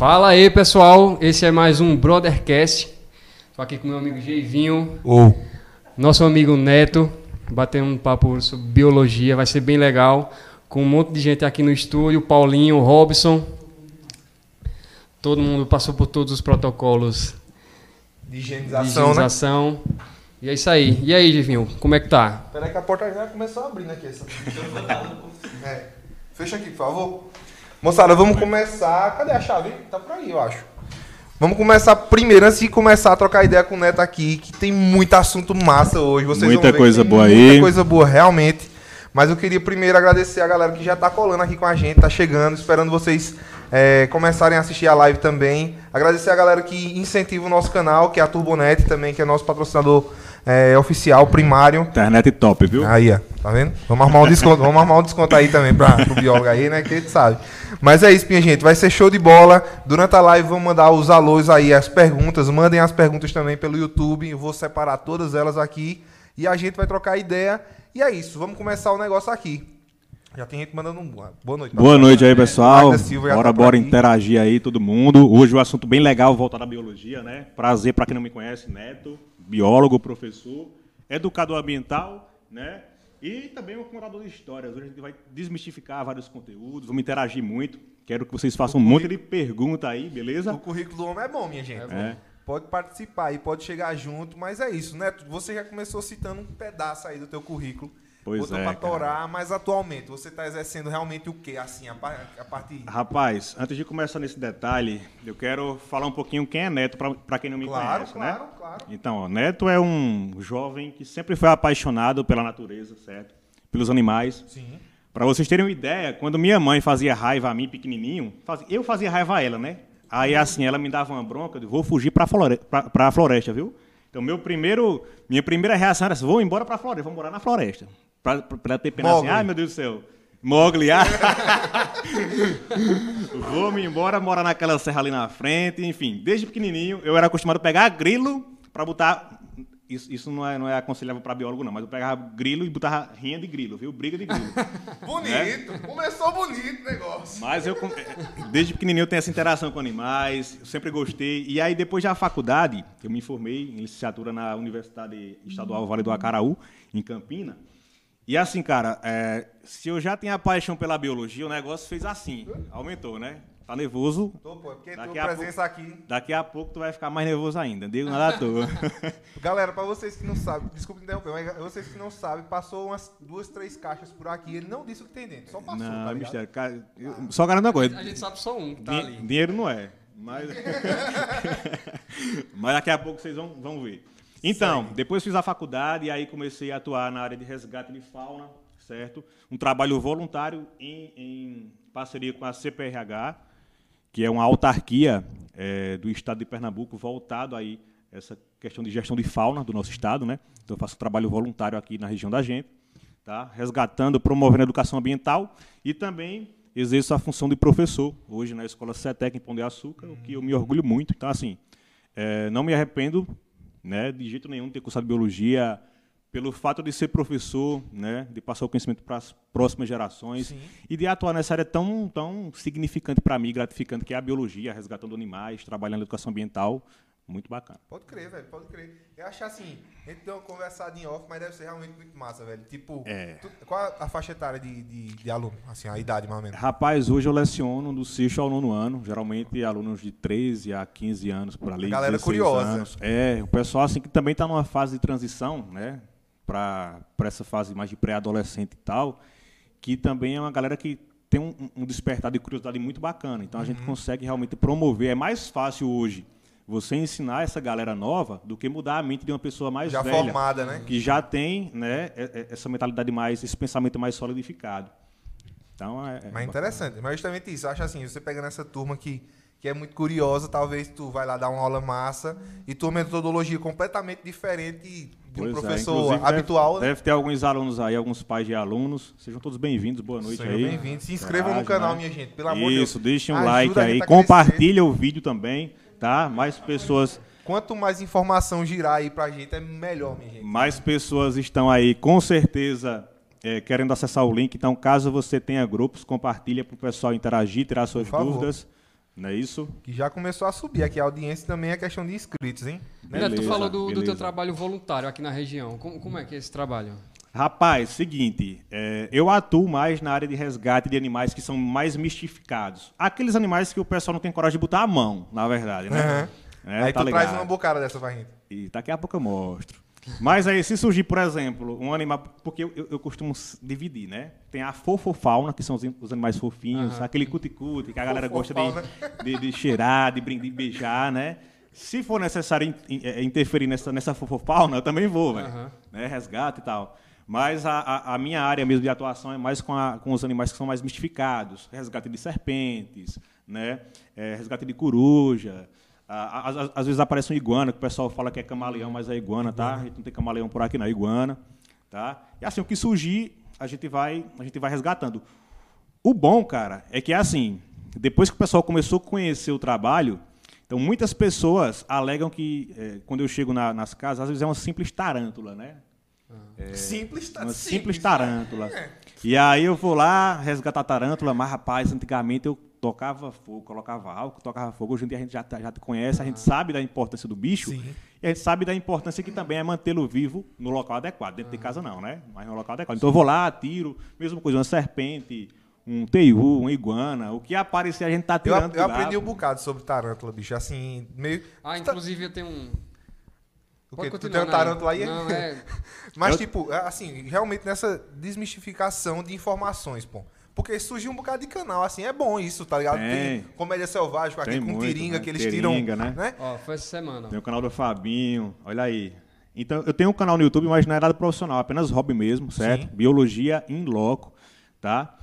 Fala aí, pessoal. Esse é mais um Brothercast. Tô aqui com meu amigo Geivinho, Ou. nosso amigo Neto, batendo um papo sobre biologia. Vai ser bem legal. Com um monte de gente aqui no estúdio, Paulinho, Robson. Todo mundo passou por todos os protocolos De de higienização, né? higienização. E é isso aí. E aí, Geivinho, como é que tá? Peraí que a porta já começou abrindo aqui. Essa... é. Fecha aqui, por favor. Moçada, vamos começar. Cadê a chave? Tá por aí, eu acho. Vamos começar primeiro, antes de começar a trocar ideia com o Neto aqui, que tem muito assunto massa hoje. Vocês Muita vão ver que coisa boa muita aí. coisa boa, realmente. Mas eu queria primeiro agradecer a galera que já tá colando aqui com a gente, tá chegando, esperando vocês é, começarem a assistir a live também. Agradecer a galera que incentiva o nosso canal, que é a Turbonet também, que é nosso patrocinador é, oficial, primário. Internet top, viu? Aí, ó, tá vendo? Vamos arrumar um desconto, vamos arrumar um desconto aí também pra, pro biólogo aí, né? Que a gente sabe. Mas é isso, minha gente. Vai ser show de bola. Durante a live vamos mandar os alôs aí, as perguntas. Mandem as perguntas também pelo YouTube. Eu vou separar todas elas aqui. E a gente vai trocar ideia. E é isso, vamos começar o negócio aqui. Já tem gente mandando um boa noite. Boa noite aí, pessoal. Bora, tá bora aqui. interagir aí, todo mundo. Hoje o assunto bem legal, voltado à biologia, né? Prazer para quem não me conhece, Neto, biólogo, professor, educador ambiental, né? E também um contador de histórias. Hoje a gente vai desmistificar vários conteúdos, vamos interagir muito. Quero que vocês façam um monte de pergunta aí, beleza? O currículo do homem é bom, minha gente. É. Pode participar aí, pode chegar junto, mas é isso, né? Você já começou citando um pedaço aí do teu currículo. Pois Botou é, torar, mas atualmente você está exercendo realmente o quê? Assim, a, a partir. Rapaz, antes de começar nesse detalhe, eu quero falar um pouquinho quem é Neto, para quem não me Claro, conhece, claro, né? claro. Então, ó, Neto é um jovem que sempre foi apaixonado pela natureza, certo? Pelos animais. Sim. Para vocês terem uma ideia, quando minha mãe fazia raiva a mim, pequenininho, fazia- eu fazia raiva a ela, né? Aí, assim, ela me dava uma bronca, eu vou fugir para a floresta, viu? Então, meu primeiro, minha primeira reação era assim, vou embora para a floresta, vou morar na floresta. Para ela ter pena Mowgli. assim, ai, meu Deus do céu. Mogli, ah. Vou me embora, morar naquela serra ali na frente, enfim. Desde pequenininho, eu era acostumado a pegar grilo para botar... Isso, isso não, é, não é aconselhável para biólogo, não, mas eu pegava grilo e botava rinha de grilo, viu? Briga de grilo. Bonito. Começou bonito o negócio. Mas eu, desde pequenininho, eu tenho essa interação com animais, eu sempre gostei. E aí, depois da faculdade, eu me formei em licenciatura na Universidade Estadual Vale do Acaraú, em Campina. E assim, cara, é, se eu já tinha paixão pela biologia, o negócio fez assim, aumentou, né? Tá nervoso, Tô, pô, porque Daqui tua a presença aqui. daqui a pouco tu vai ficar mais nervoso ainda, digo nada à toa. Galera, pra vocês que não sabem, desculpa interromper, mas vocês que não sabem, passou umas duas, três caixas por aqui. Ele não disse o que tem dentro, só passou, Não, tá é mistério. Cara, eu- só garanto uma coisa, A gente sabe só um que tá Din- ali. Dinheiro não é. Mas, mas daqui a pouco vocês vão, vão ver. Então, depois fiz a faculdade e aí comecei a atuar na área de resgate de fauna, certo? Um trabalho voluntário em, em parceria com a CPRH, que é uma autarquia eh, do estado de Pernambuco voltado aí a essa questão de gestão de fauna do nosso estado, né? Então eu faço um trabalho voluntário aqui na região da gente, tá? Resgatando, promovendo a educação ambiental e também exerço a função de professor hoje na Escola CETEC em Pão de Açúcar, o que eu me orgulho muito. Então assim, eh, não me arrependo, né, de jeito nenhum ter cursado biologia pelo fato de ser professor, né, de passar o conhecimento para as próximas gerações Sim. e de atuar nessa área tão, tão significante para mim, gratificante, que é a biologia, resgatando animais, trabalhando na educação ambiental. Muito bacana. Pode crer, velho, pode crer. Eu acho assim, a gente deu uma conversada em off, mas deve ser realmente muito massa, velho. Tipo, É. tu- qual a faixa etária de, de, de aluno? Assim, a idade mais ou menos. Rapaz, hoje eu leciono do sexto ao nono ano, geralmente alunos de 13 a 15 anos por ali. A galera 16 curiosa. Anos. É, o pessoal assim que também está numa fase de transição, né, para essa fase mais de pré-adolescente e tal, que também é uma galera que tem um, um despertar de curiosidade muito bacana. Então a Uhum. gente consegue realmente promover. É mais fácil hoje você ensinar essa galera nova do que mudar a mente de uma pessoa mais Já velha formada, né? que já tem né, essa mentalidade mais, esse pensamento mais solidificado. Então, é, é Mas interessante. Mas justamente isso. Eu acho assim, você pegando essa turma que, que é muito curiosa, talvez tu vai lá dar uma aula massa e tua metodologia completamente diferente de um Pois é, professor inclusive habitual. Deve, né? deve ter alguns alunos aí, alguns pais de alunos. Sejam todos bem-vindos, boa noite Sejam aí. bem-vindos. Se inscrevam no canal, né? minha gente. Pelo amor de Deus. Isso, deixem um Ajuda like aí, compartilha o vídeo também, tá? Mais pessoas, Quanto mais informação girar aí pra gente, é melhor, minha gente. mais pessoas estão aí, com certeza, é, querendo acessar o link. Então, caso você tenha grupos, compartilha para o pessoal interagir, tirar suas dúvidas. Não é isso? Que já começou a subir aqui. A audiência também é questão de inscritos, hein? Neto, tu Beleza, falou do, do teu beleza. trabalho voluntário aqui na região. Como, como é que é esse trabalho? Rapaz, seguinte, é, eu atuo mais na área de resgate de animais que são mais mistificados. Aqueles animais que o pessoal não tem coragem de botar a mão, na verdade, né? Aham. É, aí tá tu traz ligado. uma bocada dessa gente. E daqui a pouco eu mostro. Mas aí, se surgir, por exemplo, um animal. Porque eu, eu- eu costumo dividir, né? Tem a fofofauna, que são os, os animais fofinhos, aquele cuticute, que a galera gosta de, de, de cheirar, de, de beijar, né? Se for necessário in- in- eh, interferir nessa, nessa fofofauna, eu também vou, velho. Aham. Né? Resgate e tal. Mas a, a, a minha área mesmo de atuação é mais com, a- com os animais que são mais mistificados. Resgate de serpentes, né? Eh, resgate de coruja. Às, às- vezes aparece um iguana, que o pessoal fala que é camaleão, mas é iguana, tá? A gente não tem camaleão por aqui, não, é iguana. Tá? E assim, o que surgir, a gente vai, a gente vai resgatando. O bom, cara, é que assim, depois que o pessoal começou a conhecer o trabalho, então muitas pessoas alegam que eh, quando eu chego na- nas casas, às vezes é uma simples tarântula, né? Simples, tá Uma simples tarântula. E aí eu vou lá resgatar a tarântula, mas rapaz, antigamente eu tocava fogo, colocava álcool, tocava fogo. Hoje em dia a gente já, tá- já conhece, a gente sabe da importância do bicho. Sim. E a gente sabe da importância que também é mantê-lo vivo no local adequado. Dentro de casa não, né? Mas no local adequado. Então eu vou lá, tiro, mesma coisa, uma serpente, um teiu, uma iguana. O que aparecer a gente tá Eu, tirando. eu lá. aprendi um bocado sobre tarântula, bicho. Assim, meio. Ah, inclusive eu tenho um. O Pode quê? Tu tem um tarântula aí? Não, é. Mas, Eu- tipo, é, assim, realmente nessa desmistificação de informações, pô. Porque surgiu um bocado de canal, assim, é bom isso, tá ligado? Tem. comédia selvagem aqui Tem com muito, tiringa né? que eles Tiringa, tiram. né? Ó, foi essa semana. Tem o canal do Fabinho, olha aí. Então, eu tenho um canal no YouTube, mas não é nada profissional, apenas hobby mesmo, certo? Sim. Biologia in loco, tá?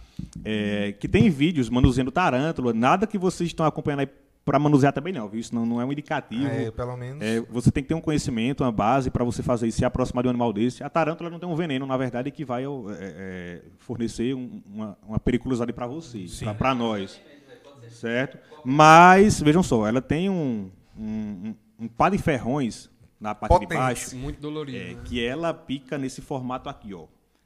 É, que tem vídeos manuseando tarântula, nada que vocês estão acompanhando aí para manusear também não, viu? Isso não, não é um indicativo. É, pelo menos. É, você tem que ter um conhecimento, uma base para você fazer isso, se aproximar de um animal desse. A tarântula não tem um veneno, na verdade, que vai é, é, fornecer um- uma, uma periculosidade para você, para nós. Certo? Mas, vejam só, ela tem um, um, um, par de ferrões na parte Potente. de baixo, Muito dolorido. é, né? que ela pica nesse formato aqui, ó.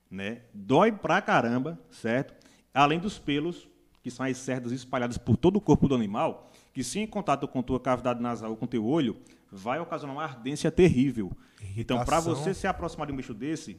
Né? Dói pra caramba, certo? Além dos pelos, que são as cerdas espalhadas por todo o corpo do animal, que se em contato com tua cavidade nasal ou com teu olho, vai ocasionar uma ardência terrível. Então, para Irritação. você se aproximar de um bicho desse,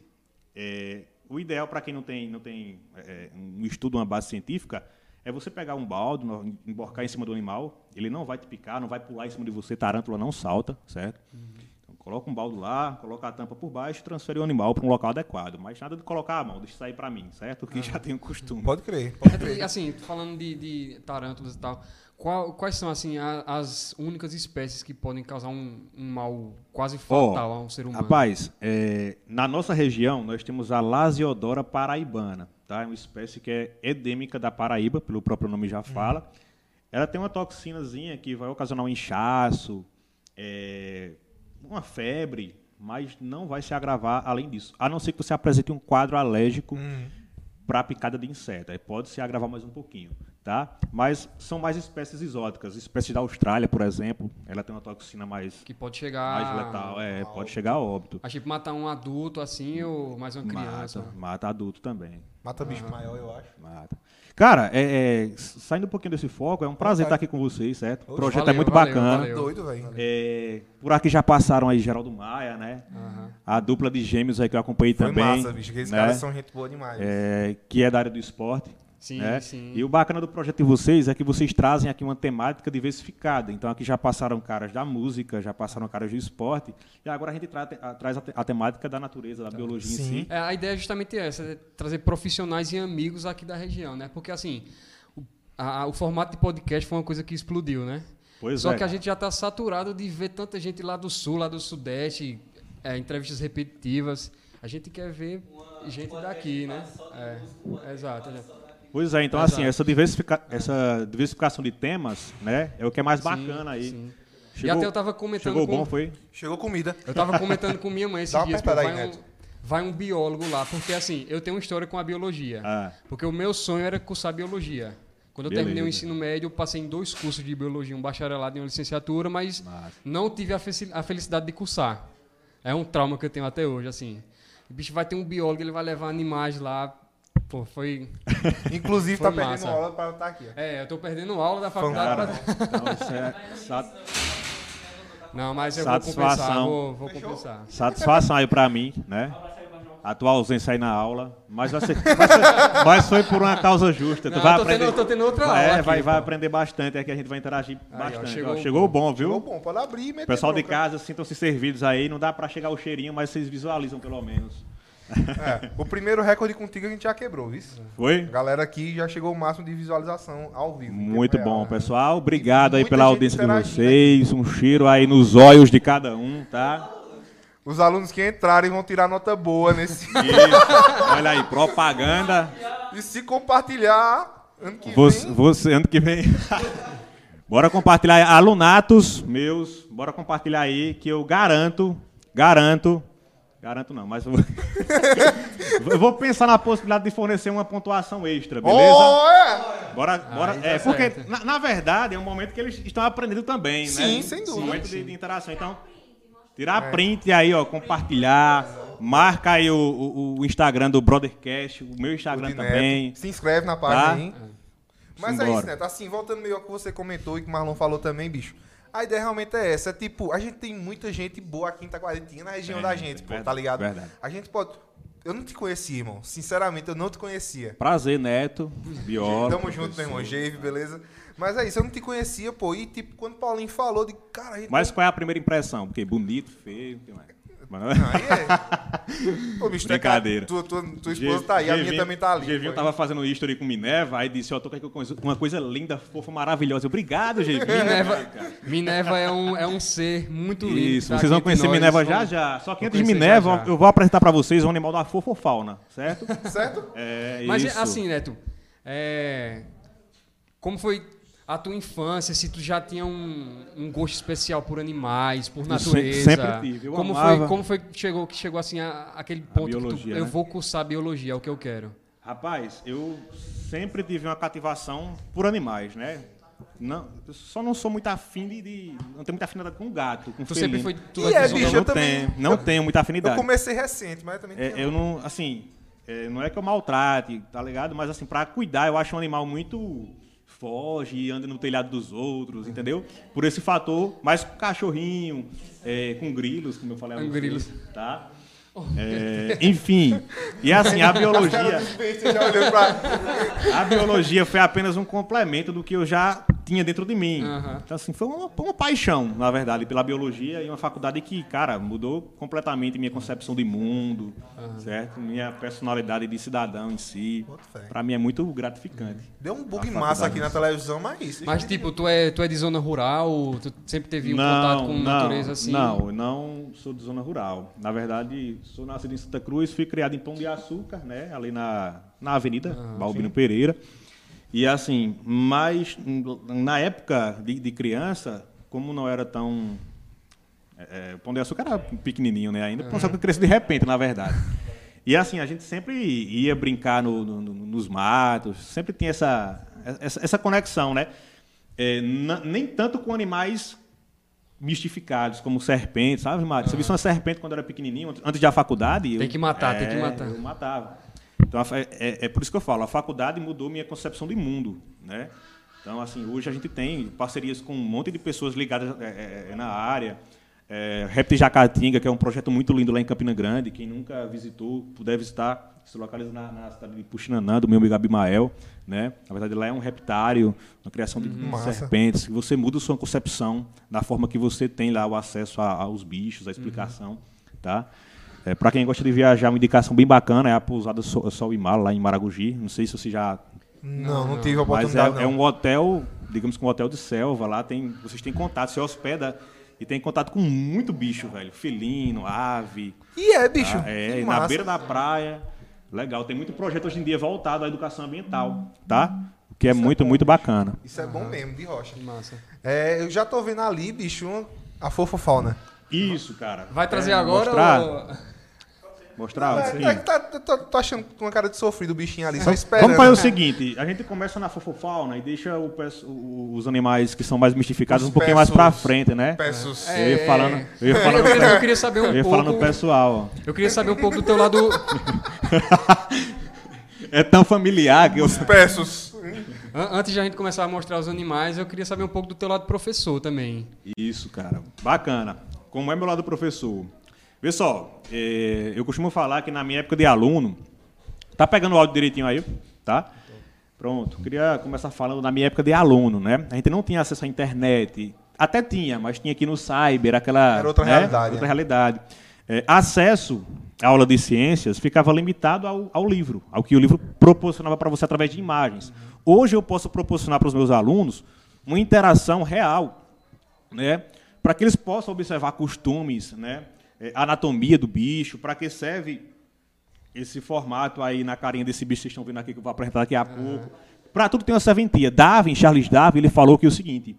é, o ideal para quem não tem, não tem é, um estudo, uma base científica, é você pegar um balde, emborcar em cima do animal, ele não vai te picar, não vai pular em cima de você, tarântula não salta, certo? Então, coloca um balde lá, coloca a tampa por baixo e transfere o animal para um local adequado. Mas nada de colocar a mão, deixa sair para mim, certo? Que já tem o costume. Pode crer, pode E, crer. assim, falando de, de tarântulas e tal, qual- quais são assim a- as únicas espécies que podem causar um, um mal quase fatal a um ser humano? Rapaz, é, na nossa região nós temos a Lasiodora paraibana, tá? É uma espécie que é endêmica da Paraíba, pelo próprio nome já fala. Ela tem uma toxinazinha que vai ocasionar um inchaço, é, uma febre, mas não vai se agravar além disso. A não ser que você apresente um quadro alérgico para a picada de inseto. Aí pode se agravar mais um pouquinho, tá? Mas são mais espécies exóticas. Espécie da Austrália, por exemplo, ela tem uma toxina mais que pode chegar. mais letal, é, pode chegar a óbito. A tipo matar um adulto assim ou mais uma criança. Mata, mata adulto também. Mata bicho maior, eu acho. Mata. Cara, é, é, saindo um pouquinho desse foco, é um prazer estar aqui com vocês, certo? O projeto é valeu, muito valeu, bacana. valeu. Doido, velho. É, por aqui já passaram aí Geraldo Maia, né? A dupla de gêmeos aí que eu acompanhei Foi também. massa, bicho. Aqueles né? caras são gente boa demais. É, que é da área do esporte. Sim, né? sim. E o bacana do projeto de vocês é que vocês trazem aqui uma temática diversificada. Então aqui já passaram caras da música, já passaram caras do esporte, e agora a gente tra traz a, te- a temática da natureza, da biologia Sim. em si. É, a ideia é justamente essa, é trazer profissionais e amigos aqui da região, né? Porque assim, o, a- o formato de podcast foi uma coisa que explodiu, né? Pois Só é. que a gente já está saturado de ver tanta gente lá do sul, lá do sudeste, é, entrevistas repetitivas. A gente quer ver gente daqui, né? É, exato. Pois é, então Exato. assim, essa, diversifica essa diversificação de temas, né, é o que é mais Sim, bacana aí. sim. E Chegou- até eu tava comentando Chegou com, bom, foi? Chegou comida. Eu tava comentando com minha mãe esses Dá uma dias, pô, apertada aí, vai, um, Neto. vai um biólogo lá, porque assim, eu tenho uma história com a biologia. Ah. Porque o meu sonho era cursar biologia. Quando eu Beleza. terminei o ensino médio, eu passei em dois cursos de biologia, um bacharelado e uma licenciatura, mas Massa. não tive a felicidade de cursar. É um trauma que eu tenho até hoje, assim. O bicho vai ter um biólogo, ele vai levar animais lá Pô, foi. Inclusive, Foi tá perdendo massa. aula para estar aqui. ó. É, eu tô perdendo aula da faculdade. Pra- então isso é sat- Não, mas eu vou compensar. Satisfação. Vou, vou compensar. satisfação aí pra mim, né? A tua ausência aí na aula. Mas, vai ser- mas, foi, mas foi por uma causa justa. Tu Não, vai eu tô aprender. tendo- tô tendo outra vai, aula É, vai, aqui, vai pô. aprender bastante. É que a gente vai interagir Aí, ó, bastante. chegou Ó, o Chegou, bom, viu? Ficou bom, pode abrir meter Pessoal de casa, sintam-se servidos aí. Não dá pra chegar o cheirinho, mas vocês visualizam pelo menos. É, o primeiro recorde contigo a gente já quebrou, viu? Foi? A galera aqui já chegou ao máximo de visualização ao vivo. Muito real, bom, né? pessoal. Obrigado aí pela audiência de vocês. Um cheiro aí nos olhos de cada um, tá? Os alunos que entrarem vão tirar nota boa nesse. Isso. Olha aí, propaganda. e se compartilhar, ano que Você, vem. você ano que vem. bora compartilhar aí. alunatos meus. Bora compartilhar aí que eu garanto, garanto, garanto não, mas eu vou, eu vou pensar na possibilidade de fornecer uma pontuação extra, beleza? Oh, é! Bora, bora. tá é, porque, na, na verdade, é um momento que eles estão aprendendo também, né? Sim, sem dúvida. Um momento de, de interação. Então, tirar print aí, ó, compartilhar. Marca aí o, o- o Instagram do Brothercast, o meu O Instagram de também. Neto. Se inscreve na página Tá? aí. Mas é Simbora. isso, Neto. Assim, voltando meio ao que você comentou e que o Marlon falou também, bicho. A ideia realmente é essa. É tipo, a gente tem muita gente boa aqui em Taquaritinga, na região É, da gente, pô, tá ligado? verdade. A gente pode. Eu não te conhecia, irmão. Sinceramente, eu não te conhecia. Prazer, Neto. Biólogo. Tamo junto, meu irmão. Jave, beleza? Mas é isso, eu não te conhecia, pô. E tipo, quando o Paulinho falou de. Cara, a gente Mas qual é a primeira impressão? Porque bonito, feio, o que mais? Mas- Aí é. Pô, bicho, é Brincadeira. Tua, tua, tua esposa tá aí, a minha Gevinho- também tá ali. Gevinho tava fazendo history com Minerva, aí disse, ó, tô com uma coisa linda, fofa, maravilhosa. Obrigado, Gevinho. Minerva, Minerva é, um, é um ser muito lindo. Isso, tá vocês vão aqui conhecer nós, Minerva já já. Só que antes de Minerva, já, já. eu vou apresentar pra vocês um animal da fofofauna, certo? Certo? É Mas isso. assim, Neto, é, como foi a tua infância? Se tu já tinha um, um gosto especial por animais, por natureza? sempre tive, eu como amava. foi, como foi que chegou que chegou assim a, aquele ponto que tu, biologia, eu né? vou cursar biologia, é o que eu quero. Rapaz, eu sempre tive uma cativação por animais, né? Não, eu só não sou muito afim de, de- Não tenho muita afinidade com gato, com Tu felino. sempre foi tu E é é, bicho, eu eu também- tenho, não eu- tenho muita Eu afinidade. comecei recente, mas também É, eu não, assim, é, não é que eu maltrate, tá ligado? Mas assim, pra cuidar, eu acho um animal muito foge e anda no telhado dos outros, entendeu? Por esse fator, mas com cachorrinho, é, com grilos, como eu falei Com grilos. tá? É, enfim, e assim, a biologia, a biologia foi apenas um complemento do que eu já tinha dentro de mim. Aham. Então, assim, foi uma, uma paixão, na verdade, pela biologia e uma faculdade que, cara, mudou completamente minha concepção de mundo, certo? Minha personalidade de cidadão em si. Pra mim é muito gratificante. Deu um bug A massa aqui na televisão, mas isso. Mas tipo, tu é, tu é de zona rural, tu sempre teve um contato com natureza assim? Não, eu não sou de zona rural. Na verdade, sou nascido em Santa Cruz, fui criado em Pão de Açúcar, né? Ali na, na Avenida Balbino Pereira. E assim, mas na época de, de criança, como não era tão. É, o Pão de Açúcar era pequenininho, né? Ainda. Pão de Açúcar cresceu de repente, na verdade. E assim, a gente sempre ia brincar no- no- no- nos matos, sempre tinha essa, essa, essa conexão, né? É, nem tanto com animais mistificados, como serpentes, sabe, Mário? Você viu uma serpente quando era pequenininho, antes- à faculdade? Tem eu- que matar, tem que É, matar. Eu matava. Então, é, é por isso que eu falo, a faculdade mudou minha concepção de mundo, né? Então, assim, hoje a gente tem parcerias com um monte de pessoas ligadas é, é, é, na área. É, Rap Jacatinga, que é um projeto muito lindo lá em Campina Grande. Quem nunca visitou, puder visitar, se localiza na, na cidade de Puxinanã, do meu amigo Abimael. Né? Na verdade, lá é um reptário, uma criação de Massa. serpentes. que Você muda a sua concepção da forma que você tem lá o acesso a- aos bichos, a explicação. Tá? É, Para quem gosta de viajar, uma indicação bem bacana é a pousada Sol, Sol e Mar, lá em Maragogi. Não sei se você já Não, não tive a mas é, oportunidade. é um hotel, digamos que um hotel de selva. Lá tem, vocês têm contato, você hospeda e tem contato com muito bicho, velho. Felino, ave. E é, bicho. tá? É, que na massa. beira da praia. Legal, tem muito projeto hoje em dia voltado à educação ambiental, tá? O que é muito, muito bacana. Isso é bom mesmo, de rocha. Massa. É, eu já tô vendo ali, bicho, a fofa fauna. Isso, cara. Vai trazer É, agora Mostrar? ou... Mostrar? É, Sim. é que tá, tô, tô achando com uma cara de sofrido o bichinho ali, só esperando. Vamos fazer o seguinte, a gente começa na fofofauna e deixa o os animais que são mais mistificados Os um pouquinho mais pra peços. frente, né? Peços. Eu ia falando, eu ia falando, eu, queria, eu queria saber um eu ia pouco. falando pessoal. Eu queria saber um pouco do teu lado. é tão familiar que eu. Os peços. An- Antes de a gente começar a mostrar os animais, eu queria saber um pouco do teu lado professor também. Isso, cara. Bacana. Como é meu lado professor? Só, é, eu costumo falar que na minha época de aluno. Tá pegando o áudio direitinho aí? Tá? Pronto. Queria começar falando na minha época de aluno, né? A gente não tinha acesso à internet. Até tinha, mas tinha aqui no Cyber, aquela. Era outra né? realidade, Outra né? realidade. É, acesso à aula de ciências ficava limitado ao, ao livro, ao que o livro proporcionava para você através de imagens. Hoje eu posso proporcionar para os meus alunos uma interação real, né? Para que eles possam observar costumes, né? É, anatomia do bicho, para que serve esse formato aí na carinha desse bicho que vocês estão vendo aqui que eu vou apresentar daqui a pouco. Para tudo tem uma serventia. Darwin, Charles Darwin, ele falou que é o seguinte,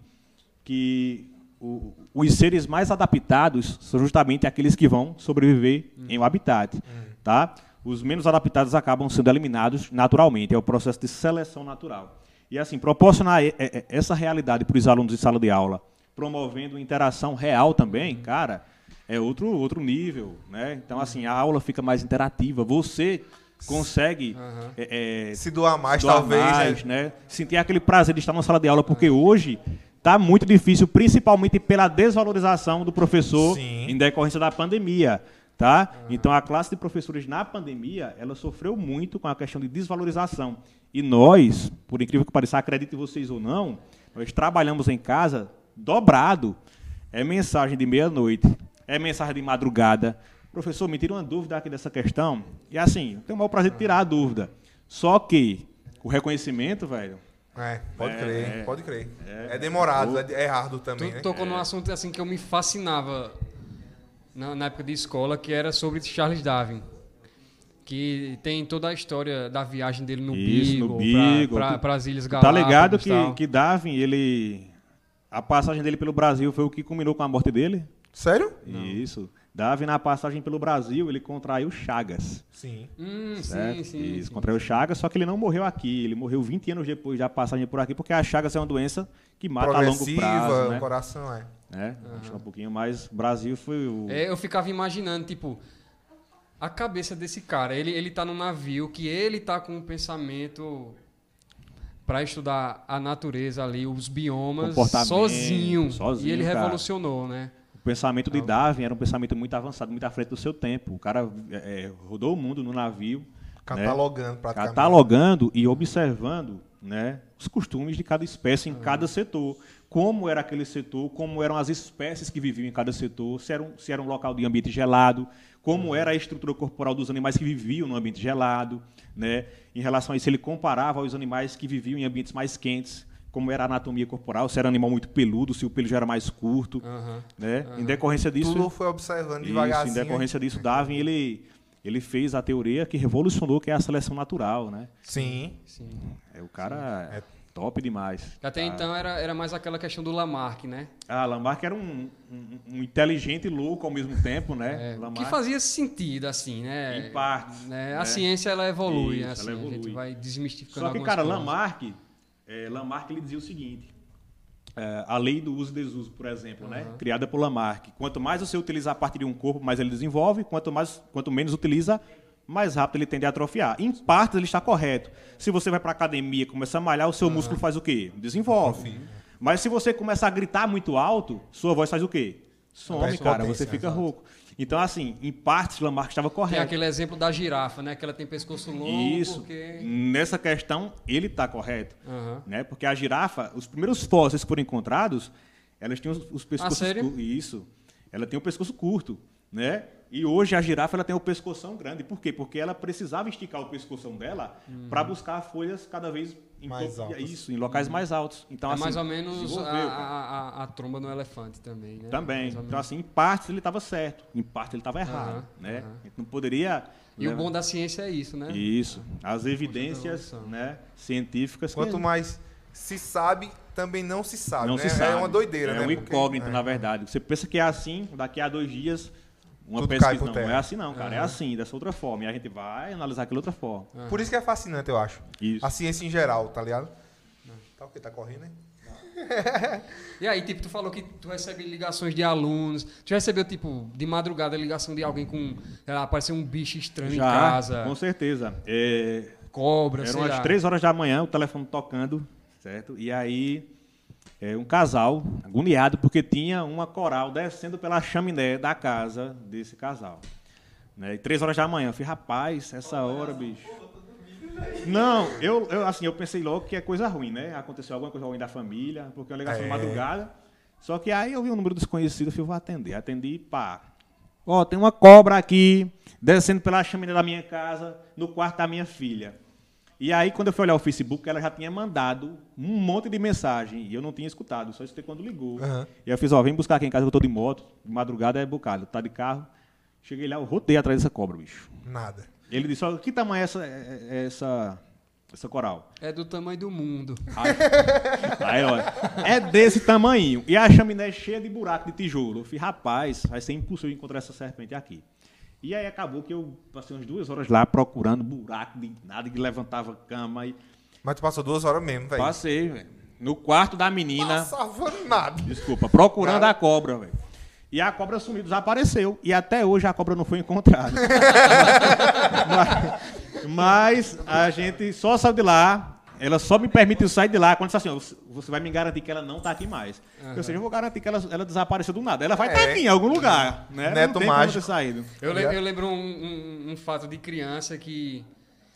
que o- os seres mais adaptados são justamente aqueles que vão sobreviver em um habitat, tá? Os menos adaptados acabam sendo eliminados naturalmente, é o processo de seleção natural. E assim, proporcionar essa realidade para os alunos de sala de aula, promovendo interação real também, cara, é outro outro nível, né? Então assim, a aula fica mais interativa, você consegue é, é, Se doar mais, doar talvez. mais, né? né? Sentir aquele prazer de estar na sala de aula, porque hoje está muito difícil, principalmente pela desvalorização do professor Sim. em decorrência da pandemia. Tá? Então a classe de professores na pandemia, ela sofreu muito com a questão de desvalorização. E nós, por incrível que pareça, acreditem vocês ou não, nós trabalhamos em casa dobrado. É mensagem de meia-noite, é mensagem de madrugada. Professor, me tira uma dúvida aqui dessa questão. E assim, eu tenho o maior prazer de tirar a dúvida. Só que o reconhecimento, velho, É, pode É, crer, é. pode crer. É, demorado, é, é árduo também, Tu né? tocou num assunto assim que eu me fascinava na, na época de escola, que era sobre Charles Darwin. Que tem toda a história da viagem dele no Isso, no Beagle, Beagle. para Tu- as Ilhas Galápagos. tá ligado que, que Darwin, ele. A passagem dele pelo Brasil foi o que culminou com a morte dele? Sério? Isso. Darwin, na passagem pelo Brasil, ele contraiu Chagas. Sim. Hum, certo? sim, sim. Isso, sim. contraiu Chagas, só que ele não morreu aqui. Ele morreu 20 anos depois da passagem por aqui, porque a Chagas é uma doença que mata a longo prazo. o Né? coração é. Acho que um pouquinho mais. O Brasil foi o. É, eu ficava imaginando, tipo, a cabeça desse cara. Ele, ele tá num navio que ele tá com um pensamento para estudar a natureza ali, os biomas, sozinho. sozinho, E ele cara. revolucionou, né? O pensamento de Darwin era um pensamento muito avançado, muito à frente do seu tempo. O cara é, é, rodou o mundo no navio. né? Catalogando praticamente. catalogando e observando né, os costumes de cada espécie em cada setor. Como era aquele setor, como eram as espécies que viviam em cada setor, se era um, se era um local de ambiente gelado, como era a estrutura corporal dos animais que viviam no ambiente gelado. Né? Em relação a isso, ele comparava aos animais que viviam em ambientes mais quentes, como era a anatomia corporal, se era um animal muito peludo, se o pelo já era mais curto. Aham. Né? Em decorrência disso, Tudo foi observando isso, devagarzinho. em decorrência disso, Darwin ele, ele fez a teoria que revolucionou, que é a seleção natural, né? Sim. Sim. É, o cara é top demais. Até Ah. então era, era mais aquela questão do Lamarck, né? Ah, Lamarck era um, um, um inteligente e louco ao mesmo tempo, né? É, Lamarck, que fazia sentido, assim, né? Em partes, Né? A né? ciência, ela evolui, Isso, né? Assim, ela A gente evolui. vai desmistificando Só que, cara, coisas. Lamarck, é, Lamarck ele dizia o seguinte: é, a lei do uso e desuso, por exemplo, né? criada por Lamarck. Quanto mais você utiliza a partir de um corpo, mais ele desenvolve. Quanto, mais, quanto menos utiliza, mais rápido ele tende a atrofiar. Em partes, ele está correto. Se você vai para academia e começa a malhar, o seu músculo faz o quê? Desenvolve. Mas se você começar a gritar muito alto, sua voz faz o quê? Some, cara. potência, Você fica exato. rouco. Então, assim, em partes, Lamarck estava Tem correto. aquele exemplo da girafa, né? Que ela tem pescoço longo, Isso. porque... Nessa questão, ele está correto. Aham. Né? Porque a girafa, os primeiros fósseis que foram encontrados, elas tinham os, os pescoços sério? curtos. Isso. Ela tem o pescoço curto. Né? E hoje a girafa ela tem o pescoção grande. Por quê? Porque ela precisava esticar o pescoção dela Uhum. para buscar folhas cada vez em Mais topo- altas. Isso, em locais mais altos. Então, é assim, mais ou menos a, a, a- a tromba no elefante também, né? Também. Então, assim, em partes ele estava certo, em parte ele estava errado. Né? A gente não poderia. E o né, bom da ciência é isso, né? Isso. As evidências né, científicas. que- Quanto mais se sabe, também não se sabe. não né? se sabe. É uma doideira, é né? um Porque- incógnito, é. na verdade. Você pensa que é assim, daqui a dois dias, uma Tudo cai pesquisa. por Não, terra. é assim não, cara. É assim, dessa outra forma. E a gente vai analisar aquela outra forma. Por isso que é fascinante, eu acho. Isso. A ciência em geral, tá ligado? Tá o que? Tá correndo, hein? E aí, tipo, tu falou que tu recebe ligações de alunos. Tu já recebeu, tipo, de madrugada ligação de alguém com. sei lá, apareceu um bicho estranho em casa. com certeza. É, cobra, Eram sei umas lá. três horas da manhã, o telefone tocando, certo? E aí, é, um casal, agoniado, porque tinha uma coral descendo pela chaminé da casa desse casal. Né? E três horas da manhã. Eu falei, rapaz, essa hora, bicho. Não, eu, eu, assim, eu pensei logo que é coisa ruim, né? Aconteceu alguma coisa ruim da família, porque é uma ligação de É. madrugada. Só que aí eu vi um número desconhecido, eu falei, vou atender. Atendi, pá. Ó, tem uma cobra aqui, descendo pela chaminé da minha casa, no quarto da minha filha. E aí, quando eu fui olhar o Facebook, ela já tinha mandado um monte de mensagem. E eu não tinha escutado, só escutei quando ligou. Aham. E aí eu fiz, ó, vem buscar aqui em casa, eu tô de moto, de madrugada é bocado, tá de carro. Cheguei lá, eu rotei atrás dessa cobra, bicho. Nada. Ele disse, ó, que tamanho é essa, é- é essa, essa coral? É do tamanho do mundo. Aí, aí, olha, é desse tamanho. E a chaminé é cheia de buraco de tijolo. Eu falei, rapaz, vai ser impossível encontrar essa serpente aqui. E aí acabou que eu passei umas duas horas lá procurando buraco de nada que levantava cama. E Mas tu passou duas horas mesmo, velho. passei, velho. No quarto da menina. Passava nada. Desculpa, procurando Cara. a cobra, velho. E a cobra sumiu, desapareceu. E até hoje a cobra não foi encontrada. mas, mas a gente só saiu de lá. Ela só me permitiu sair de lá quando disse assim: ó, você vai me garantir que ela não está aqui mais. Ou seja, eu vou garantir que ela, ela desapareceu do nada. Ela vai estar É. aqui em algum lugar. Né? Neto não tem mágico. como ter saído. Eu, le- eu lembro um, um- um fato de criança que.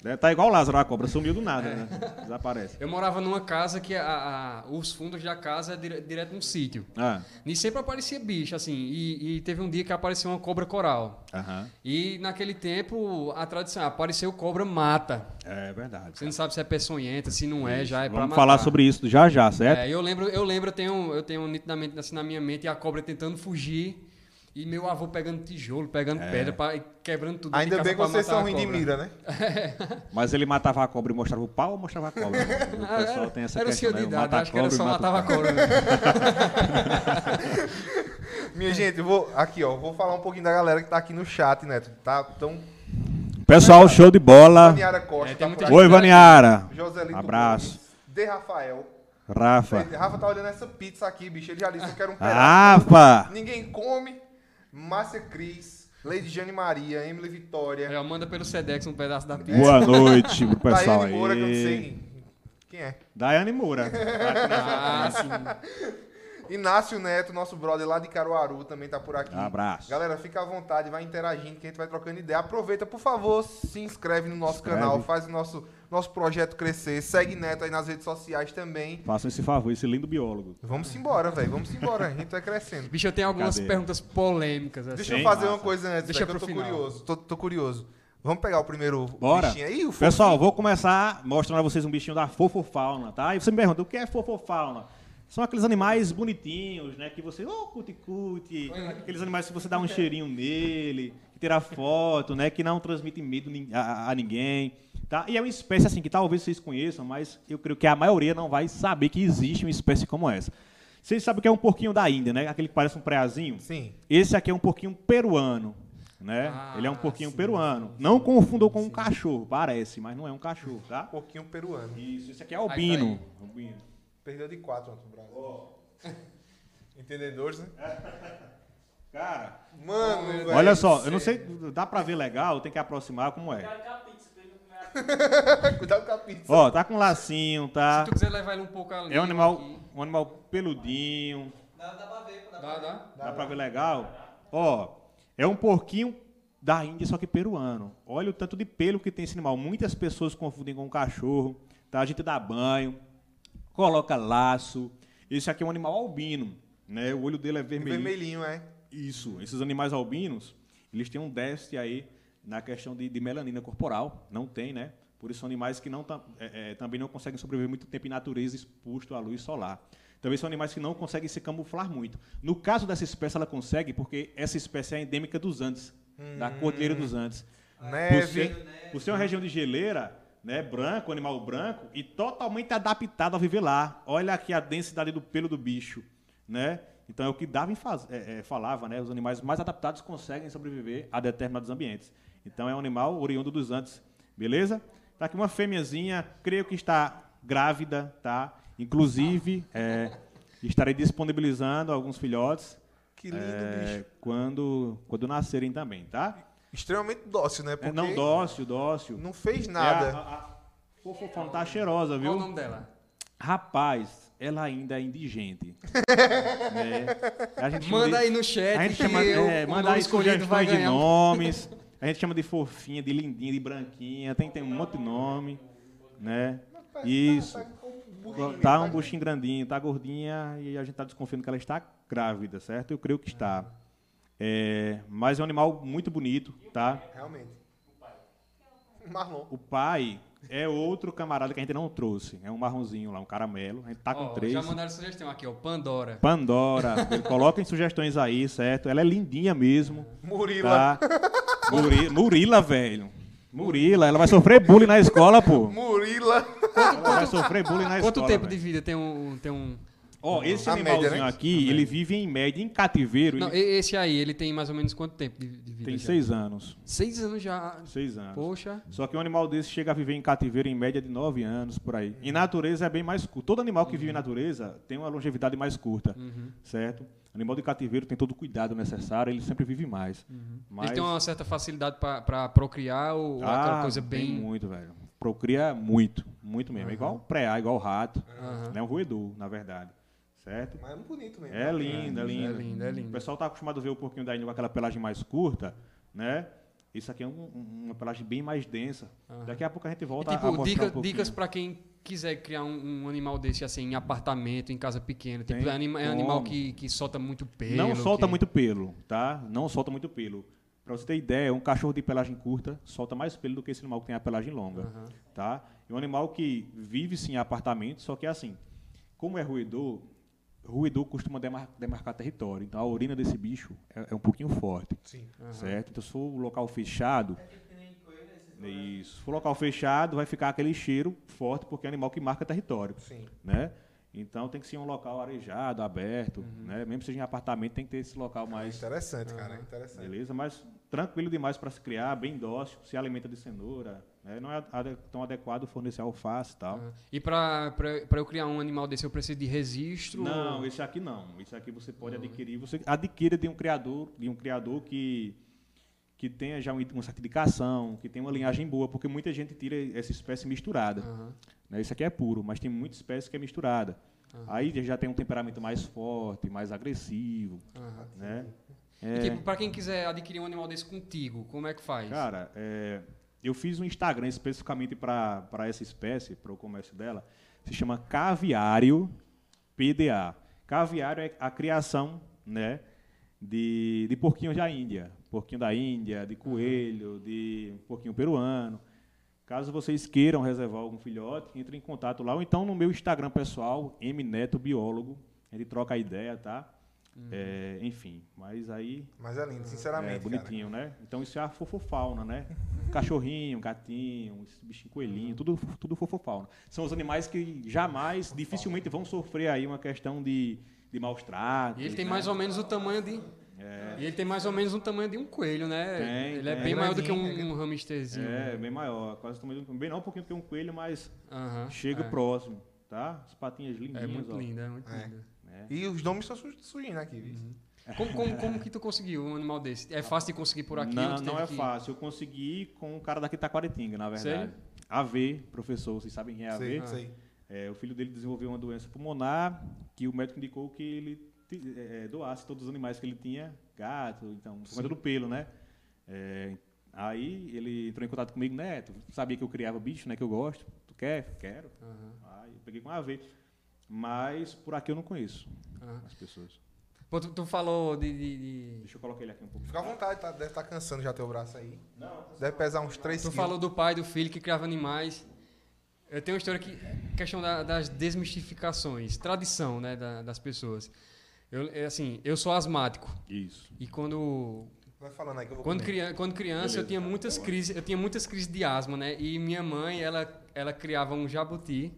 Deve tá igual o Lázaro, a cobra sumiu do nada, né? Desaparece. Eu morava numa casa que a- a- os fundos da casa é dire- direto num sítio. Ah, E sempre aparecia bicho, assim. E, e teve um dia que apareceu uma cobra coral. aham. E naquele tempo, a tradição, apareceu cobra mata. É verdade. Você não sabe se é peçonhenta, se não é, já é pra Vamos matar. falar sobre isso já já, certo? É, eu lembro, eu lembro, eu tenho, eu tenho nitidamente assim na minha mente a cobra tentando fugir e meu avô pegando tijolo, pegando pedra, pra, quebrando tudo. Ainda de bem que vocês são ruins de mira, né? Mas ele matava a cobra e mostrava o pau ou mostrava a cobra? O Ah, pessoal era, tem essa era o questão, senhor de né? idade, Mata a acho que era só mata o matava a cobra. né? Minha gente, eu vou. Aqui, ó. Vou falar um pouquinho da galera que tá aqui no chat, Neto. Tá tão. Pessoal, show de bola. Vaniara Costa. É, tá. Oi, Vaniara. Joselito Abraço. Gomes, De Rafael. Rafa. Rafa tá olhando essa pizza aqui, bicho. Ele já disse que eu quero um pedaço. Rafa. Ninguém come. Márcia Cris, Lady Jane Maria, Emily Vitória, É, manda pelo Sedex um pedaço da pizza. Boa noite pro pessoal Daiane Moura, que eu não aí. sei quem é. Daiane Moura. Ah, sim. Inácio Neto, nosso brother lá de Caruaru, também tá por aqui. Abraço. Galera, fica à vontade, vai interagindo que a gente vai trocando ideia. Aproveita, por favor, se inscreve no nosso Inscreve. canal, faz o nosso, nosso projeto crescer. Segue Neto aí nas redes sociais também. Façam esse favor, esse lindo biólogo. Vamos embora, velho. Vamos embora. A gente vai crescendo. Bicho, eu tenho algumas Cadê? perguntas polêmicas. Assim. Deixa eu fazer massa. uma coisa antes, Deixa que eu tô final. curioso. Tô, tô curioso. Vamos pegar o primeiro Bora. bichinho aí? O Pessoal, vou começar mostrando a vocês um bichinho da fofofauna, tá? E você me pergunta, o que é fofofauna? São aqueles animais bonitinhos, né? Que você, oh, cuti-cuti, aqueles animais que você dá um cheirinho nele, que tira foto, né? Que não transmitem medo a, a ninguém, tá? E é uma espécie, assim, que talvez vocês conheçam, mas eu creio que a maioria não vai saber que existe uma espécie como essa. Vocês sabem que é um porquinho da Índia, né? Aquele que parece um preazinho. Sim. Esse aqui é um porquinho peruano, né? Ah, Ele é um porquinho sim, peruano. Não confundam com um cachorro, parece, mas não é um cachorro, tá? Um pouquinho peruano. Isso, esse aqui é albino. Aí tá albino. Perdeu de quatro ontem, Brasil. Entendedores, né? Cara, Mano, velho. olha só, eu não sei, dá pra ver legal, tem que aproximar como é. Cuidado com a pizza. Ó, tá com lacinho, tá? Se tu quiser levar ele um pouco ali. É um animal, aqui. um animal peludinho, Dá, dá. dá pra ver legal? Ó, é um porquinho da Índia, só que peruano. Olha o tanto de pelo que tem esse animal. Muitas pessoas confundem com um cachorro, tá? A gente dá banho, coloca laço. Esse aqui é um animal albino, né? O olho dele é vermelho. Vermelhinho, é. Isso. Esses animais albinos, eles têm um déficit aí na questão de, de melanina corporal. Não tem, né? Por isso são animais que não é, é, também não conseguem sobreviver muito tempo em natureza exposto à luz solar. Também são animais que não conseguem se camuflar muito. No caso dessa espécie, ela consegue porque essa espécie é endêmica dos Andes, da Cordilheira dos Andes. Por Neve. ser, por ser uma região de geleira, né, branco, animal branco, e totalmente adaptado a viver lá. Olha aqui a densidade do pelo do bicho, né? Então é o que Darwin faz, é, é, falava, né? Os animais mais adaptados conseguem sobreviver a determinados ambientes. Então é um animal oriundo dos Andes, beleza? Tá aqui uma fêmeazinha, creio que está grávida, tá? Inclusive, é, estarei disponibilizando alguns filhotes Que lindo, é, bicho. quando, quando nascerem também, tá? Extremamente dócil, né? É, Porque não, dócil, dócil. não fez É nada. a, a- Fofofauna tá cheirosa, Qual viu? o nome dela? Rapaz, ela ainda é indigente. né? A Manda de- aí no chat A gente que chama, eu, é, o manda nome aí escolhido vai sugestões de nomes. A gente chama de fofinha, de lindinha, de branquinha. Tem, tem um monte de nome, né? Isso. Tá um buchinho grandinho, tá gordinha e a gente tá desconfiando que ela está grávida, certo? Eu creio que está. É, mas é um animal muito bonito, tá? Realmente. Marlon. O pai é outro camarada que a gente não trouxe. É um marronzinho lá, um caramelo. A gente tá com Ó, três. Já mandaram sugestão aqui, ó. Pandora. Pandora. Coloquem sugestões aí, certo? Ela é lindinha mesmo. Murila. Tá? Muri- Murila, velho. Murila, ela vai sofrer bullying na escola, pô. Murila. Ela vai sofrer bullying na Quanto escola. tempo velho. de vida tem um. Tem um... Ó, esse A animalzinho média, né? aqui, ele vive em média em cativeiro. Não, ele esse aí, ele tem mais ou menos quanto tempo de, de vida? tem já? seis anos. Seis anos já. Seis anos. Poxa. Só que um animal desse chega a viver em cativeiro em média de nove anos, por aí. Em natureza é bem mais curto. Todo animal que vive em natureza tem uma longevidade mais curta, Uhum. certo? Animal de cativeiro tem todo o cuidado necessário, ele sempre vive mais. Mas... Ele tem uma certa facilidade pra procriar ou aquela Ah, coisa tem bem. muito, velho. Procria muito, muito mesmo. É igual o preá, igual o rato. Aham. É um roedor, na verdade. Certo? Mas é bonito mesmo. É lindo, é lindo. É lindo, é lindo. O pessoal tá acostumado a ver o porquinho da Índia com aquela pelagem mais curta, né? Isso aqui é um- um- uma pelagem bem mais densa. Daqui a pouco a gente E, volta a tipo, mostrar dica- um pouquinho. dicas pra quem quiser criar um, um animal desse assim em apartamento, em casa pequena. Tipo, é, anima- é um animal que, que solta muito pelo. Não solta que- muito pelo, tá? Não solta muito pelo. Pra você ter ideia, um cachorro de pelagem curta solta mais pelo do que esse animal que tem a pelagem longa, Aham. tá? É um animal que vive sim em apartamento, só que é assim, como é roedor, roedor costuma demar- demarcar território. Então a urina desse bicho é, é um pouquinho forte, Sim. certo? Então se for um local fechado, isso. Se for local fechado, vai ficar aquele cheiro forte porque é um animal que marca território Sim. né? Então tem que ser um local arejado, aberto, né? Mesmo que seja em apartamento, tem que ter esse local mais, Interessante, cara. Interessante. beleza? Mas tranquilo demais para se criar, bem dócil, se alimenta de cenoura, né? Não é ade- tão adequado fornecer alface e tal. Aham. E pra eu criar um animal desse, eu preciso de registro? Não, esse aqui não. Esse aqui você pode adquirir, você adquira de um criador, de um criador que que tenha já um- uma certificação, que tenha uma linhagem boa, porque muita gente tira essa espécie misturada. Aham. Né? Isso aqui é puro, mas tem muita espécie que é misturada. Aí já tem um temperamento mais forte, mais agressivo. Aham. Né? E É, tipo, pra quem quiser adquirir um animal desse contigo, como é que faz? cara, é, eu fiz um Instagram especificamente para essa espécie, para o comércio dela. Se chama Caviário PDA. Caviário é a criação né, de, de porquinhos da Índia. Porquinho da Índia, de coelho, de porquinho peruano. Caso vocês queiram reservar algum filhote, entre em contato lá. Ou então no meu Instagram pessoal, Mneto Biólogo. A gente troca a ideia, tá? É, enfim, mas aí Mas é lindo, é sinceramente. cara. bonitinho, né? Então isso é a fofofauna, né? Cachorrinho, gatinho, esse bichinho coelhinho, tudo, tudo fofofauna. São os animais que jamais, dificilmente vão sofrer aí uma questão de, de maus tratos. E ele tem né? mais ou menos o tamanho de. É. E ele tem mais ou menos o tamanho de um coelho, né? Tem, ele é tem. bem maior do que um, um hamsterzinho. É, bem maior, quase também, bem não um pouquinho que um coelho, mas Aham, chega é. próximo, tá? As patinhas lindinhas, É muito ó. lindo, é muito É. lindo. né? E os nomes estão su- surgindo aqui, viu? Como, como, como que tu conseguiu um animal desse? É fácil de conseguir por aqui? Não, não é que- fácil. Eu consegui com um cara daqui de Taquaritinga, na verdade. Sério? AV, professor, vocês sabem quem é AV? Sei, sei. É, o filho dele desenvolveu uma doença pulmonar que o médico indicou que ele ti- é, doasse todos os animais que ele tinha, gato, então, por conta do pelo, né? É, aí ele entrou em contato comigo, Neto, sabia que eu criava bicho, né, que eu gosto. Tu quer? Quero. Aham, Aí eu peguei com a AV. Mas por aqui eu não conheço aham. as pessoas. Pô, tu, tu falou de, de- de- Deixa eu colocar ele aqui um pouco. Fica à vontade, tá? deve estar cansando já teu braço aí. Deve pesar uns 3 Tu quilos. falou do pai, do filho que criava animais. Eu tenho uma história que questão da- das desmistificações, tradição, né, da- das pessoas. Eu, é assim, eu sou asmático Isso. e quando Vai falando aí que eu vou quando, criança, quando criança eu Beleza. tinha muitas crises, eu tinha muitas crises de asma, né? E minha mãe, ela ela criava um jabuti,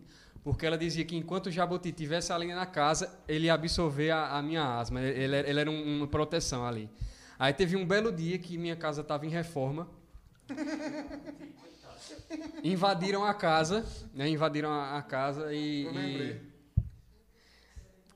porque ela dizia que enquanto o jabuti tivesse ali na casa, ele ia absorver a, a minha asma. Ele, ele era um- uma proteção ali. Aí teve um belo dia que minha casa estava em reforma. Invadiram a casa, né? Invadiram a, a casa e, e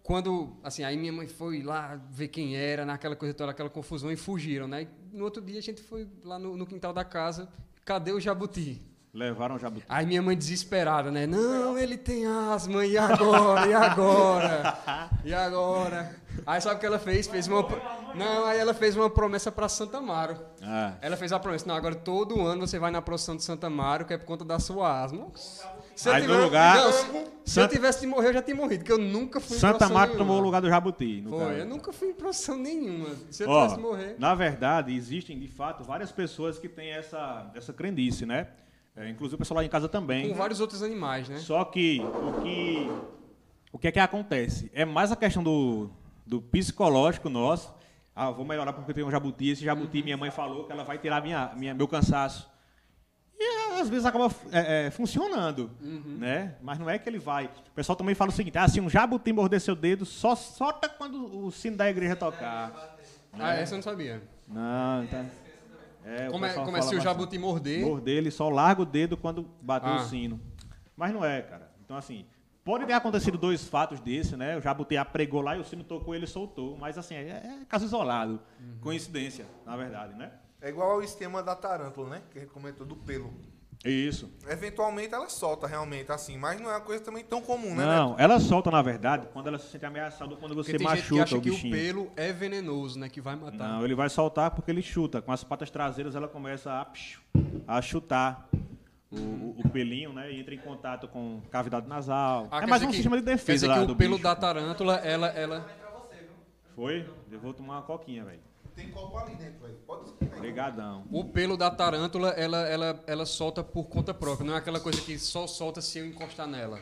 quando, assim, aí minha mãe foi lá ver quem era, naquela coisa toda, aquela confusão, e fugiram, né? E no outro dia a gente foi lá no, no quintal da casa, cadê o jabuti? Levaram o jabuti. Aí minha mãe desesperada, né? Não, ele tem asma, e agora? E agora? E agora? Aí sabe o que ela fez? Fez uma. Não, aí ela fez uma promessa pra Santa Amaro. Ah, Ela fez a promessa, não, agora todo ano você vai na procissão de Santa Amaro, que é por conta da sua asma. Se Aí no lugar- Não, se, se eu tivesse de morrer, eu já tinha morrido, porque eu nunca fui em Santa nenhuma. tomou o lugar do jabuti. Foi, caso. eu nunca fui em procissão nenhuma. Se eu Ó, tivesse de morrer. na verdade, existem, de fato, várias pessoas que têm essa, essa crendice, né? É, inclusive o pessoal lá em casa também. Com vários outros animais, né? Só que o que o que é que acontece? É mais a questão do, do psicológico nosso. Ah, vou melhorar porque eu tenho um jabuti. Esse jabuti, minha mãe falou que ela vai tirar minha, minha, meu cansaço. E às vezes acaba é, é, funcionando, Uhum. né? Mas não é que ele vai. O pessoal também fala o seguinte: ah, se um jabuti morder seu dedo, só solta quando o sino da igreja tocar. Ah, essa eu não sabia. Não, tá. É, o Como é, pessoal como é se o jabuti morder? Morder, ele só larga o dedo quando bater Ah. o sino. Mas não é, cara. Então, assim, pode ter acontecido dois fatos desse, né? O jabuti apregou lá e o sino tocou e ele soltou. Mas, assim, é, é caso isolado. Uhum. Coincidência, na verdade, né? É igual ao esquema da tarântula, né? Que a gente comentou do pelo. Isso. Eventualmente ela solta realmente, assim, mas não é uma coisa também tão comum, né? Não, ela solta, na verdade, quando ela se sente ameaçada ou quando Porque você tem gente que machuca acha o que o pelo é venenoso, né? Que vai matar. Não, ele vai soltar porque ele chuta. Com as patas traseiras ela começa a, a chutar o, o- o pelinho, né? E entra em contato com cavidade nasal. Ah, é quer mais dizer um que- sistema de Quer defesa dizer lá que do o pelo bicho. da tarântula, ela, ela... Foi? Eu vou tomar uma coquinha, velho. Tem copo ali dentro, velho. Pode esquentar aí. Obrigadão. O pelo da tarântula, ela, ela, ela solta por conta própria. Não é aquela coisa que só solta se eu encostar nela.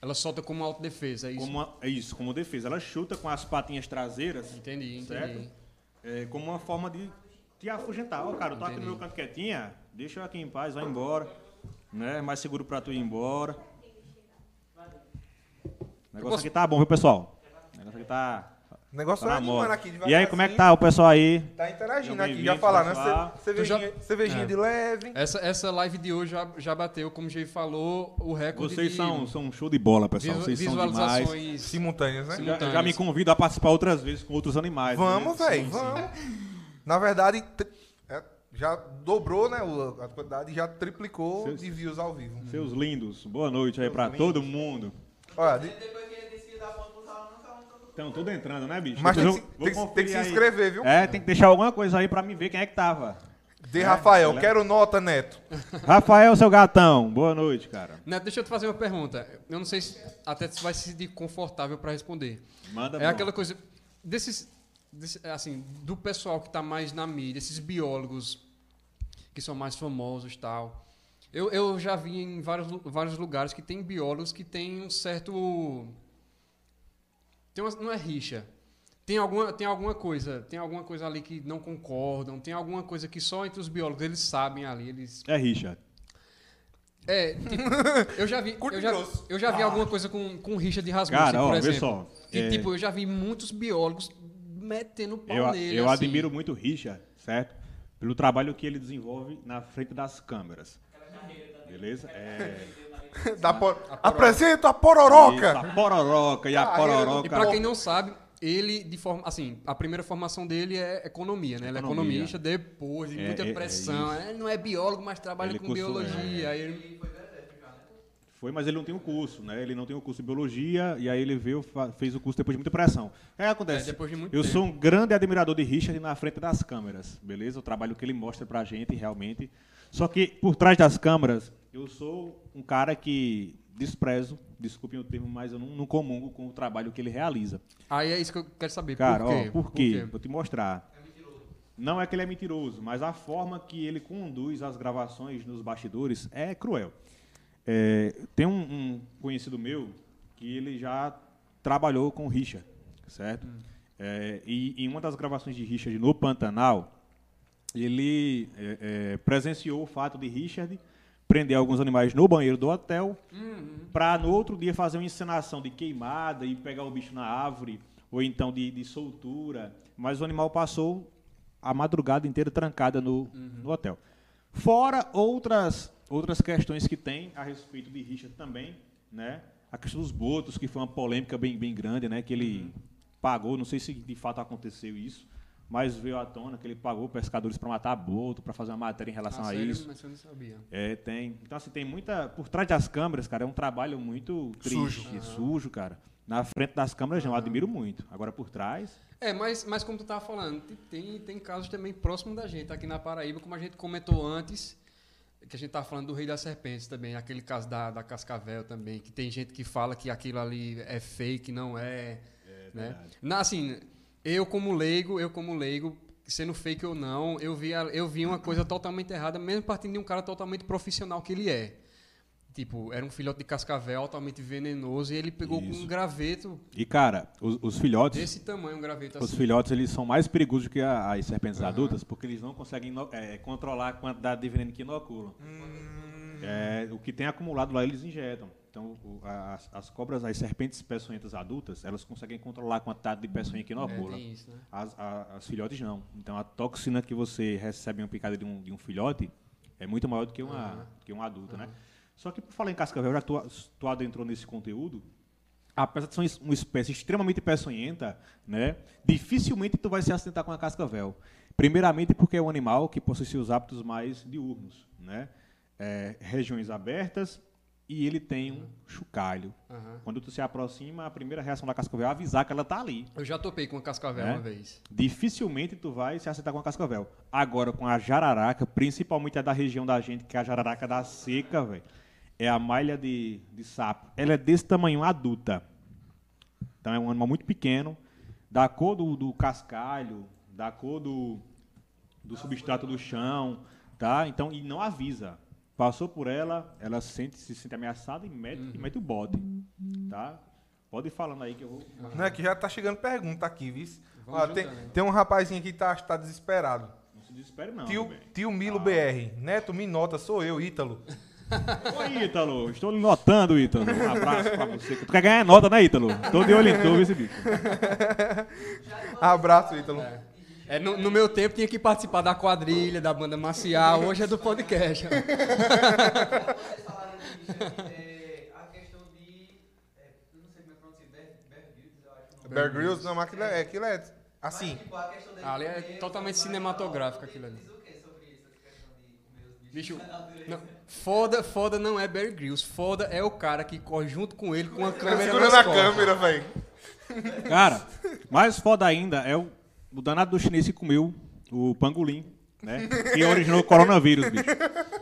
Ela solta como autodefesa, é isso? Como uma- é isso, como defesa. Ela chuta com as patinhas traseiras, Entendi, entendi. certo? É, como uma forma de te afugentar. Ó, cara, eu tô aqui no Entendi. meu canto quietinha, deixa eu aqui em paz, vai embora. Né? Mais seguro pra tu ir embora. O negócio posso- aqui tá bom, viu, pessoal? O negócio aqui tá. O negócio tá é animando aqui E aí, como é que tá o pessoal aí? Tá interagindo aqui, já falaram, né? Cervejinha, já- cervejinha É. de leve. Essa, essa live de hoje já, já bateu, como o Jay falou, o recorde Vocês de são, são um show de bola, pessoal. visu- Vocês são demais. visualizações. Simultâneas, né? Sim. Já, já me convido a participar outras vezes com outros animais. Vamos, né? velho, vamos. Na verdade, é, já dobrou, né, a quantidade e já triplicou Seus- de views ao vivo. Seus lindos, boa noite aí pra lindos. todo mundo. Olha, de- Depois que ele disse que dá ponto pros alunos, nunca nunca Estão tudo entrando, né, bicho? Mas tem vou tem que se- tem que se aí. inscrever, viu? É, tem que deixar alguma coisa aí pra me ver quem é que tava. De Rafael, galera. quero nota, Neto. Rafael, seu gatão, boa noite, cara. Neto, deixa eu te fazer uma pergunta. Eu não sei se até se vai se sentir confortável para responder. Manda É bom. aquela coisa desses, desse- assim, do pessoal que está mais na mídia, esses biólogos que são mais famosos, tal. Eu, eu já vi em vários, vários lugares que tem biólogos que têm um certo tem uma, não é rixa. Tem alguma, tem alguma coisa, tem alguma coisa ali que não concordam, tem alguma coisa que só entre os biólogos eles sabem ali, eles É Richard. é, tipo, eu já vi, eu já, eu já vi alguma coisa com, com rixa de Rasmussen, Cara, ó, por vê exemplo. só, Que, é- tipo, eu já vi muitos biólogos metendo pau Eu, nele, eu assim. admiro muito o Richard, certo? Pelo trabalho que ele desenvolve na frente das câmeras. Beleza? É. Da por... Apresenta a pororoca! Isso, a pororoca e a Ah, pororoca. E pra quem não sabe, ele, de forma, assim, a primeira formação dele é economia, né? Ele é Economia. economista depois de É, muita é, é pressão. isso. ele não é biólogo, mas trabalha Ele com cursou, biologia. Aí ele- Foi, mas ele não tem o curso, né? Ele não tem o curso de biologia e aí ele veio, fez o curso depois de muita pressão. O que acontece? É, depois de muito eu tempo. sou um grande admirador de Richard na frente das câmeras, beleza? O trabalho que ele mostra pra gente, realmente. Só que por trás das câmeras, eu sou um cara que desprezo, desculpem o termo, mas eu não, não comungo com o trabalho que ele realiza. Aí é isso que eu quero saber. Cara, por quê? ó, por quê? Vou te mostrar. Não é que ele é mentiroso, mas a forma que ele conduz as gravações nos bastidores é cruel. É, tem um, um conhecido meu que ele já trabalhou com o Richard, certo? É, e em uma das gravações de Richard no Pantanal, ele é, é, presenciou o fato de Richard prender alguns animais no banheiro do hotel para no outro dia fazer uma encenação de queimada e pegar o bicho na árvore ou então de, de soltura, mas o animal passou a madrugada inteira trancada no, no hotel. Fora outras outras questões que tem a respeito de Richard também, né? A questão dos botos, que foi uma polêmica bem, bem grande, né? Que ele pagou, não sei se de fato aconteceu isso, mas veio à tona que ele pagou pescadores para matar boto, para fazer uma matéria em relação Ah, a sério? isso. Mas eu não sabia. É, tem. Então, assim, tem muita. Por trás das câmeras, cara, é um trabalho muito triste, Sujo. sujo, cara. Na frente das câmeras, não, eu admiro muito. Agora, por trás. É, mas, mas como tu tava falando, tem- tem, casos também próximos da gente, aqui na Paraíba, como a gente comentou antes, que a gente tava falando do Rei das Serpentes também, aquele caso da, da Cascavel também, que tem gente que fala que aquilo ali é fake, não é. né? Na, assim, eu como leigo, eu como leigo, sendo fake ou não, eu vi, eu vi uma coisa totalmente errada, mesmo partindo de um cara totalmente profissional que ele é. Tipo, era um filhote de cascavel altamente venenoso e ele pegou com Isso. um graveto E, cara, os, os filhotes. desse tamanho, um graveto Os assim. filhotes eles são mais perigosos que a- as serpentes adultas porque eles não conseguem é, controlar a quantidade de veneno que inoculam. É, o que tem acumulado lá eles injetam. Então, o- as, as cobras, as serpentes peçonhentas adultas, elas conseguem controlar a quantidade de peçonha que É, inocula. isso, né? As, a- as filhotes não. Então, a toxina que você recebe em uma picada de um, de um filhote é muito maior do que uma, que um adulto, né? Só que, por falar em cascavel, já tu, tu adentrou nesse conteúdo, apesar de ser uma es- uma espécie extremamente peçonhenta, né? Dificilmente tu vai se acidentar com a cascavel. Primeiramente porque é um animal que possui seus hábitos mais diurnos, né? É, regiões abertas e ele tem um chocalho. Aham. Quando tu se aproxima, a primeira reação da cascavel é avisar que ela está ali. Eu já topei com uma cascavel É? uma vez. Dificilmente tu vai se acertar com a cascavel. Agora, com a jararaca, principalmente a da região da gente, que é a jararaca da seca, velho, é a malha de, de sapo. Ela é desse tamanho, adulta. Então é um animal muito pequeno, da cor do, do cascalho, da cor do, do substrato do chão, tá? Então, e não avisa. Passou por ela, ela sente, se sente ameaçada e mete, e mete o bote, tá? Pode ir falando aí que eu vou... Não é que já tá chegando pergunta aqui, viu? Ó, tem, juntando. tem um rapazinho aqui que tá, tá desesperado. Não se desespere não, tio, tio Milo BR. Neto, me nota, sou eu, Ítalo. Oi, Ítalo. Estou lhe notando, Ítalo. Um abraço pra você. Tu quer ganhar nota, né, Ítalo? Tô de olho em tu, viu, esse bicho. Abraço, Ítalo. É, no, no meu tempo tinha que participar da quadrilha, da banda marcial, hoje é do podcast. Vocês falaram de é, a questão de. É, eu não sei como é que pronuncia, Bear, Bear Grylls, eu acho. o nome. Bear Grylls, não, mas aquilo é, aquilo é assim. Tipo, a questão dele Ali é comer totalmente cinematográfico aquilo ali. Diz o que sobre isso, essa questão de comer os bichos? Bicho, não, foda, foda não é Bear Grylls, foda é o cara que corre junto com ele com a câmera Segura na câmera, velho. Cara, mais foda ainda é o, o danado do chinês que comeu o pangolim, né? Que originou o coronavírus, bicho.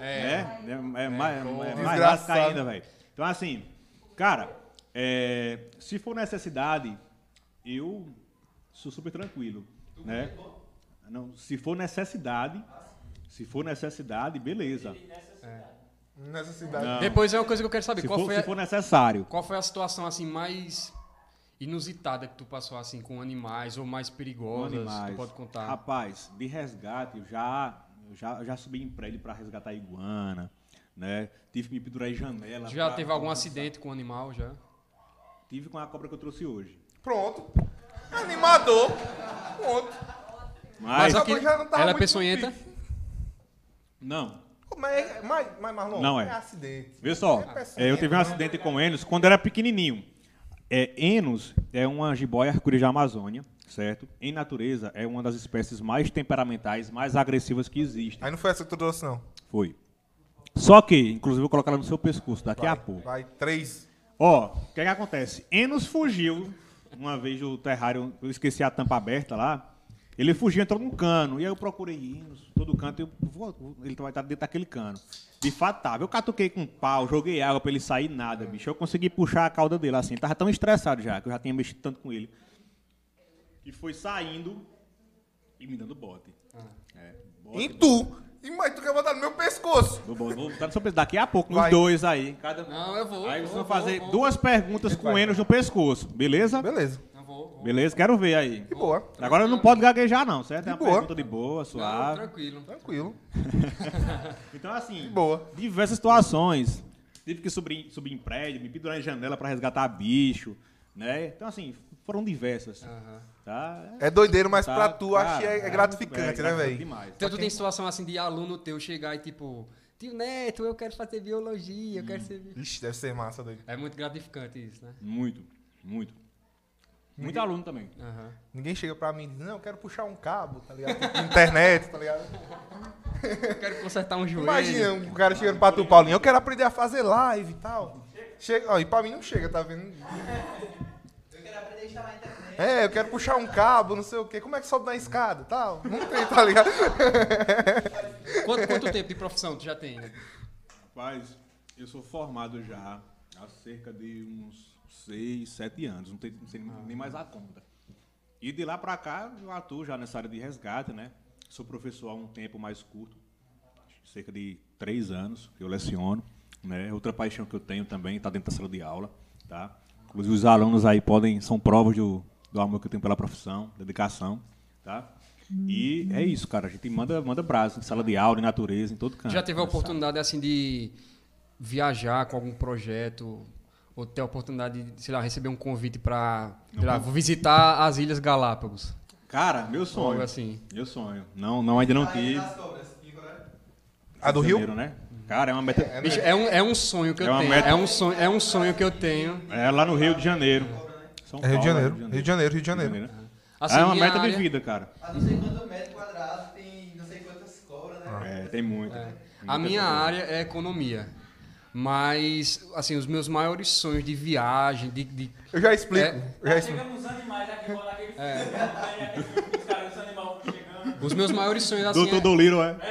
É, é, é, mais, é mais Desgraçado. lasca ainda, velho. Então, assim, cara, é, se for necessidade, eu sou super tranquilo, né? Não, se for necessidade, se for necessidade, beleza. Necessidade. Não. Depois é uma coisa que eu quero saber, Se qual, for, foi se a, for necessário. qual foi a situação assim mais inusitada que tu passou assim com animais ou mais perigosas? animais. Tu pode contar. Rapaz, de resgate, eu já, eu já, eu já subi em prédio para resgatar iguana, né? Tive que me pendurar em janela. Já pra- teve algum acidente com animal já? Tive com a cobra que eu trouxe hoje. Pronto. Animador. Pronto. Mas, Mas aqui, já não tava ela é peçonhenta? não. Mas, mas, mas Marlon, Não é. acidente. Vê só, É é, eu tive um né? acidente com Enos quando era pequenininho. É, Enos é uma jiboia arcúria da Amazônia, certo? Em natureza, é uma das espécies mais temperamentais, mais agressivas que existem. Aí não foi essa que tu trouxe, não. Foi. Só que, inclusive, eu vou colocar ela no seu pescoço daqui a pouco. Vai, três. Ó, o que, que acontece? Enos fugiu uma vez do terrário, eu esqueci a tampa aberta lá. Ele fugiu, entrou num cano. E aí eu procurei Enos, todo canto, eu vou, ele vai estar dentro daquele cano. De fato tava. Eu catuquei com um pau, joguei água pra ele sair nada, bicho. Eu consegui puxar a cauda dele assim. Ele tava tão estressado já, que eu já tinha mexido tanto com ele. Que foi saindo e me dando bote. É, bote, Em tu. E mas tu quer botar no meu pescoço. Vou, vou, vou botar no seu pescoço. Daqui a pouco, nos dois aí. Cada... Não, eu vou. Aí vocês vão fazer vou, duas perguntas com. Enos no pescoço, beleza? Beleza. Vou. Beleza, quero ver aí. De boa. Agora não pode gaguejar não, certo? É uma boa. pergunta de boa, Não, suave. tranquilo. Tranquilo. Então assim, De boa. diversas situações. Tive que subir, subir em prédio, me pendurar em janela para resgatar bicho, né? Então assim, foram diversas. Tá? É doideiro, mas Tá, pra tu acho que cara, é, é gratificante, é né, gratificante velho? demais. Então tu tem situação assim de aluno teu chegar e tipo, tio Neto, eu quero fazer biologia, eu quero ser. bi-". Ixi, deve ser massa, doido. É muito gratificante isso, né? Muito, muito. Muito aluno também. Ninguém chega pra mim e diz, não, eu quero puxar um cabo, tá ligado? Tipo, Internet, tá ligado? Eu quero consertar um joelho. Imagina um cara chegando pra tu, Paulinho, eu quero aprender a fazer live e tal. Chega, ó, e pra mim não chega, tá vendo? Eu quero aprender a instalar a internet. É, eu quero puxar um cabo, não sei o quê. Como é que sobe na escada tal? Não tem, tá ligado? Quanto, quanto tempo de profissão tu já tem? Rapaz, eu sou formado já há cerca de uns 6, 7 anos, não, tem, não sei nem mais a conta. E de lá pra cá eu atuo já nessa área de resgate, né? Sou professor há um tempo mais curto, cerca de 3 anos que eu leciono, né? Outra paixão que eu tenho também está dentro da sala de aula, tá? Inclusive os alunos aí podem, são provas do, do amor que eu tenho pela profissão, dedicação, tá? E é isso, cara. A gente manda, manda brasa em sala de aula, em natureza, em todo canto. Já teve a oportunidade assim de viajar com algum projeto ou ter a oportunidade de, sei lá, receber um convite para, vou visitar as Ilhas Galápagos. Cara, meu sonho. Algo assim. Meu sonho. Não, não ainda não A Ilha tive. né? A do Rio? Né? Cara, é uma meta. Bicho, é um, é um sonho que eu É tenho. meta- É um sonho, é um sonho que eu tenho. É lá no Rio de Janeiro. São É Rio de Paulo, Janeiro. Rio de Janeiro, Rio de Janeiro. né? Assim, é uma meta área- de vida, cara. A não sei quanto metro quadrado tem não sei quantas cobras, né? É, tem muita. A Muita minha área é economia. Mas, assim, os meus maiores sonhos de viagem, de. de- Eu já explico. É. Eu já explico. Chega nos animais aqui, bota aquele é. os caras dos animais chegando. os meus maiores sonhos, assim. Doutor é- Doliro, é?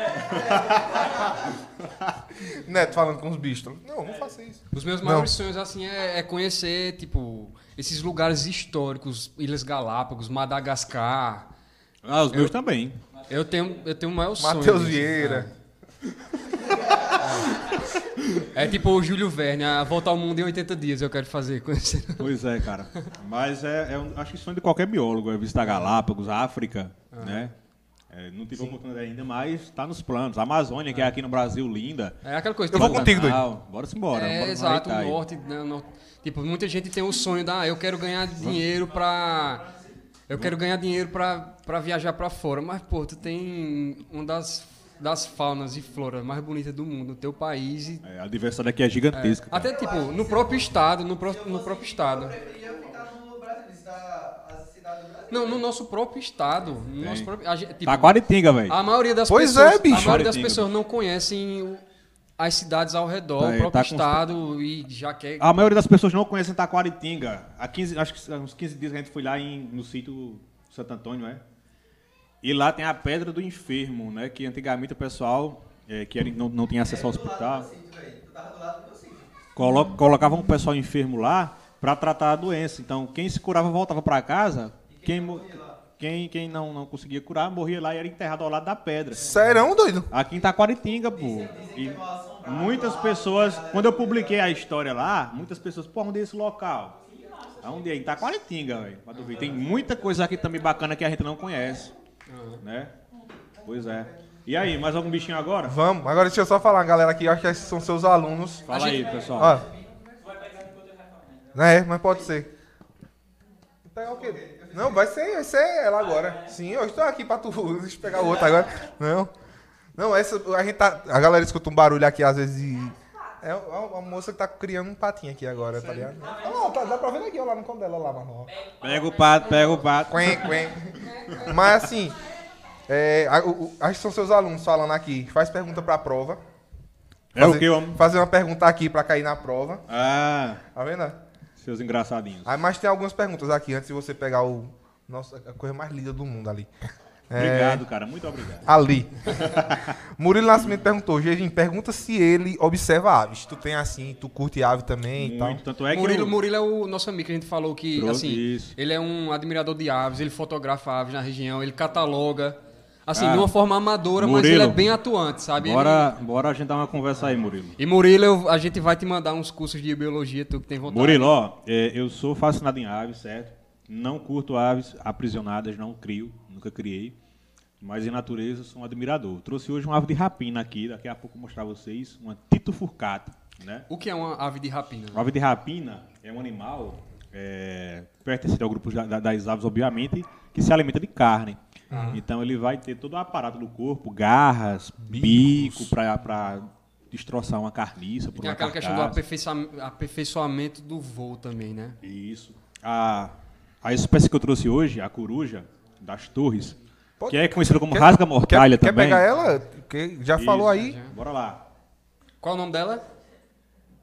Neto falando com os bichos. Não, não faça isso. Os meus maiores sonhos, assim, é, é conhecer, tipo, esses lugares históricos, Ilhas Galápagos, Madagascar. Ah, os meus também. Eu tenho, eu tenho o maior sonho. Matheus. Vieira. É tipo o Júlio Verne, a volta ao mundo em 80 dias eu quero fazer. Conhecer. Pois é, cara. Mas é, é um- acho que sonho de qualquer biólogo, é visitar Galápagos, África, Ah. né? É, não tive oportunidade ainda, mas está nos planos. A Amazônia, que é aqui no Brasil, linda. É aquela coisa. Eu vou tipo, contigo, doido. Bora se embora. É, bora exato, o norte, né, o norte. Tipo, muita gente tem o sonho da, ah, eu quero ganhar dinheiro pra. Eu quero ganhar dinheiro pra, pra viajar pra fora. Mas, pô, tu tem uma das, das faunas e floras mais bonitas do mundo no teu país. E, É, a diversidade aqui é gigantesca. cara. até, tipo, no próprio estado, no, pró- no próprio estado. Eu preferia ficar no Brasil, visitar as cidades do Brasil. Não, no nosso próprio estado. No nosso próprio, a gente, tipo, Taquaritinga, velho. A maioria das Pois pessoas, é, bicho. a maioria das Taquaritinga, pessoas não conhecem o- as cidades ao redor, Tá, o é, próprio tá estado e já quer A maioria das pessoas não conhecem Taquaritinga. Há 15, acho que há uns 15 dias que a gente foi lá em, no sítio Santo Antônio, é? E lá tem a Pedra do Enfermo, né? Que antigamente o pessoal, é, que era- não, não tinha acesso ao hospital, colo, colocavam o pessoal enfermo lá para tratar a doença. Então, quem se curava voltava para casa, quem, quem, quem não, não conseguia curar morria lá e era enterrado ao lado da pedra. Serão, doido? Aqui em Taquaritinga, pô. E muitas pessoas, quando eu publiquei a história lá, muitas pessoas, pô, onde é esse local? Aonde é? Em Taquaritinga, velho. Tem muita coisa aqui também bacana que a gente não conhece. Né? Pois é. E aí, mais algum bichinho agora? Vamos. Agora deixa eu só falar, galera, aqui. Acho que esses são seus alunos. Fala aí, pessoal. Ó. É, mas pode ser. Pegar o quê? Não, vai ser, vai ser ela agora. Sim, eu estou aqui pra tu. Deixa eu pegar o outro agora. Não. Não, essa. A gente tá. A galera escuta um barulho aqui às vezes e. É uma uma moça que tá criando um patinho aqui agora, tá ligado? Ah, não, tá, dá pra ver aqui, ó, lá no colo dela, lá, mano. Pega o pato, pega o pato. Quen, quen. Mas assim, é, a- o- acho que são seus alunos falando aqui. Faz pergunta pra prova. É o que, homem? Fazer uma pergunta aqui pra cair na prova. Ah, Tá vendo? seus engraçadinhos. Aí, mas tem algumas perguntas aqui antes de você pegar o. Nossa, a coisa mais linda do mundo ali. É, Obrigado, cara. Muito obrigado. Ali. Murilo Nascimento perguntou, Gevin, pergunta se ele observa aves. Tu tem assim, tu curte ave também e tal. Muito. Tanto é que Murilo, eu- Murilo é o nosso amigo que a gente falou que, Pronto, assim, isso. ele é um admirador de aves, ele fotografa aves na região, ele cataloga, assim, Ah, de uma forma amadora, mas Murilo, ele é bem atuante, sabe? Bora, bora a gente dar uma conversa aí, Murilo. Ele- E Murilo, eu- a gente vai te mandar uns cursos de biologia, tu que tem vontade. Murilo, ó, é, eu sou fascinado em aves, certo? Não curto aves aprisionadas, não crio, nunca criei. Mas em natureza sou um admirador. Trouxe hoje uma ave de rapina aqui, daqui a pouco vou mostrar a vocês, uma Tito furcata, né? O que é uma ave de rapina? A ave de rapina é um animal é, pertencente ao grupo da- da- das aves, obviamente, que se alimenta de carne. Então ele vai ter todo o aparato do corpo, garras, bico, para destroçar uma carniça. Por Tem uma aquela questão do carcaça. aperfeiçoam- aperfeiçoamento do voo também, né? Isso. A, A espécie que eu trouxe hoje, a coruja das torres, Pode- que é conhecida como Quer- rasga-mortalha quer, também. Quer pegar ela? Que já falou aí. Bora lá. Qual o nome dela?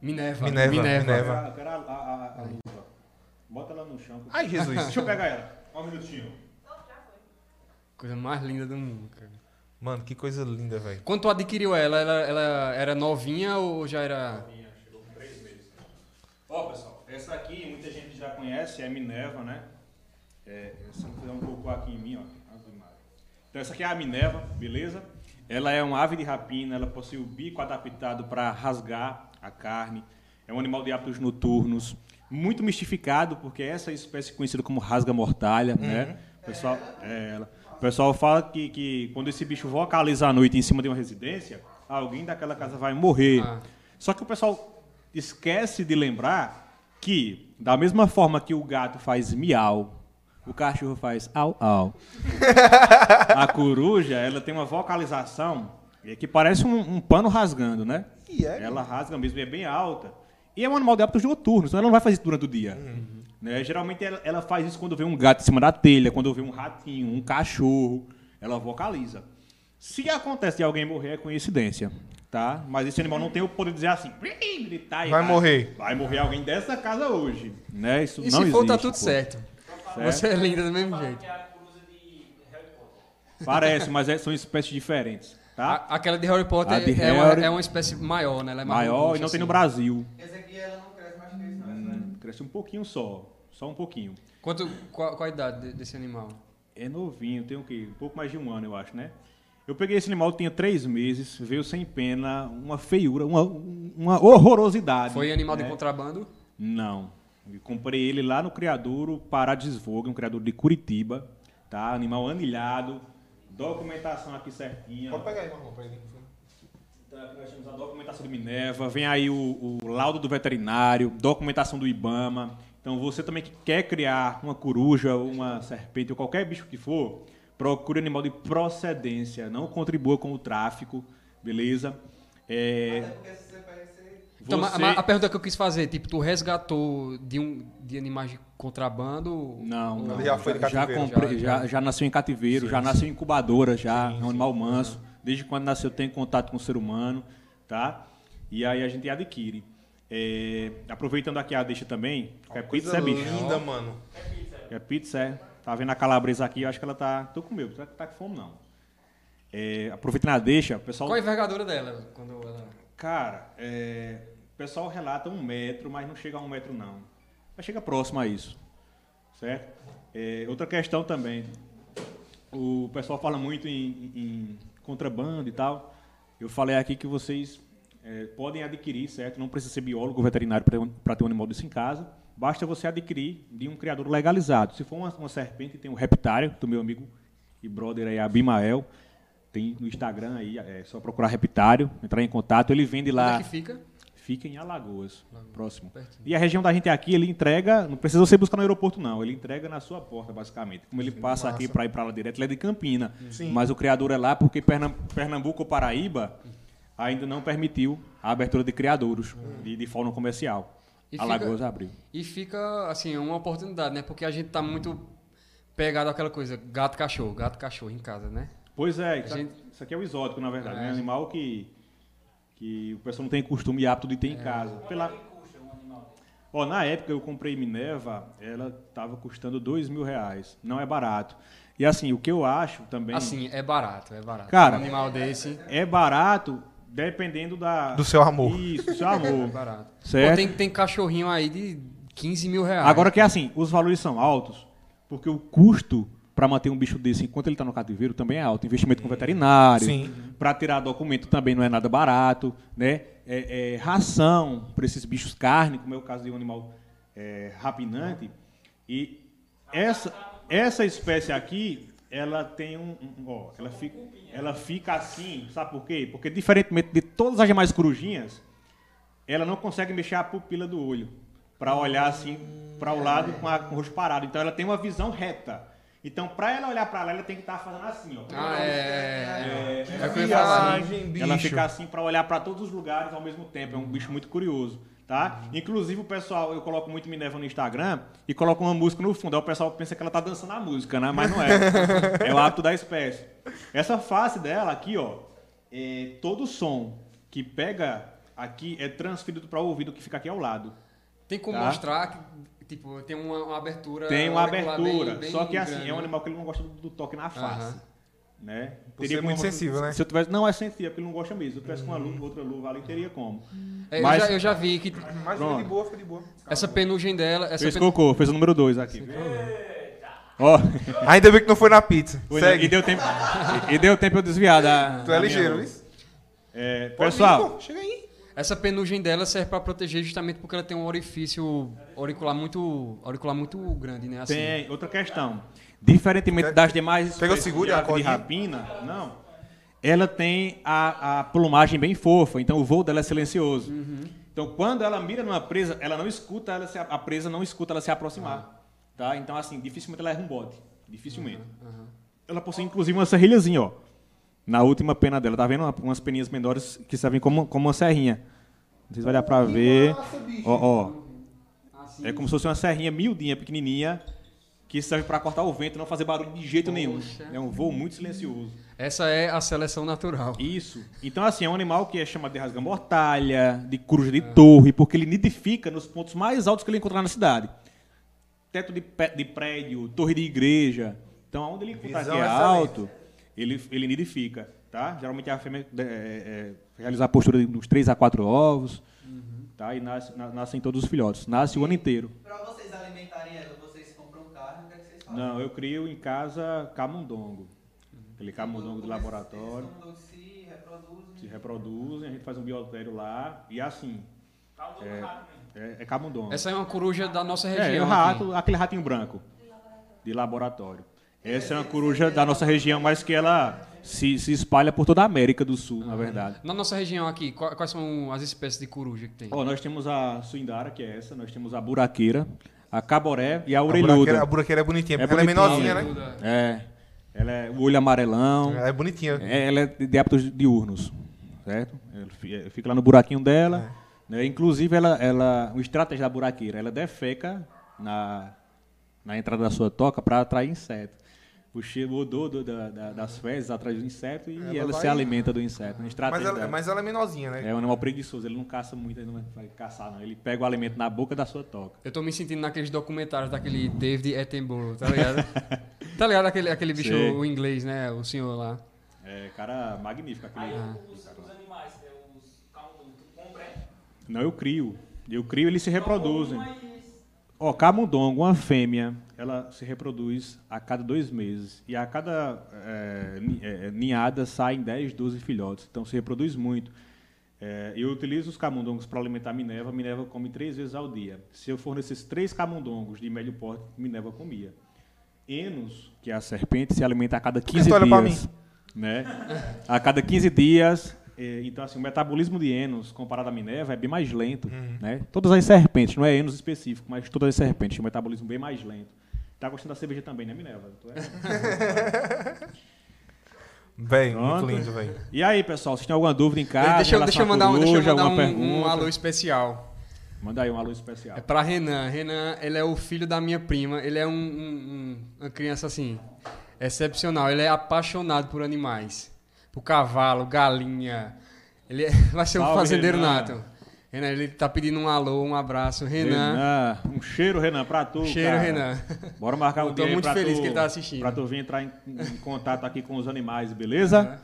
Minerva. Minerva, Minerva. Eu quero a, a, a, a luva. Bota ela no chão. Ai, Jesus. Deixa eu pegar ela. Só um minutinho. Coisa mais linda do mundo, cara. Mano, que coisa linda, velho. Quando tu adquiriu ela, ela, ela era novinha ou já era. Ó, pessoal, essa aqui muita gente já conhece, é Minerva, né? É, se não fizer um pouco aqui em mim, ó. Então essa aqui é a Minerva, beleza? Ela é uma ave de rapina, ela possui o bico adaptado para rasgar a carne. É um animal de hábitos noturnos, muito mistificado, porque essa espécie é conhecida como rasga-mortalha, né? O pessoal, é ela. O pessoal fala que, que quando esse bicho vocaliza à noite em cima de uma residência, alguém daquela casa vai morrer. Ah. Só que o pessoal esquece de lembrar que, da mesma forma que o gato faz miau, o cachorro faz au au. A coruja, ela tem uma vocalização é, que parece um, um pano rasgando, né? E é? Ela rasga mesmo, e é bem alta. E é um animal de hábitos noturnos, então ela não vai fazer isso durante o dia. Uhum. Né? Geralmente ela, ela faz isso quando vê um gato em cima da telha, quando vê um ratinho, um cachorro, ela vocaliza. Se acontece de alguém morrer, é coincidência, tá? Mas esse animal não tem o poder de dizer assim, gritar e Vai morrer. Vai morrer alguém dessa casa hoje, né? Isso E não se for, tá tudo pô. certo. Você é linda do mesmo jeito. É. Parece, mas é- são espécies diferentes, tá? A- aquela de Harry Potter de é, uma, Harry- é uma espécie maior, né? Ela é Maior e não tem no assim. Brasil. Esse aqui ela não cresce mais que isso, não. essa Hum, Cresce um pouquinho só, só um pouquinho. Quanto, qual, qual a idade de- desse animal? É novinho, tem o quê? Um pouco mais de um ano, eu acho, né? Eu peguei esse animal, tinha três meses, veio sem pena, uma feiura, uma, uma horrorosidade. Foi animal de né? contrabando? Não. Eu comprei ele lá no criadouro Paradisvogue, um criador de Curitiba, tá? Animal anilhado, documentação aqui certinha. ó. pegar aí, Marlon, pra ele. Então, aqui nós temos a documentação do Minerva, vem aí o, o laudo do veterinário, documentação do IBAMA. Então, você também que quer criar uma coruja, uma serpente ou qualquer bicho que for, procure animal de procedência, não contribua com o tráfico, beleza? É, Até porque se você pega esse... Então, você- ma- a pergunta que eu quis fazer, tipo, tu resgatou de, um, de animais de contrabando? Não, não. Já foi de já, cativeiro, comprei, já, já, já, nasceu em cativeiro, já nasceu em incubadora, já, é um animal manso. Desde quando nasceu tem contato com o ser humano, tá? E aí a gente adquire. É, aproveitando aqui a deixa também, que é pizza é bicho. linda, mano. É pizza, é. Tá vendo a calabresa aqui? Eu acho que ela tá. Tô com medo, tá, tá com fome não. É, aproveitando a deixa, o pessoal. Qual a envergadura dela? Quando ela... Cara, é, o pessoal relata um metro, mas não chega a um metro não. Mas chega próximo a isso. Certo? É, outra questão também. O pessoal fala muito em, em contrabando e tal. Eu falei aqui que vocês é, podem adquirir, certo? Não precisa ser biólogo veterinário para ter um animal desse em casa. Basta você adquirir de um criador legalizado. Se for uma, uma serpente, tem um reptário, do meu amigo e brother aí, Abimael. Tem no Instagram aí, é só procurar reptário, entrar em contato. Ele vende Onde lá. é que fica? Fica em Alagoas, próximo. pertinho. E a região da gente aqui, ele entrega, não precisa você buscar no aeroporto, não. Ele entrega na sua porta, basicamente. Como ele passa aqui para ir para lá direto, ele é de Campina. Sim. Mas o criador é lá porque Pernam- Pernambuco ou Paraíba ainda não permitiu a abertura de criadouros de, de fauna comercial. E Alagoas fica- abriu. E fica, assim, uma oportunidade, né? Porque a gente tá muito pegado àquela coisa, gato, cachorro, gato, cachorro em casa, né? Pois é, isso, gente- isso aqui é o exótico, na verdade. É, É, um animal que, que o pessoal não tem costume e hábito de ter em casa. Pela... Ó, na época eu comprei Minerva, ela estava custando dois mil reais. Não é barato. E assim, o que eu acho também. Assim, é barato, é barato. Cara, um animal desse É barato dependendo da. Do seu amor. Isso, do seu é amor. barato. Pô, certo? tem, tem cachorrinho aí de 15 mil reais. Agora que é assim, os valores são altos, porque o custo para manter um bicho desse enquanto ele está no cativeiro também é alto. Investimento com veterinário, para tirar documento também não é nada barato, né? É, é, ração para esses bichos carne, como é o caso de um animal é, rapinante. E essa, essa espécie aqui, ela tem um, um- ó, ela fica, ela fica assim, sabe por quê? Porque diferentemente de todas as demais corujinhas, ela não consegue mexer a pupila do olho para olhar assim para o lado com, a, com o rosto parado. Então ela tem uma visão reta. Então, para ela olhar para lá, ela tem que estar fazendo assim, ó. Ah, é. é, É, é eu ia falar. Viagem, bicho. ela fica assim para olhar para todos os lugares ao mesmo tempo. É um bicho muito curioso. Tá? Inclusive o pessoal, eu coloco muito Minerva no Instagram e coloco uma música no fundo. Aí o pessoal pensa que ela tá dançando a música, né? Mas não é. é o hábito da espécie. Essa face dela aqui, ó, é todo som que pega aqui é transferido para o ouvido que fica aqui ao lado. Tem como Tá. mostrar que, tipo, tem uma, uma abertura. Tem uma abertura, bem- bem só que assim, grande, é um animal que ele não gosta do, do toque na face. Aham. Né? Por muito como- sensível, né? Se eu tivesse, não é sensível, porque ele não gosta mesmo. Se eu tivesse com uma luva, outra luva ali, teria como. É, Mas- eu, já, eu já vi que Mas fica de Pronto. boa, fica de boa. essa penugem dela. Essa Fez pen- cocô, fez o número 2 aqui. Ó, Ainda bem que não foi na pizza. foi, né? Segue. e deu tempo, e, deu tempo eu desviar da. Tu é ligeiro, isso? É, Pode pessoal, Chega aí. Essa penugem dela serve para proteger justamente porque ela tem um orifício auricular muito, auricular muito grande, né? Assim. tem outra questão. Diferentemente das demais Pega o espécies seguro de a de rapina, não. Ela tem a, a plumagem bem fofa, então o voo dela é silencioso. Uhum. Então, quando ela mira numa presa, ela não escuta, ela se- a presa não escuta ela se aproximar. Tá? Então, assim, dificilmente ela erra um bote. Dificilmente. Ela possui, inclusive, uma serrilhazinha, ó. Na última pena dela. Tá vendo uma- umas peninhas menores que servem como, como uma serrinha. Não sei se vai dar pra ver. Ó, ó. É como se fosse uma serrinha miudinha, pequenininha, que serve para cortar o vento e não fazer barulho de jeito nenhum. É um voo muito silencioso. Essa é a seleção natural. Isso. Então, assim, é um animal que é chamado de rasga-mortalha, de coruja de torre, porque ele nidifica nos pontos mais altos que ele encontrar na cidade. Teto de, de prédio, torre de igreja. Então, aonde ele encontrar que é alto, ele, ele nidifica. Tá? Geralmente a fêmea é, é, é, realiza a postura de uns 3 a 4 ovos. Tá? E nasce, na- nascem todos os filhotes. Nasce o ano inteiro. Pra vocês alimentarem ela, vocês compram carne, o que é que vocês fazem? Não, eu crio em casa camundongo. Aquele camundongo do laboratório. Se reproduzem. Se reproduzem, a gente faz um biotério lá. E assim, Calma do É. rato mesmo. é, é camundongo. Essa é uma coruja da nossa É, região. o rato, aquele ratinho branco de laboratório. Essa é uma coruja da nossa região, mas que ela se, se espalha por toda a América do Sul, na verdade. Na nossa região aqui, qua- quais são as espécies de coruja que tem? Ó, nós temos a suindara, que é essa, nós temos a buraqueira, a caboré e a A buraqueira, a orelhuda. buraqueira é bonitinha, É porque ela é bonitinha. menorzinha, né? É, ela é o olho amarelão. Ela é bonitinha. É, ela é de hábitos diurnos, certo? Ela eh, fica lá no buraquinho dela. né? Inclusive, ela, ela, o estratégia da buraqueira, ela defeca na, na entrada da sua toca para atrair inseto. O cheiro, o odor do- da- da- das fezes atrai o inseto e Ela ela, se vai- alimenta do inseto. Uma Mas ela, mas ela é menorzinha, né? É um animal preguiçoso, ele não caça muito, ele não vai caçar, não. Ele pega o alimento na boca da sua toca. Eu tô me sentindo naqueles documentários daquele David Attenborough, tá ligado? tá ligado aquele, aquele bicho Sei. o inglês, né? O senhor lá. É, cara magnífico aquele. Aí os, os animais, é, os camundongos, tu compra, é? Não, eu crio. Eu crio, eles se reproduzem. Mas Ó, camundongo, uma fêmea, ela se reproduz a cada dois meses. E a cada é, ni- ninhada saem 10, 12 filhotes. Então se reproduz muito. É, eu utilizo os camundongos para alimentar a Minerva. A Minerva come três vezes ao dia. Se eu fornecesse três camundongos de médio porte, Minerva comia. Enos, que é a serpente, se alimenta a cada 15 tu olha pra dias. Né? A cada 15 dias. Então, assim, o metabolismo de Enos, comparado à Minerva, é bem mais lento. Né? Todas as serpentes, não é Enos específico, mas todas as serpentes têm um metabolismo bem mais lento. Tá gostando da cerveja também, né, Minerva? Tu é? Muito Pronto. lindo, velho. E aí, pessoal, vocês têm alguma dúvida em casa? deixa, eu- deixa eu mandar, um- deixa eu coruja, mandar um, um alô especial. Manda aí um alô especial. É pra Renan. Renan, ele é o filho da minha prima. Ele é um, um- um- uma criança assim, excepcional. Ele é apaixonado por animais. Por cavalo, galinha. Ele é- vai ser um Salve, fazendeiro Renan. nato. Renan, ele tá pedindo um alô, um abraço. Renan. Renan, um cheiro, Renan, pra tu. Cheiro, cara. Renan. Bora marcar um Eu tô dia aí muito pra feliz tu, que ele tá assistindo. Pra tu vir entrar em, em contato aqui com os animais, beleza?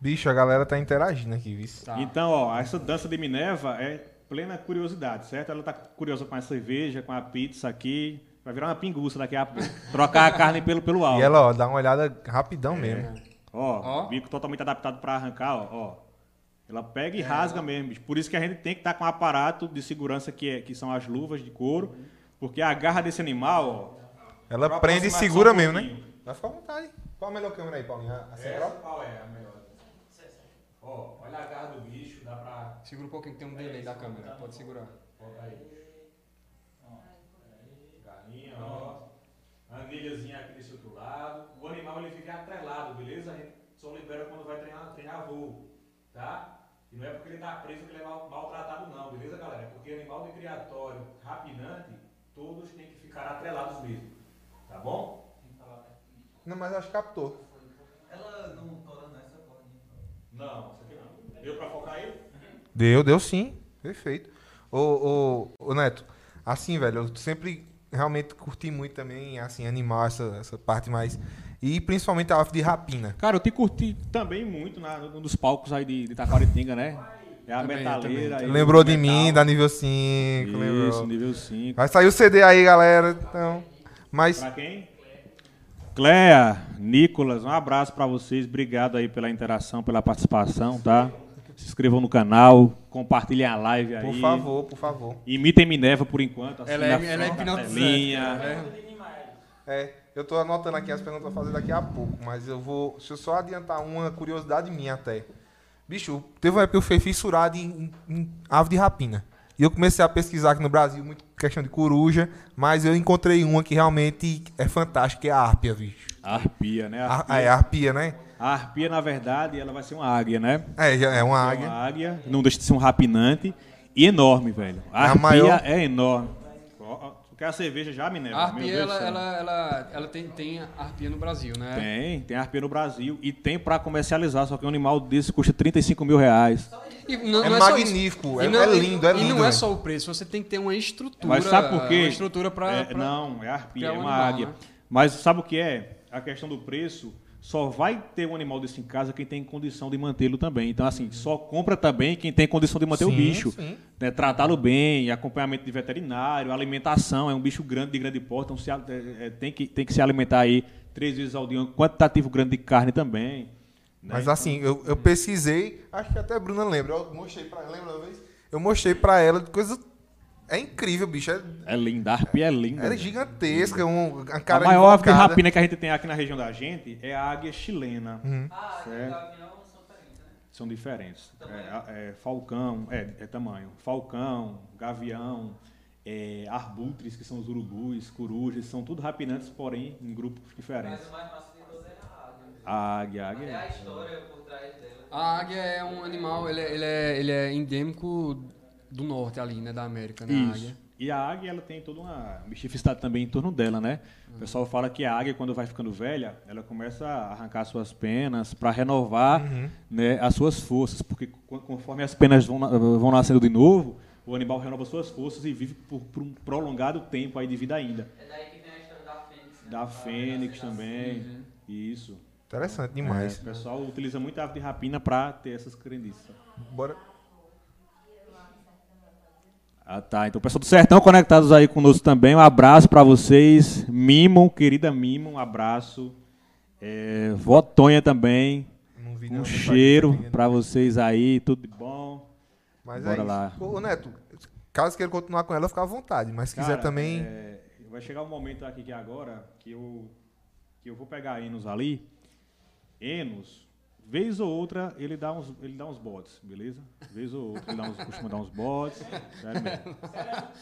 Bicho, a galera tá interagindo aqui, viu? Tá. Então, ó, essa dança de Minerva é plena curiosidade, certo? Ela tá curiosa com a cerveja, com a pizza aqui. Vai virar uma pinguça daqui a pouco. Trocar a carne pelo, pelo alto. E ela, ó, dá uma olhada rapidão mesmo. Ó, Ó. bico totalmente adaptado para arrancar, ó, ó. Ela pega e rasga mesmo, bicho. Por isso que a gente tem que estar com um aparato de segurança que, é, que são as luvas de couro, porque a garra desse animal, ó. Ela prende e segura um mesmo, né? Vai ficar à vontade. Qual a melhor câmera aí, Paulinho? A a central? qual é a melhor? Ó, olha a garra do bicho, dá pra. Segura um pouquinho que tem um delay da câmera. Pode segurar. Bota aí. Garrinha, ó. Anilhazinha aqui desse outro lado. O animal ele fica atrelado, beleza? A gente só libera quando vai treinar, treinar voo, tá? E não é porque ele está preso que ele é mal- maltratado, não, beleza, galera? É porque animal de criatório rapinante, todos têm que ficar atrelados mesmo. Tá bom? Não, mas acho que captou. Ela não tora nessa porra. Não, isso aqui não. Deu pra focar aí? Deu, deu sim. Perfeito. Ô, ô, ô, Neto, assim, velho, eu sempre realmente curti muito também, assim, animal, essa, essa parte mais. E principalmente a ave de rapina. Cara, eu te curti também muito na, num dos palcos aí de, de Taquaritinga, né? É a Também, metaleira. também. aí, Lembrou de metal. mim, da nível 5, Isso, lembrou. nível 5. Vai sair o CD aí, galera. Então, mas Pra quem? Cléa, Nicolas, um abraço pra vocês. Obrigado aí pela interação, pela participação, tá? Se inscrevam no canal, compartilhem a live aí. por favor, por favor. Imitem Minerva por enquanto. Ela é, ela é hipnotizante. cartelinha. cara. É. É, eu tô anotando aqui as perguntas pra fazer daqui a pouco, mas eu vou. Deixa eu só adiantar uma curiosidade minha até. Bicho, teve uma época que eu fui fissurado em, em ave de rapina. E eu comecei a pesquisar aqui no Brasil, muito questão de coruja, mas eu encontrei uma que realmente é fantástica, que é a árpia, bicho. A arpia, né? Arpia, é arpia, né? a arpia, na verdade, ela vai ser uma águia, né? É, já é uma É águia. uma águia, não deixa de ser um rapinante e enorme, velho. A É a arpia maior- é enorme. Quer a cerveja já, Minerva? A arpia, ela, ela, ela, ela tem, tem arpia no Brasil, né? Tem, tem arpia no Brasil e tem pra comercializar, só que um animal desse custa 35 mil reais. E não- É não só magnífico, é- E não- é lindo, é E lindo, não é só o preço, você tem que ter uma estrutura. Mas sabe por quê? Uma estrutura pra... É, pra- Não, é arpia, pra é um uma animal, águia. né? Mas sabe o que é? A questão do preço, só vai ter um animal desse em casa quem tem condição de mantê-lo também. Então, assim, só compra também quem tem condição de manter o Sim, bicho. sim. né? Tratá-lo bem, acompanhamento de veterinário, alimentação. É um bicho grande, de grande porte, então se é, é, tem, que, tem que se alimentar aí três vezes ao dia. Um quantitativo grande de carne também. né? Mas assim, eu, eu pesquisei, acho que até a Bruna lembra, eu mostrei pra ela, lembra uma vez? Eu mostrei pra ela coisa. É incrível, bicho. É, É linda, a arpia é linda. é velho. gigantesca, um, a A cara maior ave de rapina que a gente tem aqui na região da gente é a águia chilena. Ah, Certo. e o gavião são diferentes, né? São diferentes. É, a- é, falcão, é, é tamanho. Falcão, gavião, é, arbutres, que são os urubus, corujas, são tudo rapinantes, porém em grupos diferentes. Mas o mais massa de todos é a águia. mesmo. A águia, a águia. Até a é- história por trás dela. A águia é um animal, ele é, ele é, ele é endêmico do norte ali, né, da América, né, a Isso. águia. E a águia ela tem toda uma mistificidade também em torno dela, né? O pessoal fala que a águia, quando vai ficando velha, ela começa a arrancar suas penas para renovar né, as suas forças, porque co- conforme as penas vão, vão nascendo de novo, o animal renova suas forças e vive por, por um prolongado tempo aí de vida ainda. É daí que vem a história da Fênix. né? Da fênix também, isso. Interessante É, demais. o pessoal utiliza muito a ave de rapina para ter essas crendices. Bora. Ah, tá. Então, pessoal do Sertão conectados aí conosco também. Um abraço para vocês. Mimo, querida Mimo, um abraço. É, Vó Tonha também. Não vi Um cheiro para vocês aí. Tudo de bom. Mas Bora é lá. Ô, ô, Neto, caso queira continuar com ela, fica à vontade. Mas se quiser Cara, também. é, vai chegar um momento aqui que agora que eu, que eu vou pegar Enos ali. Enos, vez ou outra, ele dá uns, ele dá uns bots, beleza? Vez ou outra, ele dá uns, costuma dar uns bots. Sério mesmo.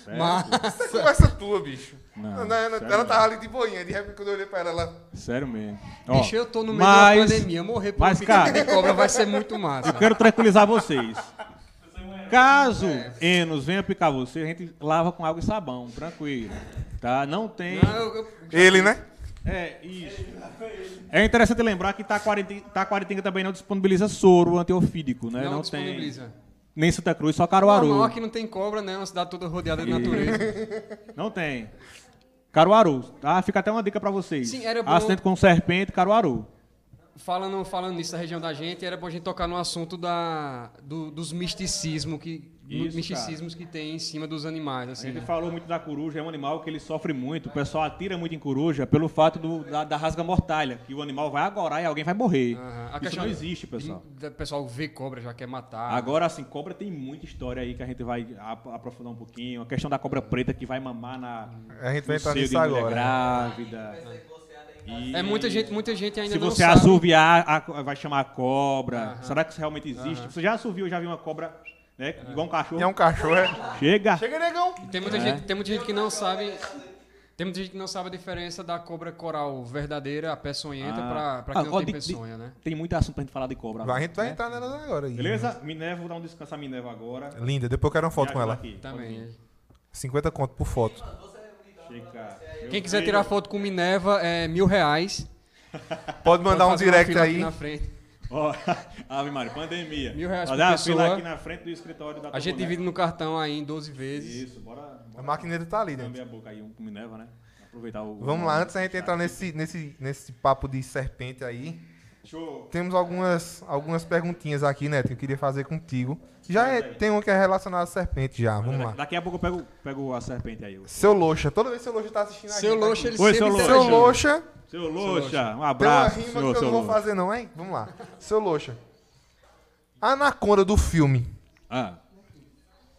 Sério? Essa conversa tua, bicho. Não, Não, não, sério ela mesmo. tava ali de boinha. De repente, quando eu olhei pra ela, ela. Sério mesmo. Ó, Bicho, eu tô no meio mas- da pandemia, morrer por mas, cara- de cobra vai ser muito massa. Eu quero tranquilizar vocês. Caso Enos venha picar você, a gente lava com água e sabão, tranquilo. Tá? Não tem. Não, eu- eu- Ele, né? É, isso. É interessante lembrar que Taquaritinga, Taquaritinga também não disponibiliza soro antiofídico, né? não, Não, tem. disponibiliza. Nem Santa Cruz, só Caruaru. não, aqui não tem cobra, né? É uma cidade toda rodeada de natureza. Não tem. Caruaru. Tá? Fica até uma dica pra vocês. Sim, era bom- Acidente com serpente, Caruaru. falando, falando nisso da região da gente, era bom a gente tocar no assunto da, do- dos misticismo que, Isso, misticismos que tem em cima dos animais. A Assim, gente falou muito da coruja, é um animal que ele sofre muito. O pessoal atira muito em coruja pelo fato do- da, da rasga mortalha, que o animal vai agorar e alguém vai morrer. A Isso questão não de- existe, pessoal. O pessoal vê cobra, já quer matar. Agora, assim, cobra tem muita história aí que a gente vai ap- aprofundar um pouquinho. A questão da cobra preta que vai mamar na A gente vai no entrar nisso de mulher agora. grávida. E É muita gente, muita gente ainda Se não você sabe. assoviar, a co- vai chamar a cobra. Será que isso realmente existe? Você já assoviu, já viu uma cobra, né? Igual um cachorro. É um cachorro, é. Chega! Chega, negão. Tem muita, gente, tem muita gente que não sabe. Tem muita gente que não sabe a diferença da cobra coral verdadeira, a peçonhenta, Ah. pra, pra Ah, quem não ó, tem de- de- peçonha, né? Tem muito assunto pra gente falar de cobra. A gente vai né? entrar nela agora. aí. Beleza? Minerva, vou dar um descanso a Minerva agora. Linda, depois eu quero uma foto com ela. aqui, Também. pode vir. 50 conto por foto. Chega. Quem quiser tirar foto com Minerva, é mil reais. Pode mandar Pode um direct aí. na frente. Ó, Ave Maria, pandemia. Mil reais Fazer por uma fila pessoa. aqui na frente do escritório da A gente divide no cartão aí em 12 vezes. Isso, bora. A bora maquineta tá ali lamber dentro. a boca aí um com Minerva, né? Aproveitar o. Vamos lá, antes da gente entrar nesse, nesse, nesse papo de serpente aí, Show. temos algumas, algumas perguntinhas aqui, né, que eu queria fazer contigo. Já é- tem uma que é relacionada à serpente já, vamos lá. Daqui a pouco eu pego, pego a serpente aí. Seu Loxa, toda vez que seu Loxa tá assistindo a Seu gente Loxa, ele Oi, sempre seu tá Seu. Loxa, Seu Loxa, um tem uma abraço. rima senhor, que eu não vou Loxa. fazer não, hein? Vamos lá. Seu Loxa. A Anaconda do filme, Ah.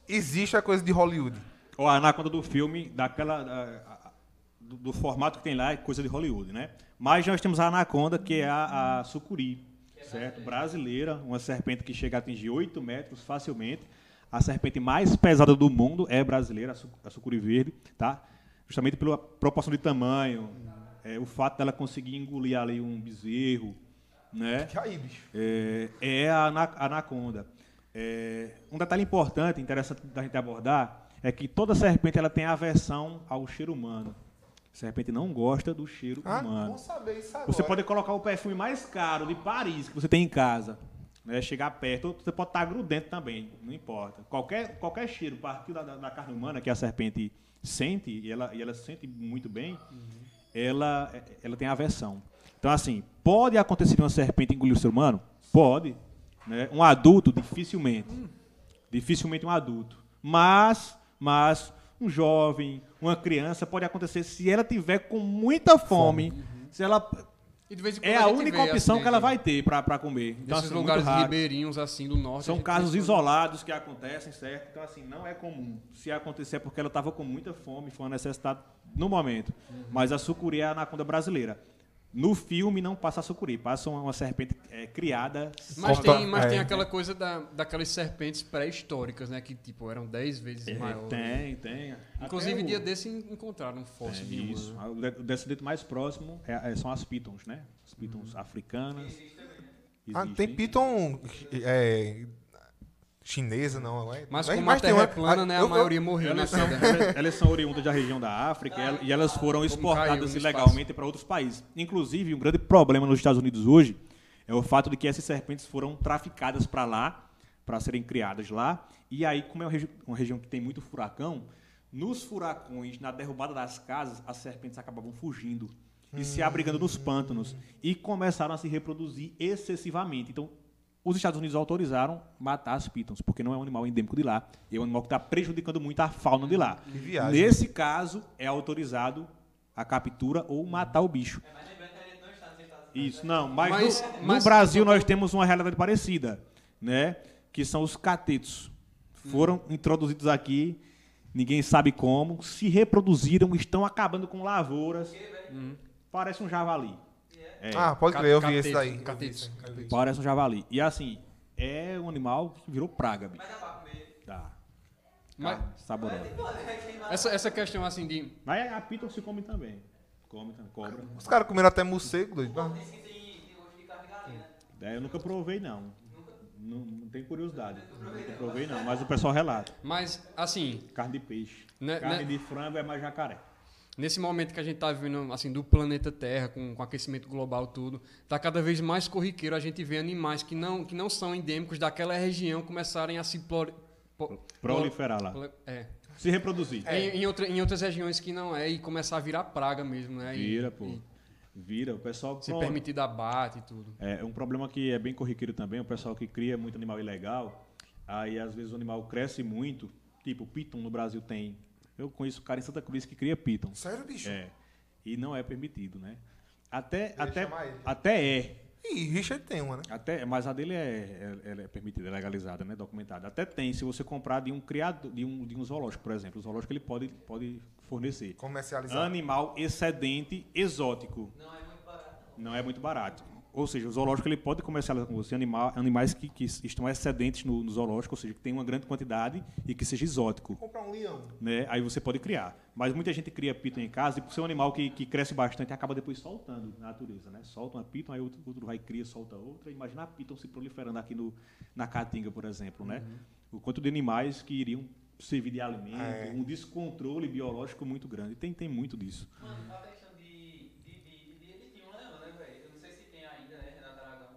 existe a coisa de Hollywood. Ó, a anaconda do filme, daquela. a- a- do, do formato que tem lá, é coisa de Hollywood, né? Mas nós temos a anaconda, que é a, a sucuri, certo? Brasileira, uma serpente que chega a atingir 8 metros facilmente. A serpente mais pesada do mundo é brasileira, a, su, a sucuri verde, tá? Justamente pela proporção de tamanho, é, o fato dela conseguir engolir ali um bezerro, né? Aí, bicho? é, é a ana- anaconda. É, um detalhe importante, interessante da gente abordar, é que toda serpente ela tem aversão ao cheiro humano. A serpente não gosta do cheiro Ah, humano. vamos saber isso agora. Você pode colocar o perfume mais caro de Paris que você tem em casa, né, chegar perto, ou você pode estar grudento também, não importa. Qualquer, qualquer cheiro, partir da, da- carne humana que a serpente sente, e ela, e ela sente muito bem, ela, ela tem aversão. Então, assim, pode acontecer de uma serpente engolir o ser humano? Pode. Né? Um adulto, dificilmente. Dificilmente um adulto. Mas, mas um jovem, uma criança, pode acontecer se ela tiver com muita fome, se ela E de vez em quando é a gente única opção acidente que ela vai ter para comer. Então, Nesses assim, muito lugares raro. ribeirinhos assim do norte. a São casos isolados que acontecem, certo? Então, assim, não é comum. Se acontecer é porque ela estava com muita fome, foi uma necessidade no momento. Mas a sucuri é a anaconda brasileira. No filme não passa a sucuri, passa uma, uma serpente é, criada. Mas, tem, mas é. tem aquela coisa da, daquelas serpentes pré-históricas, né? Que tipo, eram 10 vezes É, maiores. tem, tem. Inclusive, o- dia desse encontraram um fóssil É, de uma. isso. né? O de- O descendente mais próximo é- é- são as pitons, né? As pitons africanas. Ah, Existem. tem Python é, chinesa, não, é? Mas Mas- como mas a tem terra é uma- plana, né? A eu- eu- maioria morreu Elas nessa são, elas- são oriundas da região da África e el- e elas foram exportadas ilegalmente para outros países. Inclusive, um grande problema nos Estados Unidos hoje é o fato de que essas serpentes foram traficadas para lá, para serem criadas lá. E aí, como é uma, regi- uma região que tem muito furacão, nos furacões, na derrubada das casas, as serpentes acabavam fugindo e se abrigando nos pântanos e começaram a se reproduzir excessivamente. Então, os Estados Unidos autorizaram matar as pitons, porque não é um animal endêmico de lá, é um animal que está prejudicando muito a fauna de lá. Nesse caso, é autorizado a captura ou matar o bicho. Mas que a gente não está nos Estados Unidos. Isso, não, mas, Mas- no, no mas- Brasil nós temos uma realidade parecida, né? Que são os catetos. Foram introduzidos aqui, ninguém sabe como, se reproduziram, estão acabando com lavouras. Parece um javali. É, Ah, pode crer, eu vi esse daí. parece um javali. E assim, é um animal que virou praga, bicho. Mas dá pra comer. Tá. Mas- Tá, saboroso. Essa, essa questão assim de. Mas a piton se come também. Come, também, cobra. Os caras comeram até morcego, doido. Galinha. É, eu nunca provei, não. Não, não tenho curiosidade. Nunca provei, não. Mas o pessoal relata. Mas, assim, Carne de peixe. Né- Carne né- de frango é mais jacaré. Nesse momento que a gente está vivendo assim, do planeta Terra, com, com aquecimento global tudo, está cada vez mais corriqueiro a gente ver animais que não, que não são endêmicos daquela região começarem a se plori- po- Proliferar lá. É. Se reproduzir. Em, em outra- em outras regiões que não é, e começar a virar praga mesmo, né? E- Vira, pô. e Vira. O pessoal. se permitir abate e tudo. É um problema que é bem corriqueiro também, o pessoal que cria muito animal ilegal, aí às vezes o animal cresce muito, tipo piton no Brasil tem. Eu conheço um cara em Santa Cruz que cria piton. Sério, bicho? É. E não é permitido, né? Até, até, até é. Ih, Richard tem uma, né? Até, mas a dele é, é, é permitida, é legalizada, né? Documentada. Até tem, se você comprar de um criador, de um, de um zoológico, por exemplo. O zoológico ele pode, pode fornecer. Comercializado. Animal excedente exótico. Não é muito barato. Não é muito barato. Ou seja, o zoológico ele pode comercializar com você anima- animais que, que estão excedentes no, no zoológico, ou seja, que tem uma grande quantidade e que seja exótico. Comprar um leão. Né? Aí você pode criar. Mas muita gente cria piton em casa e por ser um animal que, que cresce bastante, acaba depois soltando na natureza. Né? Solta uma piton, aí outro, outro vai cria, solta outra. Imagina a piton se proliferando aqui no, na Caatinga, por exemplo. Né? O quanto de animais que iriam servir de alimento, É. um descontrole biológico muito grande. Tem, tem muito disso. Mano, a questão de. de, de, de ele tinha um leão, né, velho? Eu não sei se tem ainda, né, Renato Aragão,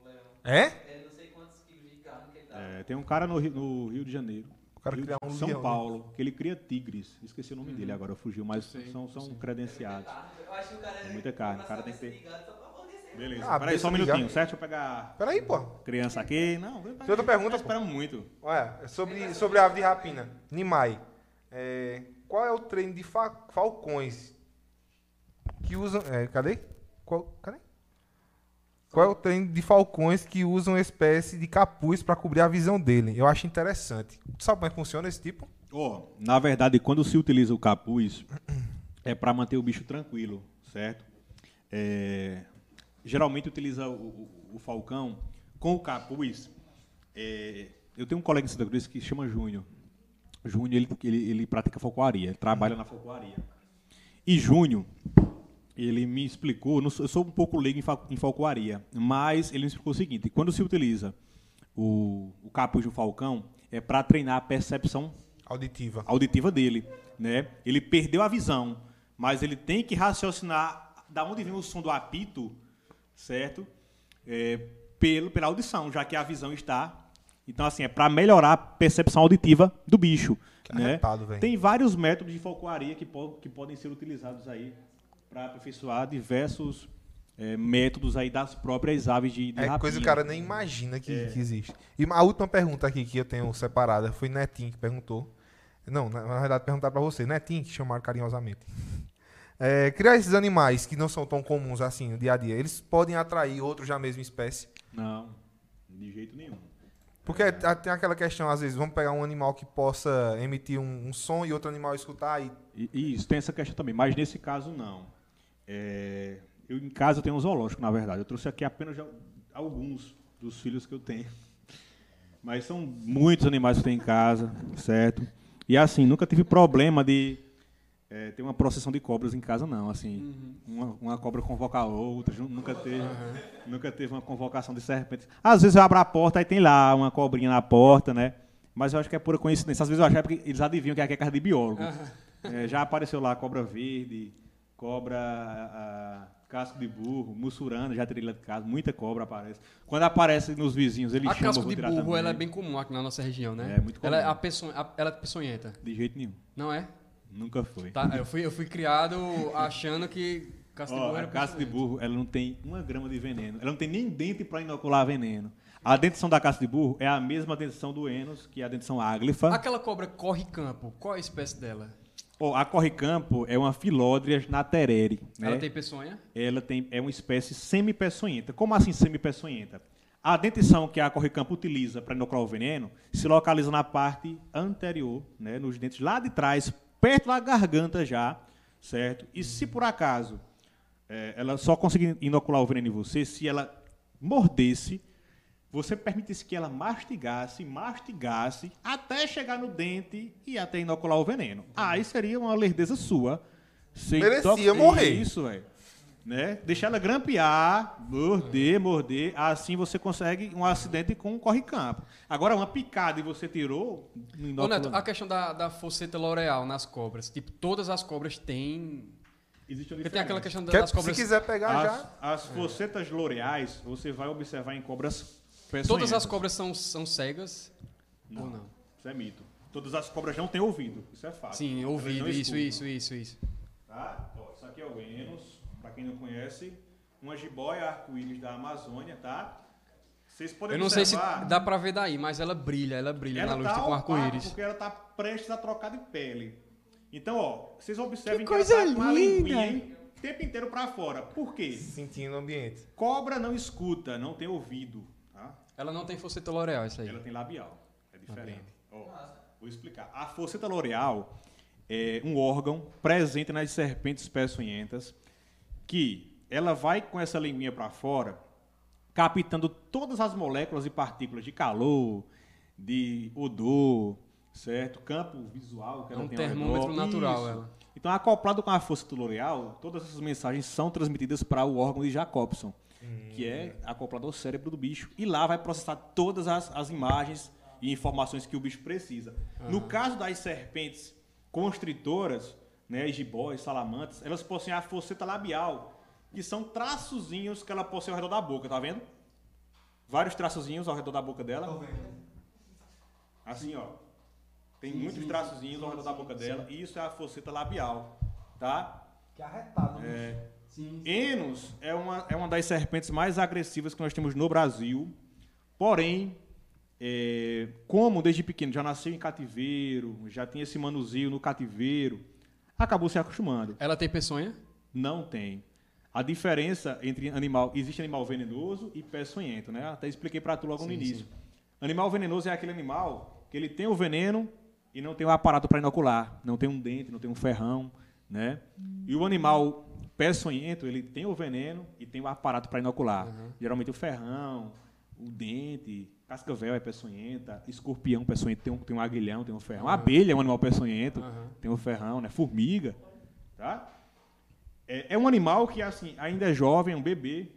o leão. É? É, não sei quantos quilos de carne que ele dá. É, tem um cara no, Rio- no Rio de Janeiro. O cara Rio cria um São leão, né? Paulo, que ele cria tigres. Esqueci o nome dele agora, fugiu, mas sei, são, são credenciados. Carne, Eu acho que o cara É muita carne, o cara tem que ter- ligado. Beleza. Ah, Peraí, só um eu minutinho, ligar. certo? Deixa eu pegar Peraí, pô. criança aqui. Não, Tem outra pergunta, nós pô? esperamos muito. Olha, sobre, sobre a ave de rapina. Nimai. É, qual é o treino de fa- falcões que usam. É, cadê? Qual, cadê? Qual é o treino de falcões que usam uma espécie de capuz para cobrir a visão dele? Eu acho interessante. Tu sabe como é que funciona esse tipo? Ó, na verdade, quando se utiliza o capuz, é para manter o bicho tranquilo, certo? É, geralmente utiliza o, o- o falcão com o capuz. é, eu tenho um colega em Santa Cruz que chama Júnior. Júnior, ele, ele, ele pratica falcoaria, ele trabalha na falcoaria. E Júnior, ele me explicou, eu sou um pouco leigo em, fal- em falcoaria, mas ele me explicou o seguinte, quando se utiliza o, o capuz do falcão, é para treinar a percepção Auditiva. auditiva dele, né? Ele perdeu a visão, mas ele tem que raciocinar da onde vem o som do apito, certo? É, pelo pela audição, já que a visão está. Então assim é para melhorar a percepção auditiva do bicho, Que né? arretado. Tem vários métodos de falcoaria que, po- que podem ser utilizados aí para aperfeiçoar diversos é, métodos aí das próprias aves de, de É rapina. coisa que o cara nem imagina que, que existe. E a última pergunta aqui que eu tenho separada foi Netinho que perguntou. Não, na, na verdade, perguntar pra você. Netinho, que chamaram carinhosamente. É, criar esses animais que não são tão comuns assim no dia a dia, eles podem atrair outros da mesma espécie. Não, de jeito nenhum. Porque a- tem aquela questão, às vezes, vamos pegar um animal que possa emitir um, um som e outro animal escutar. E, e isso, tem essa questão também, mas nesse caso não. É, eu em casa eu tenho um zoológico, na verdade. Eu trouxe aqui apenas alguns dos filhos que eu tenho. Mas são muitos animais que eu tenho em casa, certo? E assim, nunca tive problema de é, ter uma processão de cobras em casa, não. Assim, uma, uma cobra convocar a outra, nunca teve, nunca teve uma convocação de serpentes. Às vezes eu abro a porta e tem lá uma cobrinha na porta, né? Mas eu acho que é pura coincidência. Às vezes eu acho que é porque eles adivinham que aqui é casa de biólogo. É, já apareceu lá cobra verde, cobra casco de burro, mussurana, já lá de casa, muita cobra aparece. Quando aparece nos vizinhos, eles A chamam, casco vou de burro, também. ela é bem comum aqui na nossa região, né? É, muito Ela é, comum. a a- ela é peçonhenta, De jeito nenhum. não é? Nunca foi. Tá, eu, fui, eu fui criado achando que casco de burro a era casca de peçonhenta. burro, ela não tem uma grama de veneno. Ela não tem nem dente para inocular veneno. A dentição da casca de burro é a mesma dentição do Enos, que é a dentição áglifa. Aquela cobra corre campo, qual é a espécie dela? Ó, a corre-campo é uma Philodrias naterere. Né? Ela tem peçonha? ela tem, é uma espécie semi-peçonhenta. Como assim semi-peçonhenta? A dentição que a corre-campo utiliza para inocular o veneno se localiza na parte anterior, né, nos dentes lá de trás, perto da garganta já, certo? E se por acaso eh, ela só conseguir inocular o veneno em você se ela mordesse, você permitisse que ela mastigasse, mastigasse, até chegar no dente e até inocular o veneno. Aí seria uma lerdeza sua. Ser Merecia morrer. Isso, velho. Né? Deixar ela grampear, morder, morder. Assim você consegue um acidente com um corre-campo. Agora, uma picada e você tirou... Ô, Neto, a questão da, da foceta l'oreal nas cobras. Tipo, todas as cobras têm... Existe uma tem aquela questão Quer- das cobras... se quiser pegar As, já. as focetas loreais, você vai observar em cobras Todas as cobras são, são cegas? Não, Ou não? Isso é mito. Todas as cobras não têm ouvido. Isso é fato. Sim, ouvido, isso, isso, isso, isso. Tá? Ó, isso aqui é o Enos, para quem não conhece. Uma jiboia arco-íris da Amazônia, tá? Vocês podem Eu não sei se observar. dá pra ver daí, mas ela brilha, ela brilha ela na luz, tá tipo um opaca arco-íris. porque ela tá prestes a trocar de pele. Então, ó, vocês observem que, coisa ela tá com a linda! linguinha o tempo inteiro para fora. Por quê? Sentindo o ambiente. Cobra não escuta, não tem ouvido? Ela não tem foceta l'oreal, isso aí. Ela tem labial. É diferente. Ó, vou explicar. A fosseta l'oreal é um órgão presente nas serpentes peçonhentas que ela vai com essa linguinha para fora captando todas as moléculas e partículas de calor, de odor, certo? Campo visual que É ela um tem termômetro natural, Isso. ela. Então, acoplado com a força tutorial, todas essas mensagens são transmitidas para o órgão de Jacobson, que é acoplado ao cérebro do bicho. E lá vai processar todas as, as imagens e informações que o bicho precisa. No caso das serpentes constritoras, né, gibóis, salamantes, elas possuem a fosseta labial, que são traçozinhos que ela possui ao redor da boca, tá vendo? Vários traçozinhos ao redor da boca dela. Assim, ó. Tem muitos traçozinhos ao redor da boca dela. E isso é a fosseta labial, tá? Que arretado. É. Enos é uma, é uma das serpentes mais agressivas que nós temos no Brasil. Porém, é, como desde pequeno já nasceu em cativeiro, já tinha esse manuseio no cativeiro, acabou se acostumando. Ela tem peçonha? Não tem. A diferença entre animal, existe animal venenoso e peçonhento, né? Até expliquei para tu logo no Sim, início. Animal venenoso é aquele animal que ele tem o veneno e não tem o aparato para inocular, não tem um dente, não tem um ferrão, né? E o animal peçonhento, ele tem o veneno e tem o aparato para inocular. Geralmente o ferrão, o dente, cascavel é peçonhenta, escorpião peçonhento tem um, tem um aguilhão, tem um ferrão. Abelha é um animal peçonhento, tem um ferrão, né? Formiga, tá? É, é um animal que assim ainda é jovem, é um bebê,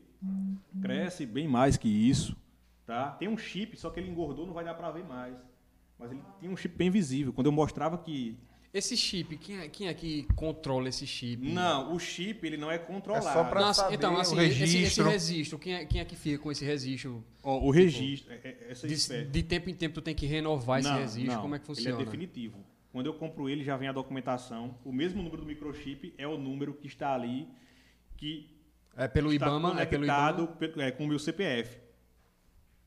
cresce bem mais que isso, tá? Tem um chip, só que ele engordou, não vai dar para ver mais. Mas ele tem um chip bem visível. Quando eu mostrava que Esse chip, quem é, quem é que controla esse chip? não, o chip ele não é controlado. É só Nossa, saber então, o assim, esse- Esse, registro. registro, quem é, quem é que fica com esse registro? Ó, o registro, é- é- essa De, espécie. de tempo em tempo tu tem que renovar esse Não, registro? não, Como é que funciona? Ele é definitivo. Quando eu compro ele, já vem a documentação. O mesmo número do microchip é o número que está ali, que É pelo está IBAMA? É pelo conectado IBAMA? é, com o meu CPF.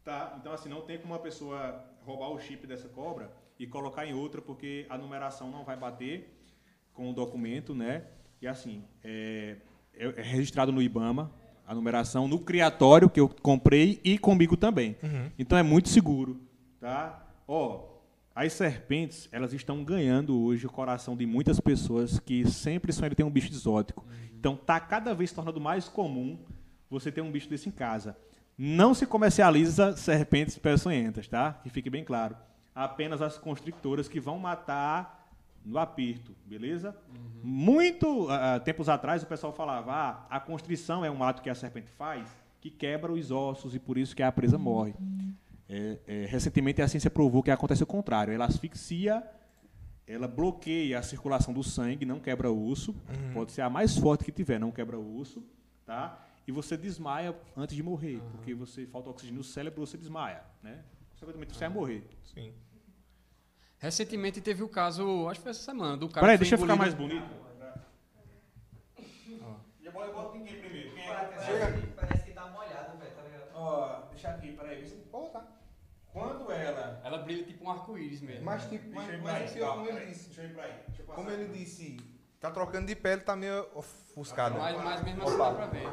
Tá? Então, assim, não tem como uma pessoa roubar o chip dessa cobra e colocar em outra, porque a numeração não vai bater com o documento, né? E assim, é, é- é registrado no IBAMA, a numeração no criatório que eu comprei e comigo também. Então é muito seguro, tá? Ó, as serpentes, elas estão ganhando hoje o coração de muitas pessoas que sempre sonham ter um bicho exótico. Então tá cada vez se tornando mais comum você ter um bicho desse em casa. Não se comercializa serpentes peçonhentas, tá? Que fique bem claro. Apenas as constrictoras que vão matar no aperto, beleza? Muito ah, ah, tempos atrás o pessoal falava: ah, a constrição é um ato que a serpente faz que quebra os ossos e por isso que a presa morre. É, é, recentemente a ciência provou que acontece o contrário. Ela asfixia, ela bloqueia a circulação do sangue, não quebra o osso. Pode ser a mais forte que tiver, não quebra o osso, tá? E você desmaia antes de morrer, porque você falta oxigênio no cérebro, você desmaia, né? Consequentemente você vai morrer. Sim. Recentemente teve o caso, acho que foi essa semana, do cara Peraí, deixa eu ficar mais bonito. E agora eu boto ninguém primeiro. Quem é Parece, que- parece que tá molhado, velho, tá ligado? Ó, deixa aqui, peraí. vê tá. Quando ela. Ela brilha tipo um arco-íris mesmo. Mas, tipo, Deixa mas, eu ir mas pra é como ele disse. Deixa eu ir pra aí. Deixa eu passar. Como ele disse, tá trocando de pele, tá meio ofuscado. Mas, mas mesmo assim dá pra ver.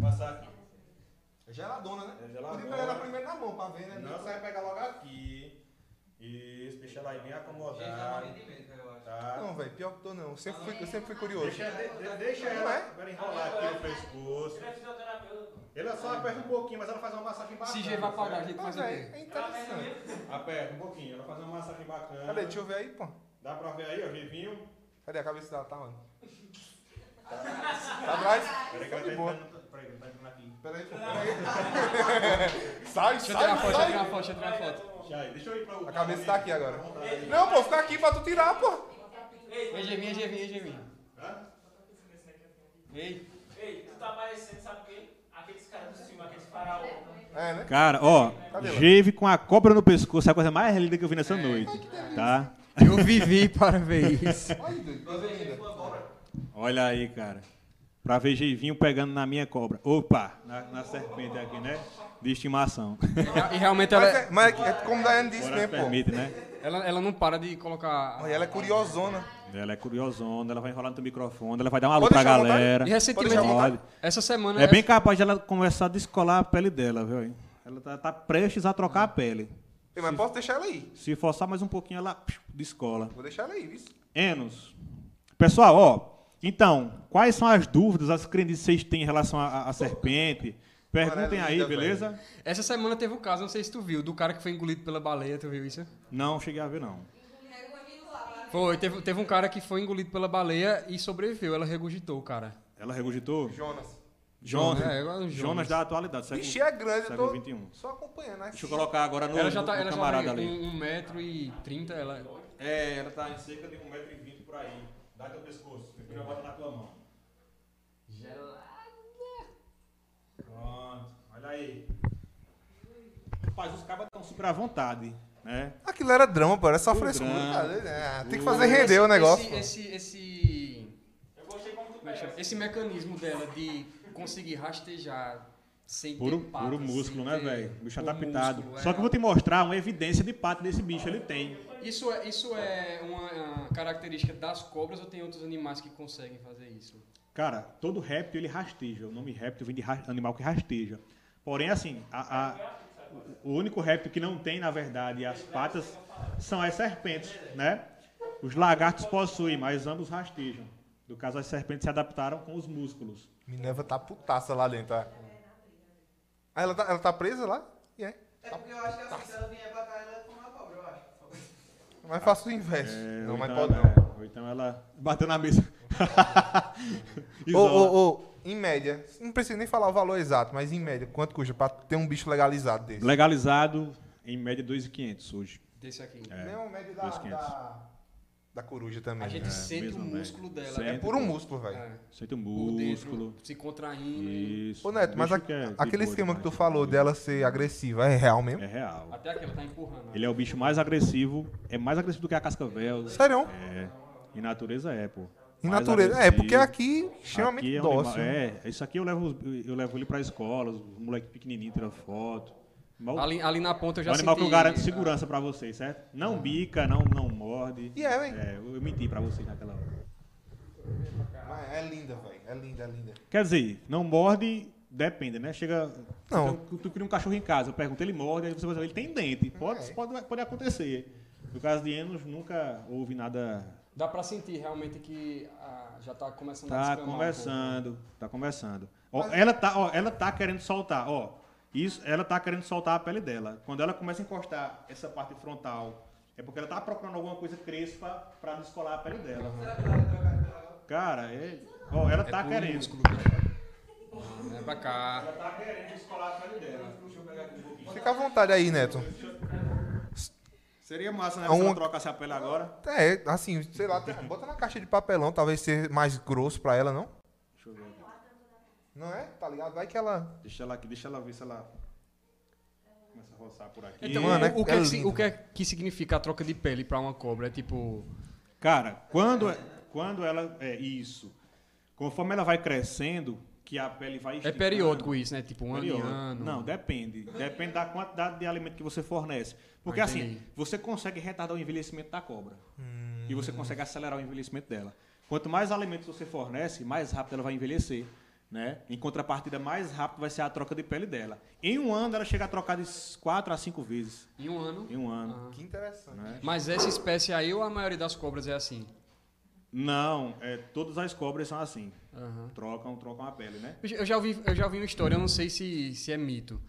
Passar aqui. É geladona, né? É geladona. Podia pegar ela primeiro na mão pra ver, né? Não, você vai pegar logo aqui. Isso, deixa ela aí bem Gente, tá. Tá? Não, velho, pior que tô não. Eu sempre fui, eu sempre fui curioso. Deixa, de- ela é? agora enrolar aqui no pescoço. Ele é. Ela só aperta um pouquinho, mas ela faz uma massagem bacana. Se vai pagar, a gente faz o velho, quê? é interessante. Aperta um pouquinho, ela faz uma massagem bacana. Cadê? Deixa eu ver aí, pô. Dá pra ver aí, ó, Givinho? Cadê a cabeça dela? Tá onde? Tá atrás? Peraí que Tá ela tá entrando. Peraí, ela tá entrando aqui. Peraí, pô. Peraí. sai, Deixa eu tirar sai, foto, deixa eu tirar sai. uma foto, deixa eu tirar uma foto. Deixa eu ir pra o. A cabeça tá aqui agora. Não, pô, fica aqui pra tu tirar, pô. Ei, Geminha, Geminha, Geminha. Hã? Ei, Ei, tu tá parecendo, sabe o quê? Aqueles caras do filme, aqueles faraó. É, né? Cara, ó? Geve com a cobra no pescoço é a coisa mais linda que eu vi nessa noite. Tá? eu vivi para ver isso. Linda. Olha aí, cara. Pra ver Geivinho pegando na minha cobra. Opa, na, na serpente aqui, né? De estimação. E realmente ela, Mas, é, mas é como a Daiane disse mesmo, pô. permite, né? ela, ela não para de colocar. Olha, ela é curiosona. Ela é curiosona, ela vai enrolar no teu microfone, ela vai dar uma luz Pode pra galera. E recentemente, vontade. essa semana. É bem capaz de ela começar a descolar a pele dela, viu? Ela tá, tá prestes a trocar a pele. Mas posso deixar ela aí. Se forçar mais um pouquinho, ela descola. Vou deixar ela aí, viu? Enos. Pessoal, ó, Então, quais são as dúvidas, as crendices que vocês têm em relação à serpente? Perguntem aí, linda, beleza? Essa semana teve um caso, não sei se tu viu, do cara que foi engolido pela baleia, tu viu isso? Não cheguei a ver, não. Foi, teve, teve um cara que foi engolido pela baleia e sobreviveu, ela regurgitou o cara. Ela regurgitou? Jonas. Jonas. É, Jonas. Jonas. da atualidade. século- Vixe, é grande, eu século tô 21. só acompanhando. Né? Deixa eu colocar agora no, Ela já tá, no ela já camarada tá ali. com 1,30m, ela... É, ela tá em cerca de 1,20m por aí. Dá teu pescoço. Depois eu boto na tua mão. Pronto. Olha aí. Rapaz, os cabas estão super à vontade, né? Aquilo era drama, pô, era só frescura. né? Tem que fazer render o negócio. Esse, esse, esse, Eu gostei como tu é esse mecanismo dela de conseguir rastejar sem Puro, ter patas, puro músculo, sem né, velho? O bicho adaptado. músculo, Só é. que eu vou te mostrar uma evidência de pata desse bicho. Ele tem. Isso é, isso é uma, uma característica das cobras ou tem outros animais que conseguem fazer isso? Cara, todo réptil ele rasteja. O nome réptil vem de animal que rasteja. Porém, assim, a- a- o único réptil que não tem, na verdade, as patas são as serpentes, né? Os lagartos possuem, mas ambos rastejam. No caso, as serpentes se adaptaram com os músculos. Minerva tá putaça lá dentro, tá? Ah, ela tá, ela tá presa lá? E é. É porque eu acho que assim, se ela vier pra cá, ela come uma cobra, eu acho. Mas faço o inverso. É, não, mas então pode ela- não. é, ou então ela bateu na mesa. Ô, Isola. ô, ô, em média, não precisa nem falar o valor exato, mas em média, quanto custa pra ter um bicho legalizado desse? Legalizado, em média, 2.500 hoje. Desse aqui. É. Uma média da, 2.500. da, da coruja também. A gente né? sente o velho. músculo dela. Sente. É puro músculo, velho. É. Sente o músculo. dentro, se contraindo. Isso. Ô, Neto, mas a- é aquele esquema que tu falou dela ser agressiva é real mesmo? É real. Até aqui ela tá empurrando. Ele é o bicho mais agressivo. É mais agressivo do que a cascavel. Sério? É. Em natureza é, pô. Em Mais natureza. É, porque aqui, extremamente Aqui é um dócil. animal- É, isso aqui eu levo, eu levo ele pra escola, os moleques pequenininhos tiram foto. Mal- Ali, ali na ponta eu é já um animal que eu senti- garanto segurança pra vocês, certo? Não bica, não, não morde. E é, velho. É, eu eu menti pra vocês naquela hora. Mas é linda, velho. É linda, é linda. Quer dizer, não morde, depende, né? Chega. Não. Tu, tu cria um cachorro em casa, eu pergunto, ele morde, aí você vai dizer, ele tem dente. Pode, É. pode, pode acontecer. No caso de Enos, nunca houve nada. Dá pra sentir realmente que ah, já tá começando a Tá descamar um conversando, tá conversando. Ó, ela, tá, ó, ela tá querendo soltar, ó. Isso, ela tá querendo soltar a pele dela. Quando ela começa a encostar essa parte frontal, é porque ela tá procurando alguma coisa crespa pra descolar a pele dela. Cara, é, ó, ela pouco. tá é querendo. músculo. É pra cá. Ela tá querendo descolar a pele dela. Fica à vontade aí, Neto. Seria massa, né? A Se ela um- trocasse a pele agora. É, assim, sei lá, tem- bota na caixa de papelão, talvez ser mais grosso pra ela, não? Deixa eu ver. aqui. Não é? Tá ligado? Vai que ela. Deixa ela aqui, deixa ela ver se ela começa a roçar por aqui. Então, Mano, o, é- o que é é que lindo. o que é que significa a troca de pele pra uma cobra? É tipo. Cara, quando, quando ela. É isso. Conforme ela vai crescendo, que a pele vai É esticando- periódico isso, né? Tipo um ano em Periódico. ano. Não, depende. Depende da quantidade de alimento que você fornece. Porque Ah, assim, você consegue retardar o envelhecimento da cobra. Hum. E você consegue acelerar o envelhecimento dela. Quanto mais alimentos você fornece, mais rápido ela vai envelhecer. Né? Em contrapartida, mais rápido vai ser a troca de pele dela. Em um ano, ela chega a trocar de 4 a 5 vezes. Em um ano. Em um ano. Que interessante. Né? Mas essa espécie aí ou a maioria das cobras é assim? Não, é, todas as cobras são assim. Aham. Trocam, trocam a pele, né? Eu já ouvi, eu já ouvi uma história, eu não sei se, se é mito,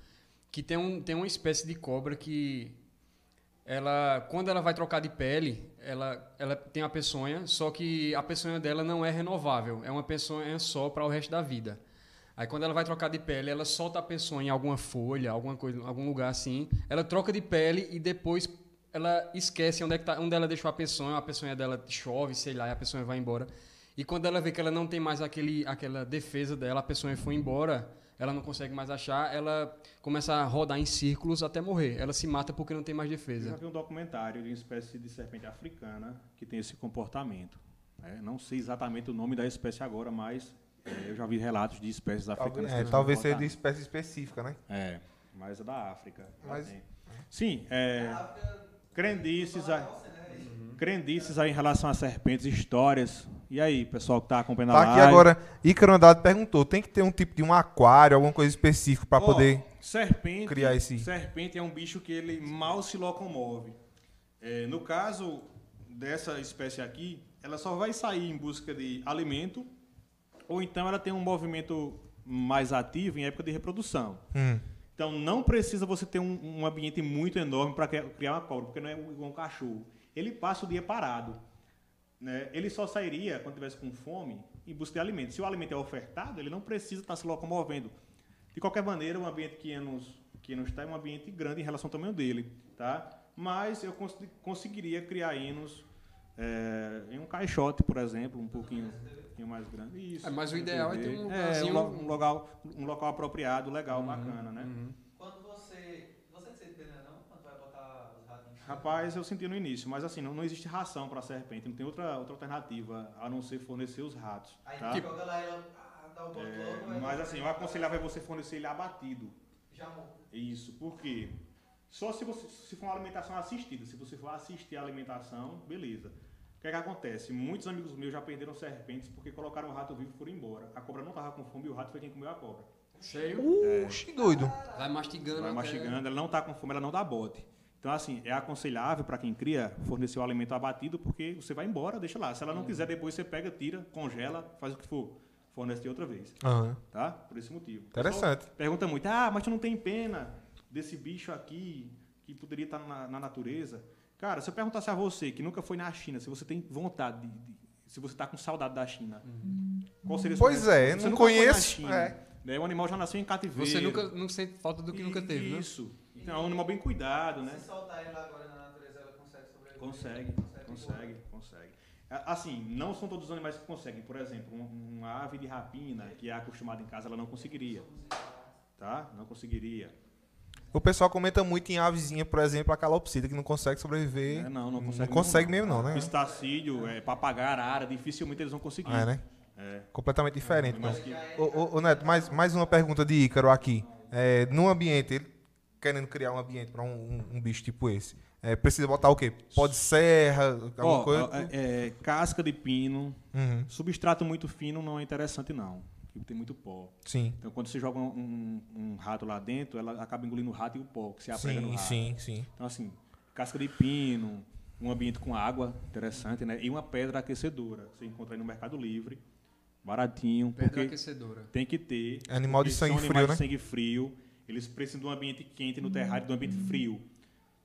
que tem, um, tem uma espécie de cobra que ela, quando ela vai trocar de pele, ela, ela tem a peçonha, só que a peçonha dela não é renovável, é uma peçonha só para o resto da vida. Aí quando ela vai trocar de pele, ela solta a peçonha em alguma folha, alguma coisa, algum lugar assim, ela troca de pele e depois ela esquece onde, é que tá, onde ela deixou a peçonha, a peçonha dela chove, sei lá, e a peçonha vai embora. E quando ela vê que ela não tem mais aquele, aquela defesa dela, a peçonha foi embora, ela não consegue mais achar, ela começa a rodar em círculos até morrer. Ela se mata porque não tem mais Eu já defesa. vi um documentário de uma espécie de serpente africana que tem esse comportamento. né? Não sei exatamente o nome da espécie agora, mas é, eu já vi relatos de espécies Talvez, africanas. é, talvez seja de espécie específica, né? É, mas é da África. Mas-. Sim, é, crendices, a- crendices aí em relação a serpentes, histórias. E aí, pessoal que está acompanhando a Tá live? aqui agora, Ícaro Andrade perguntou, tem que ter um tipo de um aquário, alguma coisa específica pra Ó, poder... serpente, criar esse- Serpente é um bicho que ele mal se locomove. É, no caso dessa espécie aqui, ela só vai sair em busca de alimento ou então ela tem um movimento mais ativo em época de reprodução. Hum. Então não precisa você ter um, um ambiente muito enorme para criar uma cobra, porque não é igual um cachorro. Ele passa o dia parado. Né? Ele só sairia quando tivesse com fome em busca de alimento. Se o alimento é ofertado, ele não precisa estar se locomovendo. De qualquer maneira, o ambiente que nos, que nos está é um ambiente grande em relação ao tamanho dele. Tá? Mas eu cons conseguiria criar hinos é, em um caixote, por exemplo, um pouquinho, um pouquinho mais grande. Isso, É, mas o pra ideal é TV. ter um É, um, um local, um local apropriado, legal, bacana, né? Quando você. Você não sente pena não? Quando vai botar os ratinhos? Rapaz, eu senti no início, mas assim, não, não existe ração para serpente, não tem outra, outra alternativa a não ser fornecer os ratos. Aí Tá? tu joga lá ela ah, dá o boto É, aí mas assim, eu aconselhava você fornecer ele abatido. Já morreu. Isso, por quê? Só se, você, se for uma alimentação assistida. Se você for assistir a alimentação, beleza. O que é que acontece? Muitos amigos meus já perderam serpentes porque colocaram o rato vivo e foram embora. A cobra não estava com fome e o rato foi quem comeu a cobra. Sério? Oxi, doido. Vai mastigando. Vai até- mastigando, ela não está com fome, ela não dá bote. Então, assim, é aconselhável para quem cria fornecer o alimento abatido, porque você vai embora, deixa lá. Se ela não quiser, depois você pega, tira, congela, faz o que for. Fornece de outra vez. Aham. Tá? Por esse motivo. Interessante. Pergunta muito, ah, mas tu não tem pena desse bicho aqui que poderia estar na, na natureza? Cara, se eu perguntasse a você, que nunca foi na China, se você tem vontade de. de- se você está com saudade da China, qual seria a sua Pois resposta? é, Você não conheço, China, é. né? O animal já nasceu em cativeiro. Você nunca não sente falta do que nunca teve, né? Então é um animal bem cuidado, né? Se soltar ele agora na natureza, ela consegue sobreviver? Consegue, consegue, consegue. A- Assim, não são todos os animais que conseguem. Por exemplo, um- uma ave de rapina que é acostumada em casa, ela não conseguiria. Tá? Não conseguiria. O pessoal comenta muito em avezinha, por exemplo, a calopsita, que não consegue sobreviver. É, não, não consegue. Não consegue mesmo, não, né? Pistacílio, é, papagaio, arara, dificilmente eles vão conseguir. É, né? É. Completamente diferente, Mas né? que- Ô, ô, ô, Neto, mais, mais uma pergunta de Ícaro aqui. É, num ambiente, ele querendo criar um ambiente para um, um- um bicho tipo esse, é, precisa botar o quê? Pó de serra, alguma Ó, coisa? é, é, casca de pino, Uhum, substrato muito fino não é interessante não, porque tem muito pó. Sim. Então quando você joga um, um- um rato lá dentro, ela acaba engolindo o rato e o pó que se apega no rato. sim, sim. Então, assim, casca de pino, um ambiente com água, interessante, né? E uma pedra aquecedora. Você encontra aí no Mercado Livre, baratinho, Pedra aquecedora. tem que ter. Animal de porque sangue frio, né? de sangue frio. Eles precisam de um ambiente quente no terrário, de um ambiente frio,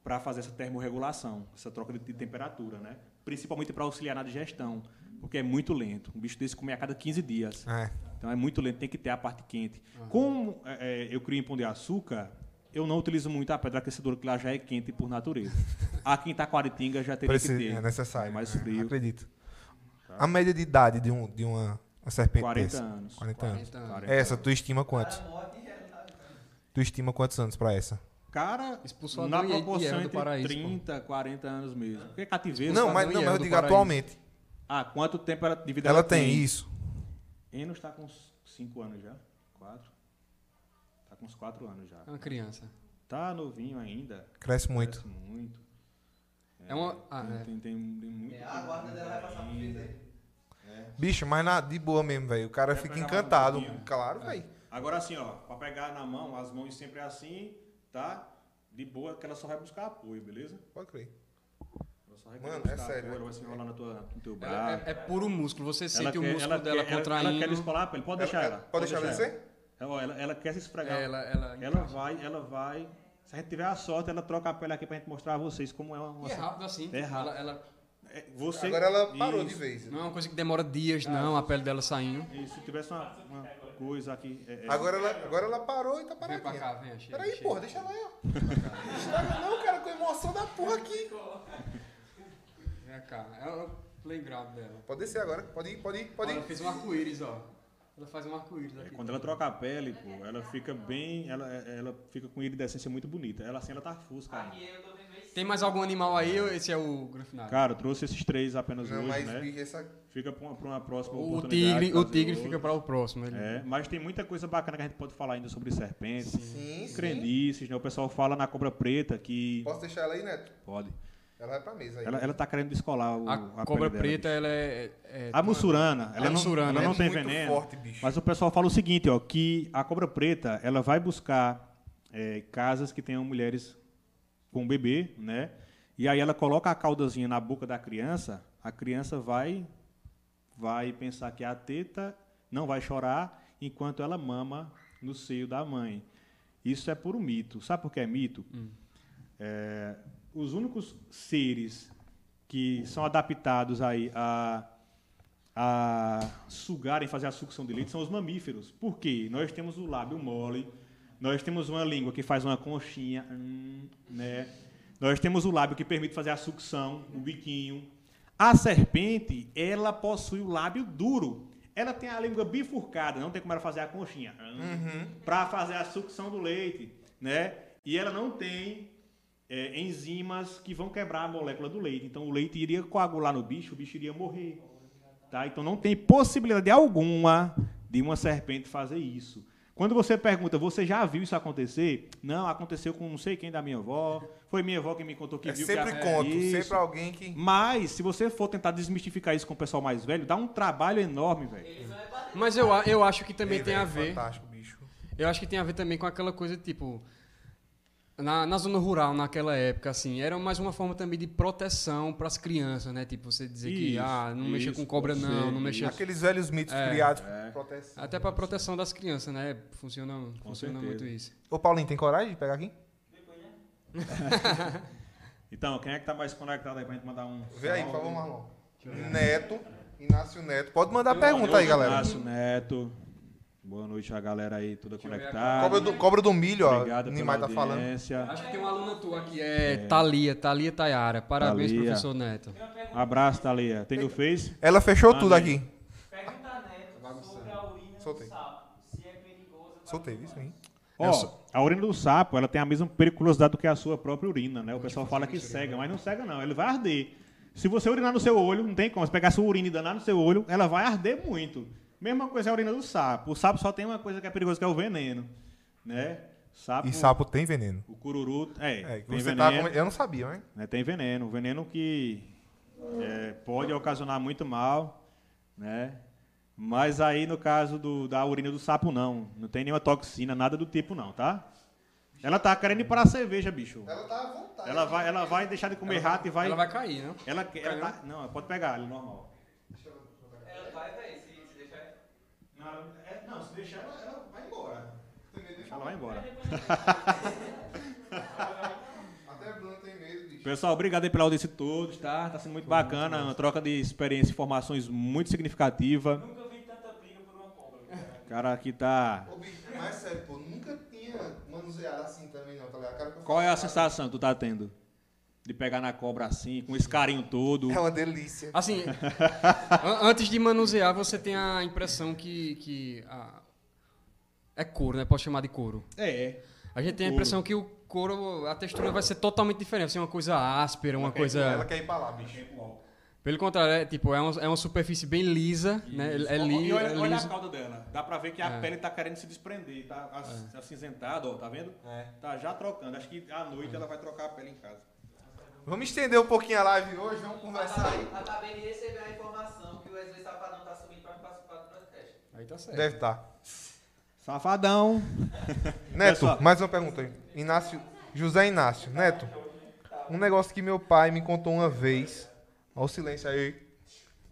para fazer essa termorregulação, essa troca de, temperatura, né? Principalmente para auxiliar na digestão, porque é muito lento. Um bicho desse come a cada 15 dias. É. Então é muito lento, tem que ter a parte quente. Como é, é, eu crio em Pão de Açúcar, eu não utilizo muito a pedra aquecedora, que lá já é quente por natureza. Aqui em Taquaritinga já teria Precisa- que ter. é necessário. É mais é, frio. acredito. A média de idade de, um, de uma, uma serpente 40 dessa? anos. 40 anos. 40 anos. 40. Essa, tu estima? Cara, realidade. Tu estima quantos anos pra essa? Cara, Expulsou a na Ie- proporção entre Paraíso, 30, 40 anos mesmo. Porque é cativeiro. Não, mas, não, mas eu digo Paraíso. atualmente. Ah, quanto tempo ela, de vida Ela ela, tem isso. Enos está com 5 anos já. 4. Está com uns 4 anos já. É uma criança. Tá novinho ainda. Cresce muito. Cresce muito. É uma. Ah, tem, é. tem, tem, tem muito. É, a guarda dela vai passar por ainda. vida. Bicho, mas na, de boa mesmo, velho. O cara fica encantado. um claro, velho. Agora assim, ó, para pegar na mão, as mãos sempre assim, tá? De boa, que ela só vai buscar apoio, beleza? Pode crer. Ela só vai Mano, buscar é sério, apoio, ela vai é- se enrolar na tua, no teu braço. Ela é, é puro músculo. Você sente o quer- músculo dela quer, contraindo. Ela, ela quer descolar a pele, pode deixar ela. Pode deixar ela descer? Ela, ela, ela quer se esfregar. É, ela, ela, Ela vai, ela vai. Se a gente tiver a sorte, ela troca a pele aqui pra gente mostrar a vocês como é uma. uma E é rápido assim. É rápido. Ela, ela- É, você, Agora ela parou de Isso. vez. não é uma coisa que demora dias, não, a pele dela saindo. E se tivesse uma, uma coisa aqui. é- é- Agora ela, agora ela parou e tá Vem pra paradinha. cá, vem, chega. Peraí, chega. porra, deixa ela aí, ó. Estraga não, cara, com emoção da porra aqui. Vem cá. É o playground dela. Pode descer agora, pode ir, pode ir, pode Ela ir. fez um arco-íris, ó. Ela faz um arco-íris é, aqui. quando ela troca a pele, pô, ela fica bem. Ela, ela fica com iridescência muito bonita. Ela assim, ela tá fusca. Aqui eu tô. Tem mais algum animal aí ou esse é o Grafinado? Cara, eu trouxe esses três apenas Não, hoje, mas né? essa... Fica pra uma, pra uma próxima O oportunidade. tigre, o tigre outro. fica para o próximo. Ele... É, mas tem muita coisa bacana que a gente pode falar ainda sobre serpentes, Sim, sim. crendices, né? O pessoal fala na cobra preta que. Posso deixar ela aí, Neto? Pode. Ela vai pra mesa aí. Ela, ela tá querendo descolar o, A, a cobra dela, preta, bicho. ela é. é- A mussurana, ela, A não, mussurana, ela não é tem veneno. forte, bicho. Mas o pessoal fala o seguinte, ó, que a cobra preta, ela vai buscar é, casas que tenham mulheres com bebê, né? E aí ela coloca a caudazinha na boca da criança, a criança vai vai pensar que é a teta, não vai chorar, enquanto ela mama no seio da mãe. Isso é puro mito. Sabe por que é mito? É, os únicos seres que são adaptados aí a, a sugarem, fazer a sucção de leite são os mamíferos. Por quê? Nós temos o lábio mole, nós temos uma língua que faz uma conchinha, hum, né? Nós temos o lábio que permite fazer a sucção, o biquinho. A serpente, ela possui o lábio duro. Ela tem a língua bifurcada, não tem como ela fazer a conchinha. Para fazer a sucção do leite, né? E ela não tem é, enzimas que vão quebrar a molécula do leite. Então o leite iria coagular no bicho, o bicho iria morrer. Tá? Então não tem possibilidade alguma de uma serpente fazer isso. Quando você pergunta, você já viu isso acontecer? Não, aconteceu com não sei quem da minha avó. Foi minha avó que me contou que É viu sempre que a- conto, isso. sempre alguém que. Mas, se você for tentar desmistificar isso com o pessoal mais velho, dá um trabalho enorme, velho. Mas eu, a- eu acho que também Ei, tem a velho, ver. Fantástico, bicho. Eu acho que tem a ver também com aquela coisa tipo. Na, na zona rural, naquela época, assim, era mais uma forma também de proteção para as crianças, né? Tipo, você dizer que, Isso, ah, não mexa com cobra, não, ser, não mexa. Aqueles velhos mitos É. criados por proteção. Até para proteção das crianças, né? Funciona, funciona certeza. muito isso. Ô, Paulinho, tem coragem de pegar aqui? Então, quem é que tá mais conectado aí pra gente mandar um. Vê aí, por favor, Marlon. Neto, Inácio Neto. Pode mandar pergunta aí, galera. Inácio Neto. Boa noite a galera aí, toda conectada. Cobra do, cobra do milho, ó. Obrigado pela Nimai tá falando. Acho que tem uma aluna tua aqui, é, Thalia, Thalia Tayara. Parabéns, Thalia. professor Neto. Abraço, Thalia. Tem no Face? Ela fechou Manda tudo aqui. Pergunta a Neto sobre a urina Soltei. do sapo. Se é perigosa Soltei, isso aí. Ó, a urina do sapo, ela tem a mesma periculosidade do que a sua própria urina, né? O pessoal fala que cega, mas não cega não, ele vai arder. Se você urinar no seu olho, não tem como. Se pegar sua urina e danar no seu olho, ela vai arder muito. Mesma coisa é a urina do sapo. O sapo só tem uma coisa que é perigosa, que é o veneno, né? Sapo, E sapo tem veneno. O cururu, é, É, tem você tá veneno. com- Eu não sabia, né? né, tem veneno, veneno que é, pode ocasionar muito mal, né? Mas aí no caso do, da urina do sapo não, não tem nenhuma toxina, nada do tipo não, tá? Ela tá querendo ir para a cerveja, bicho. Ela tá à vontade. Ela vai, ela vai deixar de comer rato e vai. Ela vai cair, né? Ela, ela tá, não, pode pegar, ela é normal. Ela vai, velho, se, se deixar. Não, é- não, se deixar ela, ela vai embora. Deixa ela vai embora. Até Bruno tem medo, bicho. Pessoal, obrigado aí pela audiência de todos, tá? Tá sendo muito bacana, uma troca de experiência e informações muito significativa. Nunca vi tanta briga por uma cobra. cara. O cara aqui tá. Ô, bicho, mas sério, pô, nunca tinha manuseado assim também, não, tá ligado? Cara, Qual é a faço- sensação que tu tá tendo? De pegar na cobra assim, com esse carinho todo. É uma delícia. Assim, an- antes de manusear, você tem a impressão que, que a- é couro, né? Pode chamar de couro. É. A gente tem a Couro. impressão que o couro, a textura vai ser totalmente diferente. Vai ser uma coisa áspera, uma Ela coisa... quer ir pra lá, bicho. Pelo contrário, é, tipo, é, uma, é uma superfície bem lisa, né? É, li, e olha, é olha a cauda dela. Dá pra ver que a É. pele tá querendo se desprender, tá ac- acinzentado, ó, tá vendo? Tá já trocando. Acho que à noite ela vai trocar a pele em casa. Vamos estender um pouquinho a live hoje, vamos conversar aí. Acabei de receber a informação que o Wesley Safadão tá subindo para participar do podcast. Aí tá certo. Deve estar. Safadão. Neto, Pessoal. mais uma pergunta aí. Inácio, José Inácio. Neto, um negócio que meu pai me contou uma vez. Olha o silêncio aí.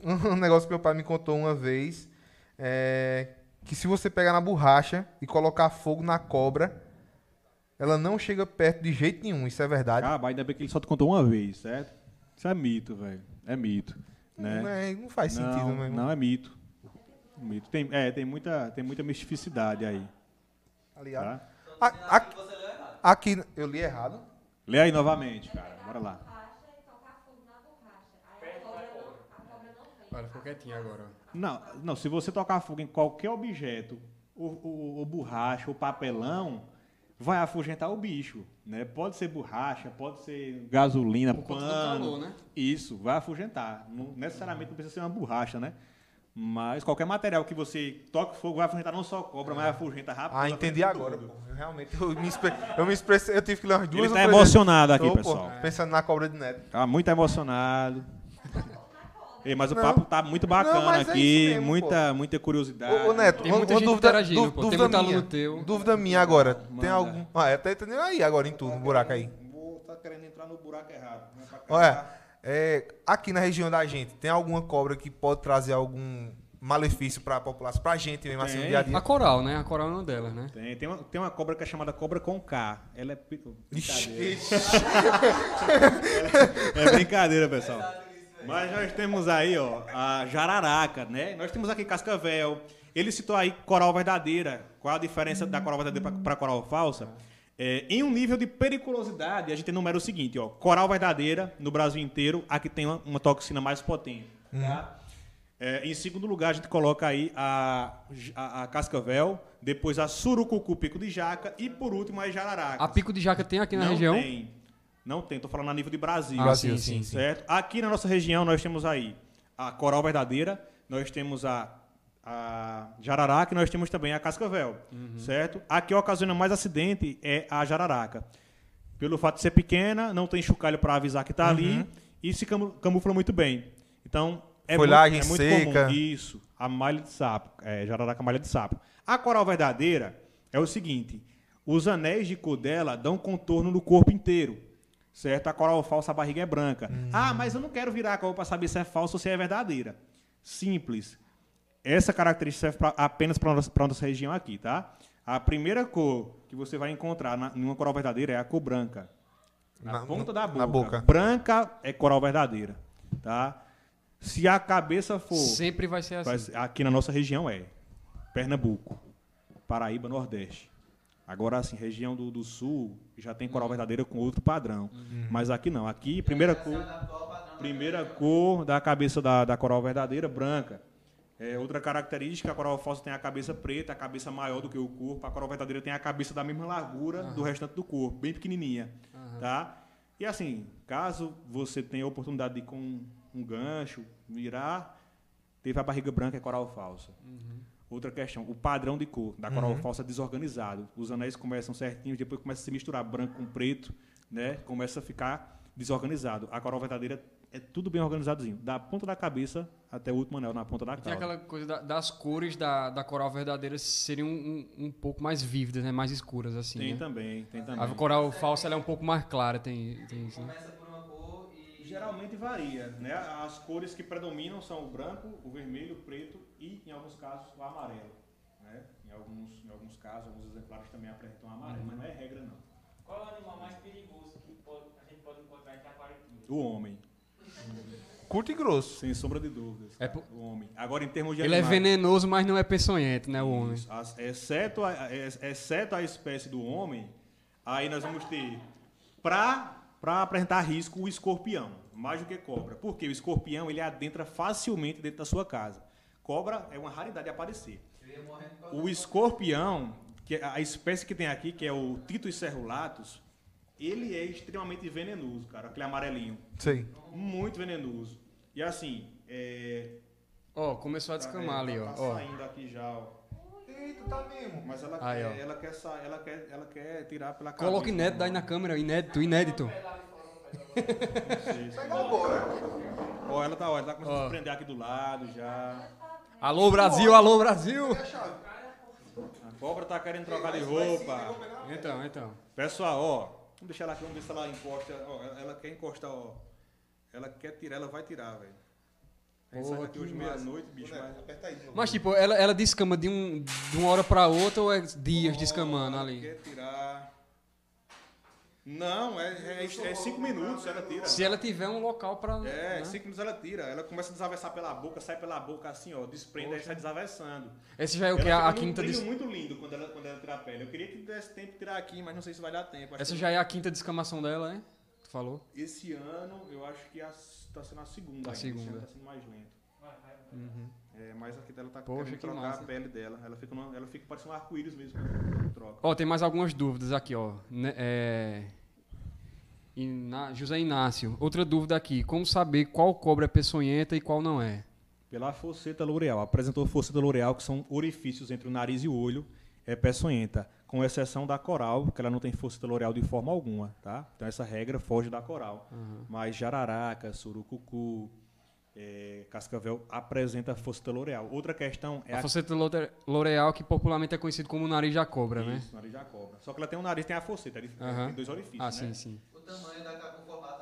Um negócio que meu pai me contou uma vez. É que se você pegar na borracha e colocar fogo na cobra, ela não chega perto de jeito nenhum. Isso é verdade? Ah, mas ainda bem que ele só te contou uma vez, certo? Isso é mito, velho. É mito. Né? Não, é- não faz sentido, não, mesmo. não é mito. Mito. Tem, é, tem muita, tem muita mistificidade aí. Ligado? Tá? A- Aqui, aqui, eu li errado. Lê aí novamente, cara. Bora lá. a a. Olha, ficou quietinho agora. Não, não, se você tocar fogo em qualquer objeto, o, o, o borracha, o papelão, vai afugentar o bicho. Né? Pode ser borracha, pode ser gasolina, Por conta do pano. calor, né? Isso, vai afugentar. Não, necessariamente não precisa ser uma borracha, né? Mas qualquer material que você toque fogo vai afugentar não só cobra, mas afugenta rápido. Ah, entendi agora, pô. Eu realmente, eu me, expre- eu me expressei, eu tive que ler umas duas Ele tá três emocionado aqui, Tô, pô, pessoal. pensando na cobra de neto. Tá muito emocionado. Ei, mas o Não. papo tá muito bacana Não, é aqui, isso mesmo, muita, muita curiosidade. Ô, ô, Neto, Tem muita uma gente dúvida, interagindo, pô. Tem dúvida muito aluno minha. teu. Dúvida minha agora. Tem Manda. algum. Ah, é, tá entendendo aí agora em tudo, um buraco aí. Vou tá querendo entrar no buraco errado. É cá. Olha, é, aqui na região da gente, tem alguma cobra que pode trazer algum malefício pra população, pra gente mesmo, assim, no Tem. dia a dia? A coral, né? A coral é uma delas, né? Tem, tem, uma, tem uma cobra que é chamada cobra com K. Ela é. Brincadeira. Ixi, É brincadeira, pessoal. Mas nós temos aí, ó, a jararaca, né? Nós temos aqui cascavel. Ele citou aí coral verdadeira. Qual a diferença da coral verdadeira para coral falsa? É, em um nível de periculosidade, a gente enumera o seguinte, ó. Coral verdadeira, no Brasil inteiro, a que tem uma, uma toxina mais potente, tá? É, em segundo lugar, a gente coloca aí a, a, a cascavel, depois a surucucu pico de jaca e, por último, a jararaca. A pico de jaca tem aqui na Não região? tem. Não tem, tô falando a nível de Brasil. Ah, sim, sim, sim. Certo? Aqui na nossa região nós temos aí a coral verdadeira, nós temos a, a jararaca e nós temos também a cascavel. Uhum. Certo? Aqui ocasiona mais acidente é a jararaca. Pelo fato de ser pequena, não tem chocalho para avisar que está ali e se camu- camufla muito bem. Então, é Folhagem muito, é muito seca. comum. Isso, a malha de sapo, é, jararaca malha de sapo. A coral verdadeira é o seguinte, os anéis de cor dela dão contorno no corpo inteiro. Certo? A coral falsa, a barriga é branca. Ah, mas eu não quero virar a coral para saber se é falsa ou se é verdadeira. Simples. Essa característica serve pra- apenas para a nossa, nossa região aqui, tá? A primeira cor que você vai encontrar na, numa coral verdadeira é a cor branca. Na, Na- ponta da boca. na boca. Branca é coral verdadeira, tá? Se a cabeça for Sempre vai ser assim. Faz- aqui na nossa região é Pernambuco, Paraíba, Nordeste. Agora, assim, região do, do Sul já tem coral verdadeira com outro padrão. Mas aqui não. Aqui, primeira cor, primeira cor da cabeça da, da coral verdadeira, branca. É, outra característica, a coral falsa tem a cabeça preta, a cabeça maior do que o corpo. A coral verdadeira tem a cabeça da mesma largura do restante do corpo, bem pequenininha. Tá? E assim, caso você tenha a oportunidade de ir com um gancho, mirar, teve a barriga branca, é coral falsa. Outra questão, o padrão de cor da coral falsa é desorganizado. Os anéis começam certinhos, depois começa a se misturar branco com preto, né? Começa a ficar desorganizado. A coral verdadeira é tudo bem organizadozinho, da ponta da cabeça até o último anel na ponta da Tem cauda. aquela coisa da- das cores da, da coral verdadeira seriam um, um pouco mais vívidas, né? Mais escuras, assim. Tem né? também, tem A também. coral falsa ela é um pouco mais clara, tem, tem isso. né? Começa por uma cor e. Geralmente varia, né? As cores que predominam são o branco, o vermelho, o preto e, em alguns casos, o amarelo. Né? Em, alguns, em alguns casos, alguns exemplares também apresentam amarelo, mas não é regra, não. Qual é o animal mais perigoso que pode- a gente pode encontrar em Taquaritinga? O homem, curto e grosso. sem sombra de dúvidas. É O homem. Agora, em termos de Ele é animais- venenoso, mas não é peçonhento, né? O homem. As- exceto, a, ex- exceto a espécie do homem, aí nós vamos ter, para apresentar risco, o escorpião, mais do que cobra. Porque o escorpião ele adentra facilmente dentro da sua casa. Cobra é uma raridade de aparecer. O escorpião, que é a espécie que tem aqui, que é o Titus cerulatus, ele é extremamente venenoso, cara, aquele amarelinho. Sei. Muito venenoso. E assim, é, Ó, começou a descamar ali, ó. tá ó. saindo aqui já, ó. Eita, tá mesmo. Mas ela, Aí, ó. quer, ela, quer, sa- ela, quer, ela quer tirar pela cabeça. Coloca inédito aí na câmera, inédito, inédito. Pega agora. Ó, ela tá, ó, ela tá começando Ó. a se prender aqui do lado já. Alô, Brasil, alô, Brasil! A cobra tá querendo trocar de roupa. Então, então. Pessoal, ó, vamos deixar ela aqui, vamos ver se ela encosta. Ó, ela, ela quer encostar, ó. Ela quer tirar, ela vai tirar, velho. A gente sai Porra, daqui que hoje meia-noite, bicho, mas... Aperta aí. de novo. Mas, tipo, ela, ela descama de, um, de uma hora pra outra ou é dias descamando Ó, ela ali? Quer tirar. Não, é, é, é cinco minutos ela tira. Se ela tiver um local pra. É, né? cinco minutos ela tira. Ela começa a desavessar pela boca, sai pela boca assim, ó, desprende, aí sai desavessando. Esse já é o Ela que? A, quinta brilho des... muito lindo quando ela, quando ela tira a pele. Eu queria que desse tempo de tirar aqui, mas não sei se vai dar tempo. Acho Essa que já é a quinta descamação dela, né? Tu falou? Esse ano, eu acho que está sendo a segunda. A ainda. Esse segunda. ano tá sendo mais lento. É, mas aqui dela tá Poxa, querendo que trocar massa. a pele dela. Ela fica, numa- ela fica parecendo um arco-íris mesmo quando troca. Ó, tem mais algumas dúvidas aqui, ó. Né, é... Iná- José Inácio, outra dúvida aqui. Como saber qual cobra é peçonhenta e qual não é? Pela fosseta loreal. Apresentou fosseta loreal, que são orifícios entre o nariz e o olho, é peçonhenta. Com exceção da coral, que ela não tem fosseta loreal de forma alguma, tá? Então essa regra foge da coral. Mas jararaca, surucucu, é, cascavel apresenta fosseta loreal. Outra questão é a fosseta lore- L'Oreal, que popularmente é conhecido como nariz da cobra, né? Isso, nariz da cobra. Só que ela tem um nariz, tem a fosseta, ele Aham. tem dois orifícios, Ah, né? sim, sim. O tamanho da conformação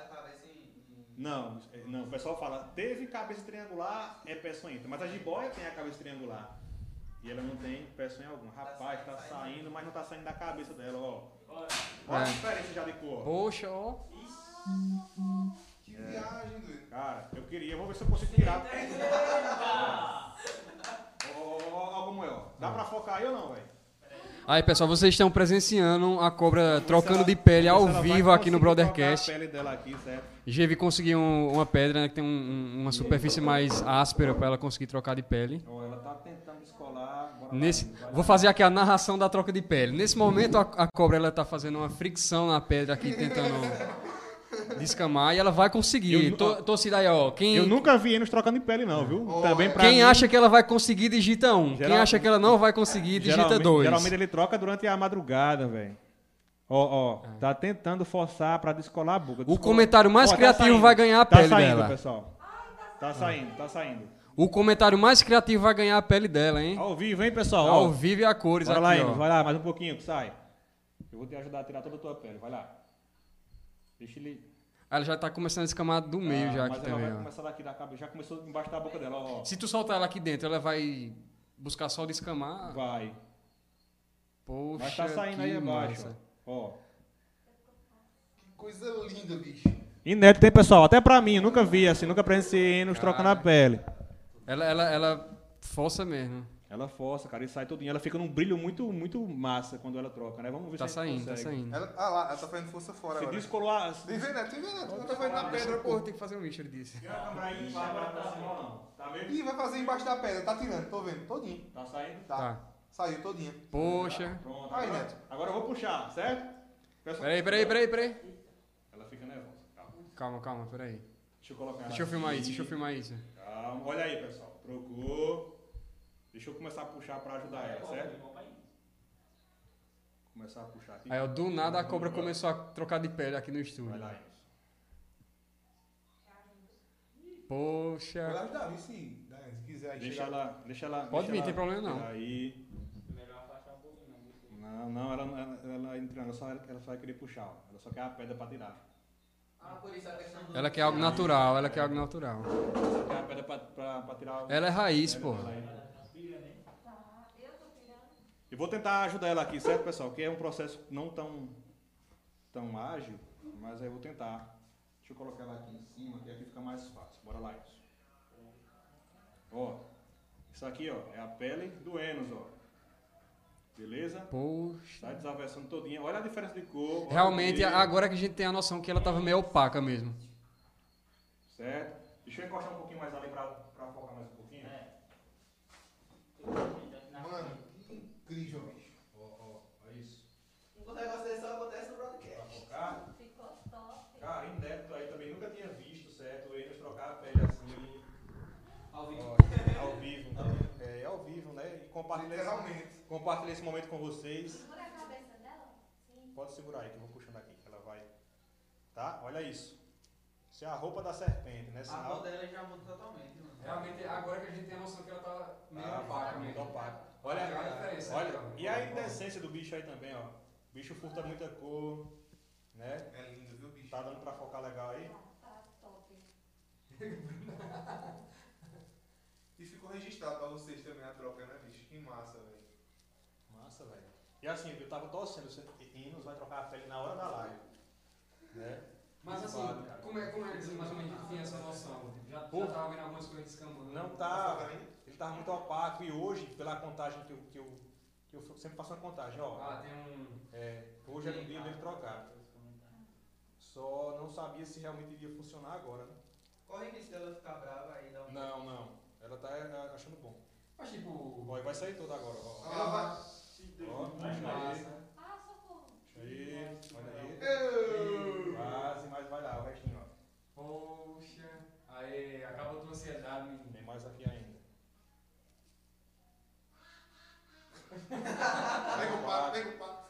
Não, é, não, o pessoal fala, teve cabeça triangular, é peçonhenta. Mas a jiboia tem a cabeça triangular. E ela não tem peçonha alguma. Rapaz, tá saindo, mas não tá saindo da cabeça dela, ó. Olha a É. diferença já de cor. Poxa, ó. Que viagem, doido. Cara, eu queria, vou ver se eu consigo tirar. Ó, ó, ó, como é, ó. Dá pra focar aí ou não, velho? Aí, pessoal, vocês estão presenciando a cobra trocando de pele ao vivo aqui no Brothercast. GV conseguiu um- uma pedra né, que tem um- um- uma superfície mais áspera para ela conseguir trocar de pele. Ela tá tentando descolar. Nesse, vou fazer aqui a narração da troca de pele. Nesse momento, a, a cobra ela tá fazendo uma fricção na pedra aqui, tentando descamar, e ela vai conseguir. Eu Tô, torcida aí, ó. Quem, Eu nunca vi eles trocando de pele, não, viu? Também pra quem mim, acha que ela vai conseguir, digita um. Quem acha que ela não vai conseguir, digita geralmente, dois. Geralmente ele troca durante a madrugada, velho. Ó, ó, tá tentando forçar pra descolar a boca. O Descola- comentário mais Ó, tá criativo saindo. vai ganhar a tá pele saindo, dela. pessoal. Tá saindo, tá saindo. O comentário mais criativo vai ganhar a pele dela, hein? Ao vivo, hein, pessoal? Ao Ó, vivo e a cores Bora aqui, lá, Enos, ó. vai lá, mais um pouquinho que sai. Eu vou te ajudar a tirar toda a tua pele, vai lá. Deixa ele. Ela já tá começando a descamar do meio Ah, já mas aqui ela também, vai ó. começar daqui da cabeça. Já começou embaixo da boca dela, ó. Se tu soltar ela aqui dentro, ela vai buscar só descamar. Vai. Poxa, Mas tá saindo aí abaixo, massa. ó. Que coisa linda, bicho. Inédito, tem pessoal? Até pra mim, eu nunca vi assim, nunca presenciei Enos trocando a pele. Ela, ela, ela força mesmo. Ela força, cara, e sai todinha. Ela fica num brilho muito, muito massa quando ela troca, né? Vamos ver Tá se a gente saindo, tá consegue. saindo. Ela, ah lá, ela tá fazendo força fora agora. descolou a... Tem vendo, né? Tem vendo, né? Tu tá vendo na pedra, Porra, pô. tem que fazer um lixo, ele disse. Tira a câmera aí, vai agora pra cima, não. Tá vendo? Ih, vai fazer embaixo da pedra, tá tirando, tô vendo, todinho. Tá saindo? Tá. Tá. Saiu todinha. Poxa. Pronto. Aí, agora, Neto. agora eu vou puxar, certo? Peraí, peraí, peraí, peraí. Ela fica nervosa. Calma. Calma, calma, peraí. Deixa eu colocar ela Deixa eu filmar aqui. isso, deixa eu filmar isso. Calma. Olha aí, pessoal. Trocou. Deixa eu começar a puxar pra ajudar ela, certo? Começar a puxar aqui. Aí, ó, do nada a cobra começou a trocar de pele aqui no Vai estúdio. lá, Enos. Poxa. Pode ajudar, viu? Se, Daiane, se quiser aí Deixa chegar. ela, deixa ela. Pode deixa vir, ela tem problema não. Aí. Não. Não, ela, ela, ela entrando, só, ela só vai querer puxar, ó. Ela só quer a pedra pra tirar. Ah, por isso a questão do. Ela quer algo natural, ela quer algo natural. Ela só quer a pedra pra, pra, pra tirar. Ela é raiz, Ela- pô. ela é- Tá, eu tô Eu vou tentar ajudar ela aqui, certo, pessoal? Que é um processo não tão, tão ágil, mas aí eu vou tentar. Deixa eu colocar ela aqui em cima, que aqui fica mais fácil. Bora lá, isso. Ó, isso aqui, ó, é a pele do Enos, ó. Beleza? Poxa. Tá desaversando todinha. Olha a diferença de cor. Realmente, agora que a gente tem a noção que ela tava meio opaca mesmo. Certo? Deixa eu encostar um pouquinho mais ali pra, pra focar mais um pouquinho. Mano, que incrível, bicho. Ó, ó, isso. Um negócio desse só acontece no broadcast. Focar. Ficou top. Cara, inédito aí também nunca tinha visto, certo? O Enos trocar a pele assim. Ao vivo. Ó, ao vivo. É, ao vivo, né? E compartilhar esse, compartilhar esse momento com vocês. Segura a cabeça dela. Sim. Pode segurar aí que eu vou puxando aqui, que ela vai. Tá? Olha isso. Isso é a roupa da serpente, né? A Sinal. mão dela já muda totalmente, mano. Realmente, agora que a gente tem a noção que ela tá meio Ah, opaca muito mesmo. Olha, diferença olha, aqui, ó. e a indecência do bicho aí também, ó. O bicho furta muita cor, né? É lindo, viu, bicho? Tá dando pra focar legal aí? Tá, tá top. E ficou registrado pra vocês também a troca, né, bicho? Que massa, velho. Massa, velho. E assim, eu tava torcendo, você- Inos vai trocar a pele na hora da live. Né? Mas assim, Vale, como é, como é mais ou menos que tinha essa noção? Já, Pô. já tava vendo algumas coisas descamando? Não Tá tá. Focando aí? Ele tava muito opaco e hoje, pela contagem que eu, que eu, que eu sempre faço uma contagem, ó. Ah, tem um... É, hoje é o dia dele trocar. Só não sabia se realmente iria funcionar agora, né? Corre risco dela ficar brava dar um. Não, não. Ela tá é, achando bom. Mas tipo... Ó, e vai sair toda agora, ó. Ela vai... Ó, puxa aí. Massa. Ah, socorro. Puxa aí. Olha aí. Quase, mas vai lá, o restinho, ó. Poxa... Aí, acaba a tua ansiedade, menino. Tem mais aqui ainda. Pega o pato, pega o pato.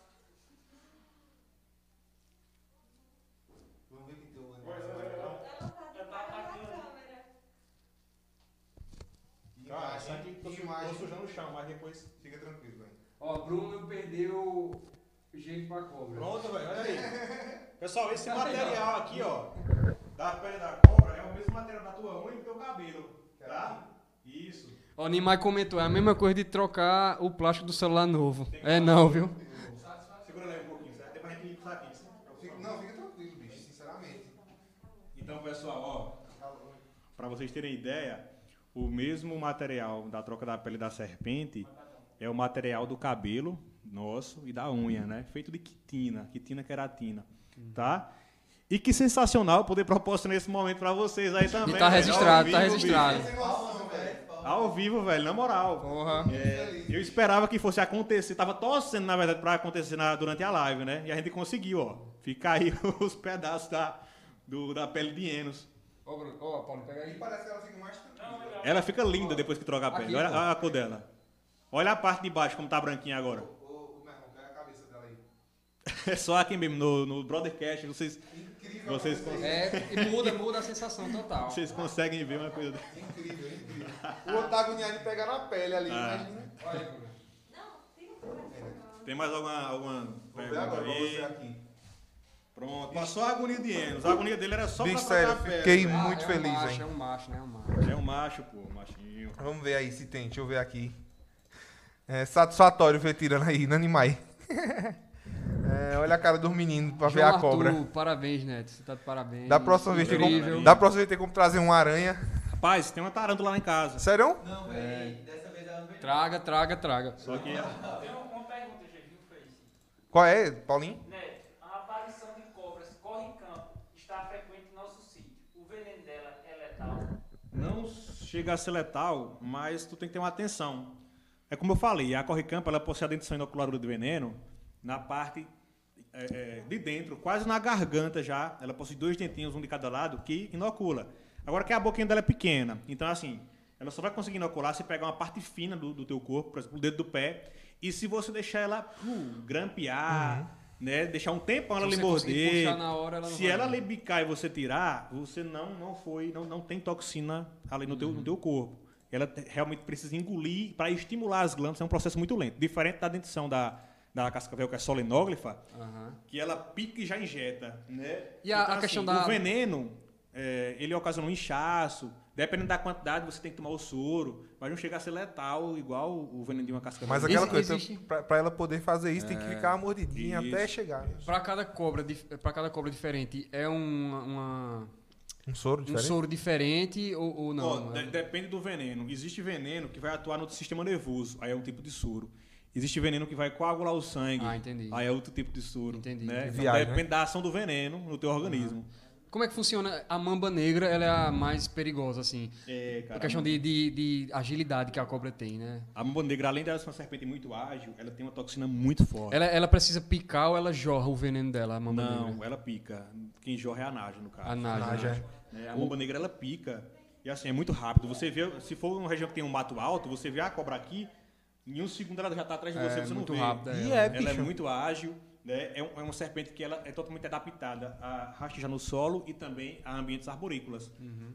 Vamos ver que tem tá de cara isso aqui tô, imagem. sujando o chão, mas depois. Fica tranquilo, velho. Ó, Bruno perdeu jeito pra cobra. Pronto, velho, olha aí. Pessoal, esse material aqui, ó, da pele da cobra, mesmo material da tua unha e do teu cabelo, tá? Isso. Ó, o Nimai comentou, é a mesma coisa de trocar o plástico do celular novo. É não, viu? Segura aí um pouquinho, certo? Depois a gente limpa isso aqui. Não, fica tranquilo, bicho, sinceramente. Então, pessoal, ó, para vocês terem ideia, o mesmo material da troca da pele da serpente é o material do cabelo nosso e da unha, né? Feito de quitina, quitina queratina, tá? E que sensacional poder proporcionar esse momento para vocês aí também. E tá registrado, Ao tá registrado. bicho. Ao vivo, velho, na moral. Porra. É, eu esperava que fosse acontecer, tava torcendo, na verdade, para acontecer na- durante a live, né? E a gente conseguiu, ó. Ficar aí os pedaços da, do- da pele de Enos. Ó, Bruno, ó, Paulo, pega aí. Parece que ela fica mais tranquila. Ela fica linda depois que troca a pele. Aqui, Olha pô. a cor dela. Olha a parte de baixo, como tá branquinha agora. Ô, ô, meu irmão, pega a cabeça dela aí. É só aqui mesmo, no, no Brothercast, vocês, Incrível. vocês, con- É, e muda, muda a sensação total. vocês conseguem ver uma coisa. Incrível, incrível. O Otávio Niani pega na pele ali, Ah. imagina. Olha. Tem mais alguma, alguma ver pergunta agora aí? aqui. Pronto. Passou a agonia de Enos. A agonia dele era só Bicho, pra sério, a pele. fiquei Ah, muito é um feliz, macho, hein? É um macho, né? É um macho. É um macho, pô, machinho. Vamos ver aí se tem, deixa eu ver aqui. É satisfatório ver tirando aí, Nanimai. É, olha a cara dos meninos pra ver João a cobra. Arthur, parabéns, Neto. Você tá de parabéns. Da próxima vez tem Incrível. como, da próxima vez tem como trazer uma aranha. Rapaz, tem uma tarântula lá em casa. Sério? Não, velho. Dessa vez ela não veio. Traga, traga, traga. Só que Tem uma pergunta, Jevinho fez. Qual é, Paulinho? Neto, a aparição de cobras corre em campo está frequente em nosso sítio. O veneno dela é letal? não chega a ser letal, mas tu tem que ter uma atenção. É como eu falei, a corre-campo ela possui a dentição inoculadora de veneno na parte é, é, de dentro, quase na garganta já. Ela possui dois dentinhos, um de cada lado, que inocula. Agora que a boquinha dela é pequena, então assim, ela só vai conseguir inocular se pegar uma parte fina do, do teu corpo, por exemplo, o dedo do pé, e se você deixar ela uh, grampear, né, deixar um tempão ela lhe morder, hora, ela se ela lhe bicar e você tirar, você não não foi, não, não tem toxina ali no teu, Uhum. no teu corpo. Ela te- realmente precisa engolir para estimular as glândulas, é um processo muito lento. Diferente da dentição da, da cascavel, que é solenóglifa, Aham. que ela pica e já injeta, né? E a- a questão da- O veneno, é, ele ocasiona um inchaço, dependendo da quantidade, você tem que tomar o soro, mas não chega a ser letal igual o veneno de uma cascavel. Mas aquela coisa, existe- pra ela poder fazer isso, tem que ficar uma mordidinha isso. até chegar. né? Pra cada cobra, pra cada cobra diferente, é uma, uma- Um soro um diferente? soro diferente ou, ou não? de- É- depende do veneno. Existe veneno que vai atuar no sistema nervoso, aí é um tipo de soro. Existe veneno que vai coagular o sangue, Ah, entendi. aí é outro tipo de soro. Entendi, né? entendi. Então, Viagem, depende da ação do veneno no teu organismo. Como é que funciona? A mamba negra ela é a mais perigosa, assim. É, A cara, questão de, de, de agilidade que a cobra tem, né? A mamba negra, além de ela ser uma serpente muito ágil, ela tem uma toxina muito forte. Ela, ela precisa picar ou ela jorra o veneno dela, a mamba Não, negra? ela pica. Quem jorra é a naja, no caso. A naja. Naja. né? né? A mamba negra, ela pica. E assim, é muito rápido. Você vê, se for uma região que tem um mato alto, você vê a cobra aqui, em um segundo ela já está atrás de É, você, você muito não vê. rápida E ela. é, Ela é bicho. muito ágil, né? É, um- é uma serpente que ela é totalmente adaptada a rastejar no solo e também a ambientes arborícolas.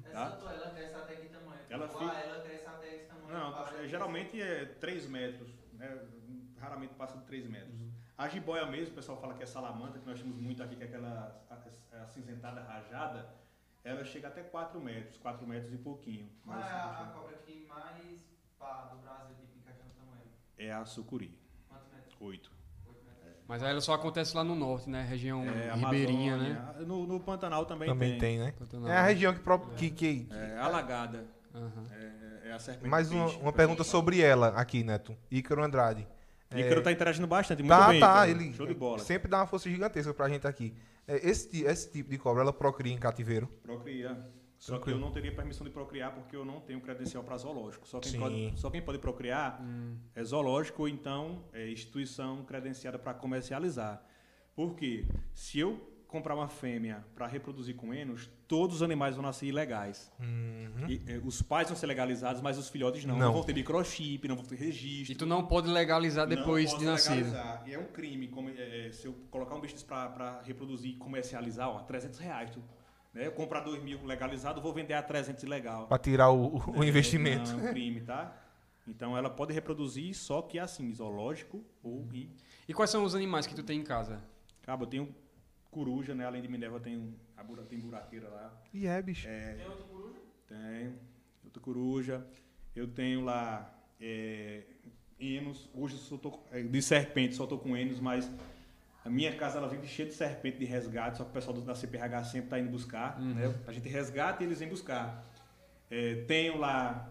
Essa Tá? tua, ela cresce até que tamanho? Ela fica- ah, ela cresce até esse tamanho. Não, é, geralmente é 3 metros, né? raramente passa de 3 metros. Uhum. A jiboia mesmo, o pessoal fala que é salamandra, que nós temos muito aqui, que é aquela acinzentada, rajada, ela chega até 4 metros, 4 metros e pouquinho. Qual Mas é a, a cobra que mais pá do Brasil de no tamanho? é a sucuri, Quantos metros? 8. Mas aí ela só acontece lá no norte, né? Região É, ribeirinha, né? Amazônia. No, no Pantanal também, Também tem, né? Pantanal. É a região que, pro- que, que É, alagada. Aham. É, é a serpente Mais uma, uma pergunta sobre ela aqui, Neto. Ícaro Andrade. Ícaro tá interagindo bastante, muito Tá, bem. tá. Ícaro. Ele Show de bola. sempre dá uma força gigantesca pra gente aqui. É, Esse, esse tipo de cobra, ela procria em cativeiro? Procria. Só que eu não teria permissão de procriar porque eu não tenho credencial para zoológico. Só quem, pode, só quem pode procriar é zoológico ou então é instituição credenciada para comercializar. Por quê? Se eu comprar uma fêmea para reproduzir com enos, todos os animais vão nascer ilegais. E, eh, os pais vão ser legalizados, mas os filhotes não. Não. Não, vão ter microchip, não vão ter registro. E tu não pode legalizar depois Não de nascido. legalizar. E é um crime. como, é, é, se eu colocar um bicho para reproduzir e comercializar, ó, 300 reais. Tu, né? Eu comprar 2 mil legalizado, vou vender a 300 ilegal. Pra tirar o, o- o É, investimento. Não, é um crime, tá? Então ela pode reproduzir, só que assim, zoológico ou em. E quais são os animais que tu tem em casa? Cabo, eu tenho coruja, né? Além de Minerva, tem, a bura, tem buraqueira lá. E é, bicho. É, Tem Tenho. Eu tenho coruja. Eu tenho lá é, enos. Hoje eu só tô, é, de serpente, só tô com enos, mas a minha casa ela vive cheia de serpente de resgate, só que o pessoal da CPRH sempre está indo buscar. Né? A gente resgata e eles vêm buscar. É, tenho lá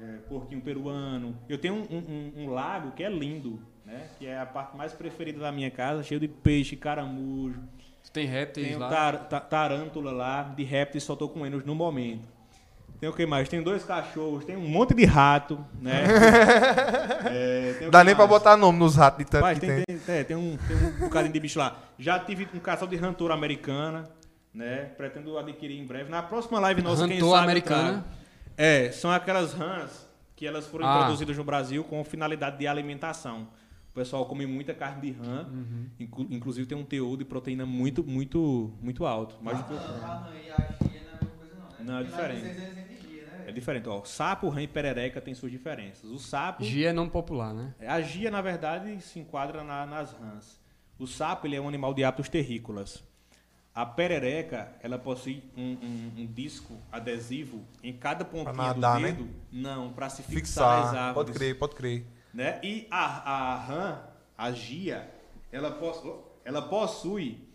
é, porquinho peruano. Eu tenho um, um- um- um lago que é lindo, né? que é a parte mais preferida da minha casa, cheio de peixe, caramujo. Tem répteis Tenho lá. tar, ta- tarântula lá, de répteis só tô com eles no momento. Tem o que mais? Tem dois cachorros, tem um monte de rato, né? É, Dá nem pra mais? botar nome nos ratos de tanto Rapaz, que tem, tem. tem, é, tem um, tem um bocadinho de bicho lá. Já tive um casal de rantora americana, né? Pretendo adquirir em breve. Na próxima live nossa, quem Rantor sabe americana? É, são aquelas rãs que elas foram Ah. introduzidas no Brasil com finalidade de alimentação. O pessoal come muita carne de rã, Uhum. inclu- inclusive tem um teor de proteína muito, muito, muito alto. Mais do que o- A rã e a não é a mesma coisa, não, né? Não, é diferente. É diferente, ó. Sapo, rã e perereca tem suas diferenças. O sapo, Gia é nome popular, né? a gia, na verdade, se enquadra na- nas rãs. O sapo, ele é um animal de hábitos terrícolas. A perereca, ela possui um, um- um disco adesivo em cada pontinha nadar, do né? dedo. Não, para se fixar, Fixar. árvores. Pode crer, pode crer. Né? E a, a rã, a gia, ela, possu- ela possui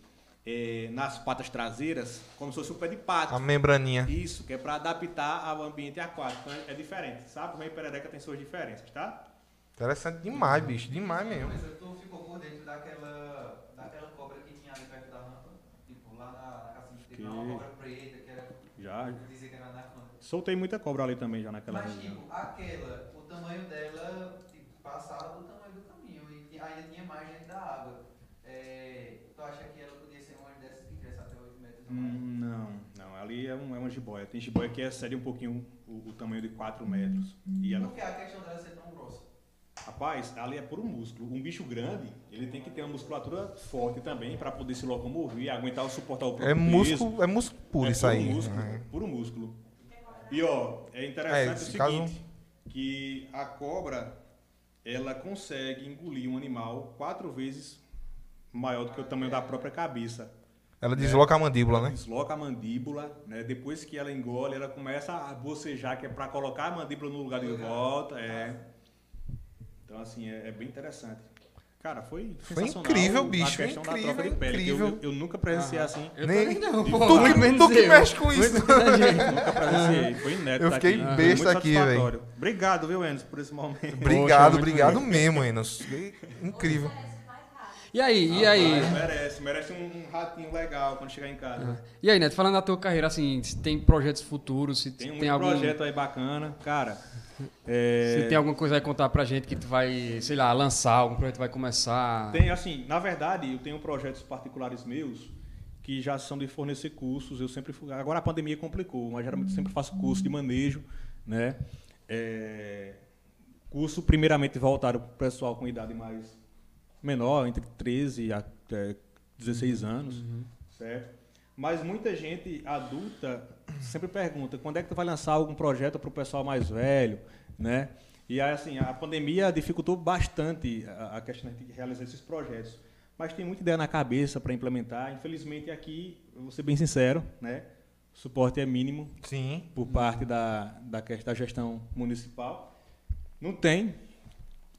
eh, nas patas traseiras como se fosse um pé de pato. A membraninha. Isso, que é para adaptar ao ambiente aquático. Então é diferente, sabe? Rã e perereca tem suas diferenças, tá? Interessante demais, bicho. Demais mesmo. Mas tu ficou por dentro daquela, daquela cobra que tinha ali perto da rampa? Tipo, lá na, na casinha, que tinha uma cobra preta, que era... Já. Dizia que era na rampa. Soltei muita cobra ali também já naquela Mas, região. tipo, aquela, o tamanho dela tipo, passava do tamanho do caminho e ainda tinha mais dentro da água. É, tu acha que ela podia ser uma dessas que cresce até 8 metros? ou mais? Hum, Não, não. Ali é, um, é uma jiboia. Tem jiboia que excede um pouquinho o, o tamanho de 4 metros. E ela Por que a questão dela ser tão grossa? Rapaz, ali é puro músculo. Um bicho grande, ele tem que ter uma musculatura forte também para poder se locomover, aguentar suportar o próprio É peso. músculo, é músculo puro É isso aí. Músculo, É. Puro músculo. E ó, é É, interessante esse o caso- seguinte, que a cobra, ela consegue engolir um animal quatro vezes maior do que o tamanho da própria cabeça. Ela desloca a mandíbula, Ela né? desloca a mandíbula, né? Depois que ela engole, ela começa a bocejar, que é para colocar a mandíbula no lugar de volta. É. Então, assim, é, é bem interessante. Cara, foi Foi incrível, a bicho, questão da incrível, troca de pele. que Eu, incrível. eu, eu nunca presenciei assim. Eu Nem- não, Tu que- tu que eu. mexe com isso. A. Nunca presenciei. Foi inédito Eu fiquei aqui. besta aqui, satisfatório. Obrigado, viu, Enes, por esse momento. Obrigado, muito obrigado mesmo, Enos. Incrível. E aí, e aí? Mas merece, merece um, ratinho legal quando chegar em casa. E aí, Neto, falando da tua carreira, assim, se tem projetos futuros, se Tem tem, algum, projeto aí bacana. Cara, é, se tem alguma coisa aí contar pra gente que tu vai, sei lá, lançar, algum projeto vai começar. Tem, assim, na verdade, eu tenho projetos particulares meus que já são de fornecer cursos. Eu sempre fui- agora a pandemia complicou, mas geralmente eu sempre faço curso de manejo, né? É, curso primeiramente voltado para o pessoal com idade mais menor, entre 13 até 16 anos, certo? Mas muita gente adulta sempre pergunta quando é que tu vai lançar algum projeto para o pessoal mais velho, né? E aí, assim, a pandemia dificultou bastante a, a questão de realizar esses projetos. Mas tem muita ideia na cabeça para implementar. Infelizmente, aqui, vou ser bem sincero, né? O suporte é mínimo Sim. por parte da, da, da gestão municipal. Não tem.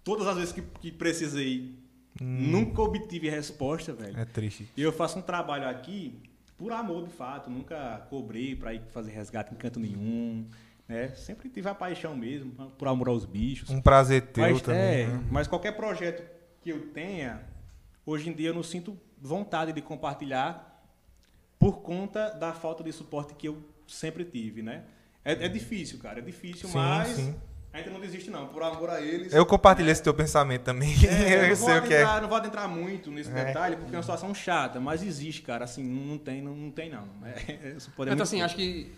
Todas as vezes que, que precisei, nunca obtive resposta, velho. É triste. E eu faço um trabalho aqui por amor, de fato. Nunca cobrei para ir fazer resgate em canto nenhum. Né? Sempre tive a paixão mesmo, por amor aos bichos. Um prazer teu Mas, também. é, né? mas qualquer projeto que eu tenha, hoje em dia eu não sinto vontade de compartilhar por conta da falta de suporte que eu sempre tive, né? É, é difícil, cara, é difícil, Sim, mas sim. A gente não desiste não, por amor a eles. Eu compartilhei esse teu pensamento também. É, eu eu não, vou sei o que é. adentrar, não vou adentrar muito nesse É. detalhe, porque é uma situação chata, mas existe, cara, assim, não, tem, não, não tem não. É, isso pode Então, assim, acho que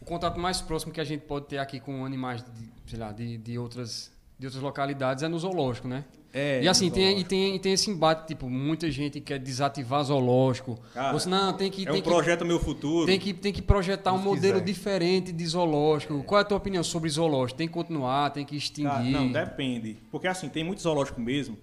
o contato mais próximo que a gente pode ter aqui com animais de, sei lá, de, de, outras, de outras localidades é no zoológico, né? É, e assim, tem, e, tem, e tem esse embate, tipo, muita gente quer desativar zoológico. Cara, se, não, tem que, é tem um que projeto meu futuro. Tem que, tem que projetar um modelo quiser. diferente de zoológico. Qual é a tua opinião sobre zoológico? Tem que continuar, tem que extinguir? Cara, não, depende. Porque assim, tem muito zoológico mesmo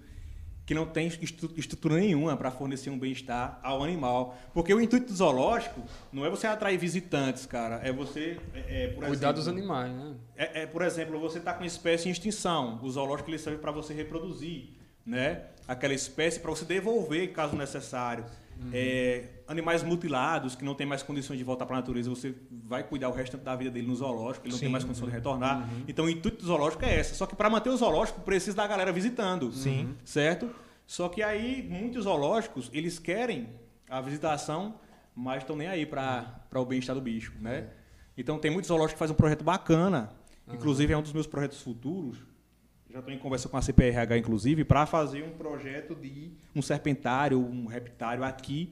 que não tem estru- estrutura nenhuma para fornecer um bem-estar ao animal. Porque o intuito do zoológico não é você atrair visitantes, cara. É você, é, é, Cuidar exemplo, dos animais, né? é, é, por exemplo, você está com uma espécie em extinção. O zoológico ele serve para você reproduzir, né? Aquela espécie para você devolver, caso necessário. É, animais mutilados que não têm mais condições de voltar para a natureza, você vai cuidar o restante da vida dele no zoológico, ele não tem mais condição de retornar. Então, o intuito do zoológico é essa. Só que para manter o zoológico precisa da galera visitando, Sim. certo? Só que aí muitos zoológicos eles querem a visitação, mas estão nem aí para o bem-estar do bicho, né? Então tem muitos zoológicos que fazem um projeto bacana, inclusive é um dos meus projetos futuros. Já estou em conversa com a CPRH, inclusive, para fazer um projeto de um serpentário, um reptário aqui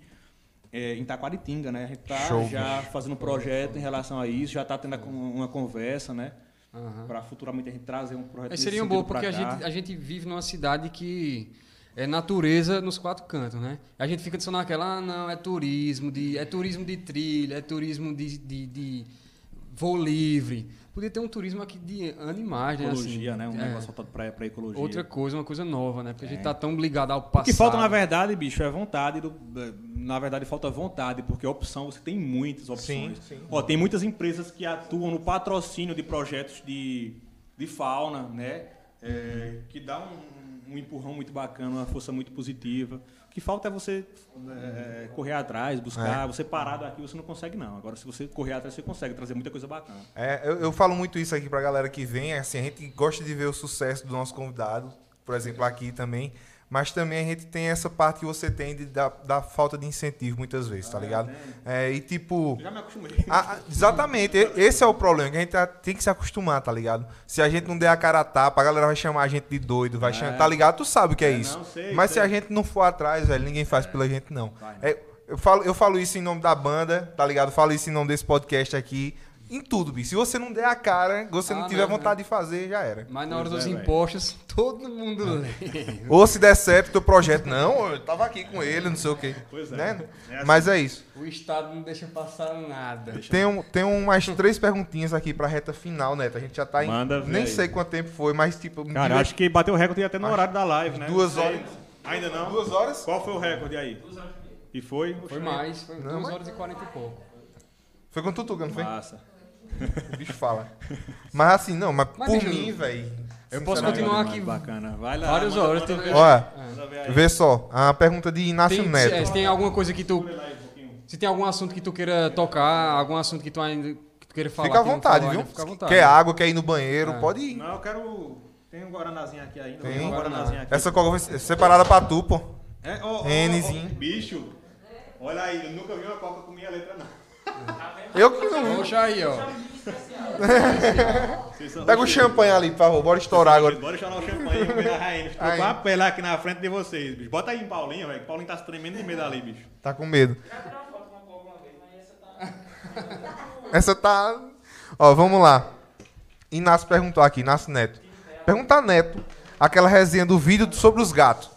é, em Taquaritinga, né? A gente está já fazendo um projeto em relação a isso, já está tendo uma conversa, né? Aham. Para futuramente a gente trazer um projeto Mas nesse seria um bom, porque a gente, a gente vive numa cidade que é natureza nos quatro cantos, né? A gente fica só naquela, ah, não, é turismo, de, é turismo de trilha, é turismo de, de, de voo livre. Podia ter um turismo aqui de animais, né? ecologia, assim, né? Um é, negócio voltado para a ecologia. Outra coisa, uma coisa nova, né? Porque a gente tá tão ligado ao passado. O que falta, na verdade, bicho, é vontade. Do, na verdade, falta vontade, porque opção você tem muitas opções. Sim, sim. Ó, tem muitas empresas que atuam no patrocínio de projetos de, de fauna, né? É, que dá um, um empurrão muito bacana, uma força muito positiva. O que falta é você é, correr atrás, buscar. Você parado aqui, você não consegue, não. Agora, se você correr atrás, você consegue trazer muita coisa bacana. É, eu, eu falo muito isso aqui pra galera que vem, assim, a gente gosta de ver o sucesso do nosso convidado, por exemplo, aqui também, mas também a gente tem essa parte que você tem de, da, da falta de incentivo muitas vezes, tá ligado? É, e tipo. Já me acostumei. a- exatamente, esse é o problema, que a gente tá- tem que se acostumar, tá ligado? Se a gente não der a cara a tapa, a galera vai chamar a gente de doido, vai chamar, tá ligado? Tu sabe o que é, É, isso. não, sei, Mas sei. se a gente não for atrás, velho, ninguém faz pela gente, não. Vai. É, eu, falo, eu falo isso em nome da banda, tá ligado? Eu falo isso em nome desse podcast aqui. Em tudo, bicho. Se você não der a cara, você não Ah, tiver não, vontade de fazer, já era. Mas na hora Pois dos é, impostos, todo mundo lê. Ou se der certo o teu projeto, não, eu tava aqui com ele, não sei o quê. Pois é. Né? É assim. Mas é isso. O Estado não deixa passar nada. Tem, um, tem umas três perguntinhas aqui pra reta final, Neto. A gente já tá em. Manda ver nem aí. sei quanto tempo foi, mas tipo. Cara, eu diver- acho que bateu o recorde até no horário da live, né? duas Não horas. Ainda não? Duas horas? Qual foi o recorde aí? E foi? Foi mais, foi Não, 2 mas- horas e 40 e pouco. Foi com o Tutuca, não foi? Massa. O bicho fala. Mas assim, não, mas, Mas, por mim, velho. Eu posso continuar aqui Bacana. Vai lá. várias manda- horas. manda. Olha, vê só. A pergunta de Inácio Tem, Neto. se, é, se tem alguma coisa que tu. Se tem algum assunto que tu queira tocar, algum assunto que tu ainda que tu queira falar. Fica à vontade, falou viu? Fica à vontade. Quer água, quer ir no banheiro, É. pode ir. Não, eu quero... Tem um Guaranazinho aqui ainda. Tem? um Guaranazinho aqui. Essa coca ser separada pra tu, pô. É, ó, Nzinho. ó, Bicho, olha aí, eu nunca vi uma coca com minha letra, não. Eu que não. Poxa aí, ó. Pega o champanhe ali, por favor. Bora estourar agora. Bora chorar o champanhe e ver a rainha. Estou Aí. com a pela aqui na frente de vocês, bicho. Bota aí em Paulinho, velho. Paulinho tá se tremendo de medo ali, bicho. Tá com medo. Essa tá. Ó, vamos lá. Inácio perguntou aqui, Inácio Neto. Pergunta a Neto aquela resenha do vídeo sobre os gatos.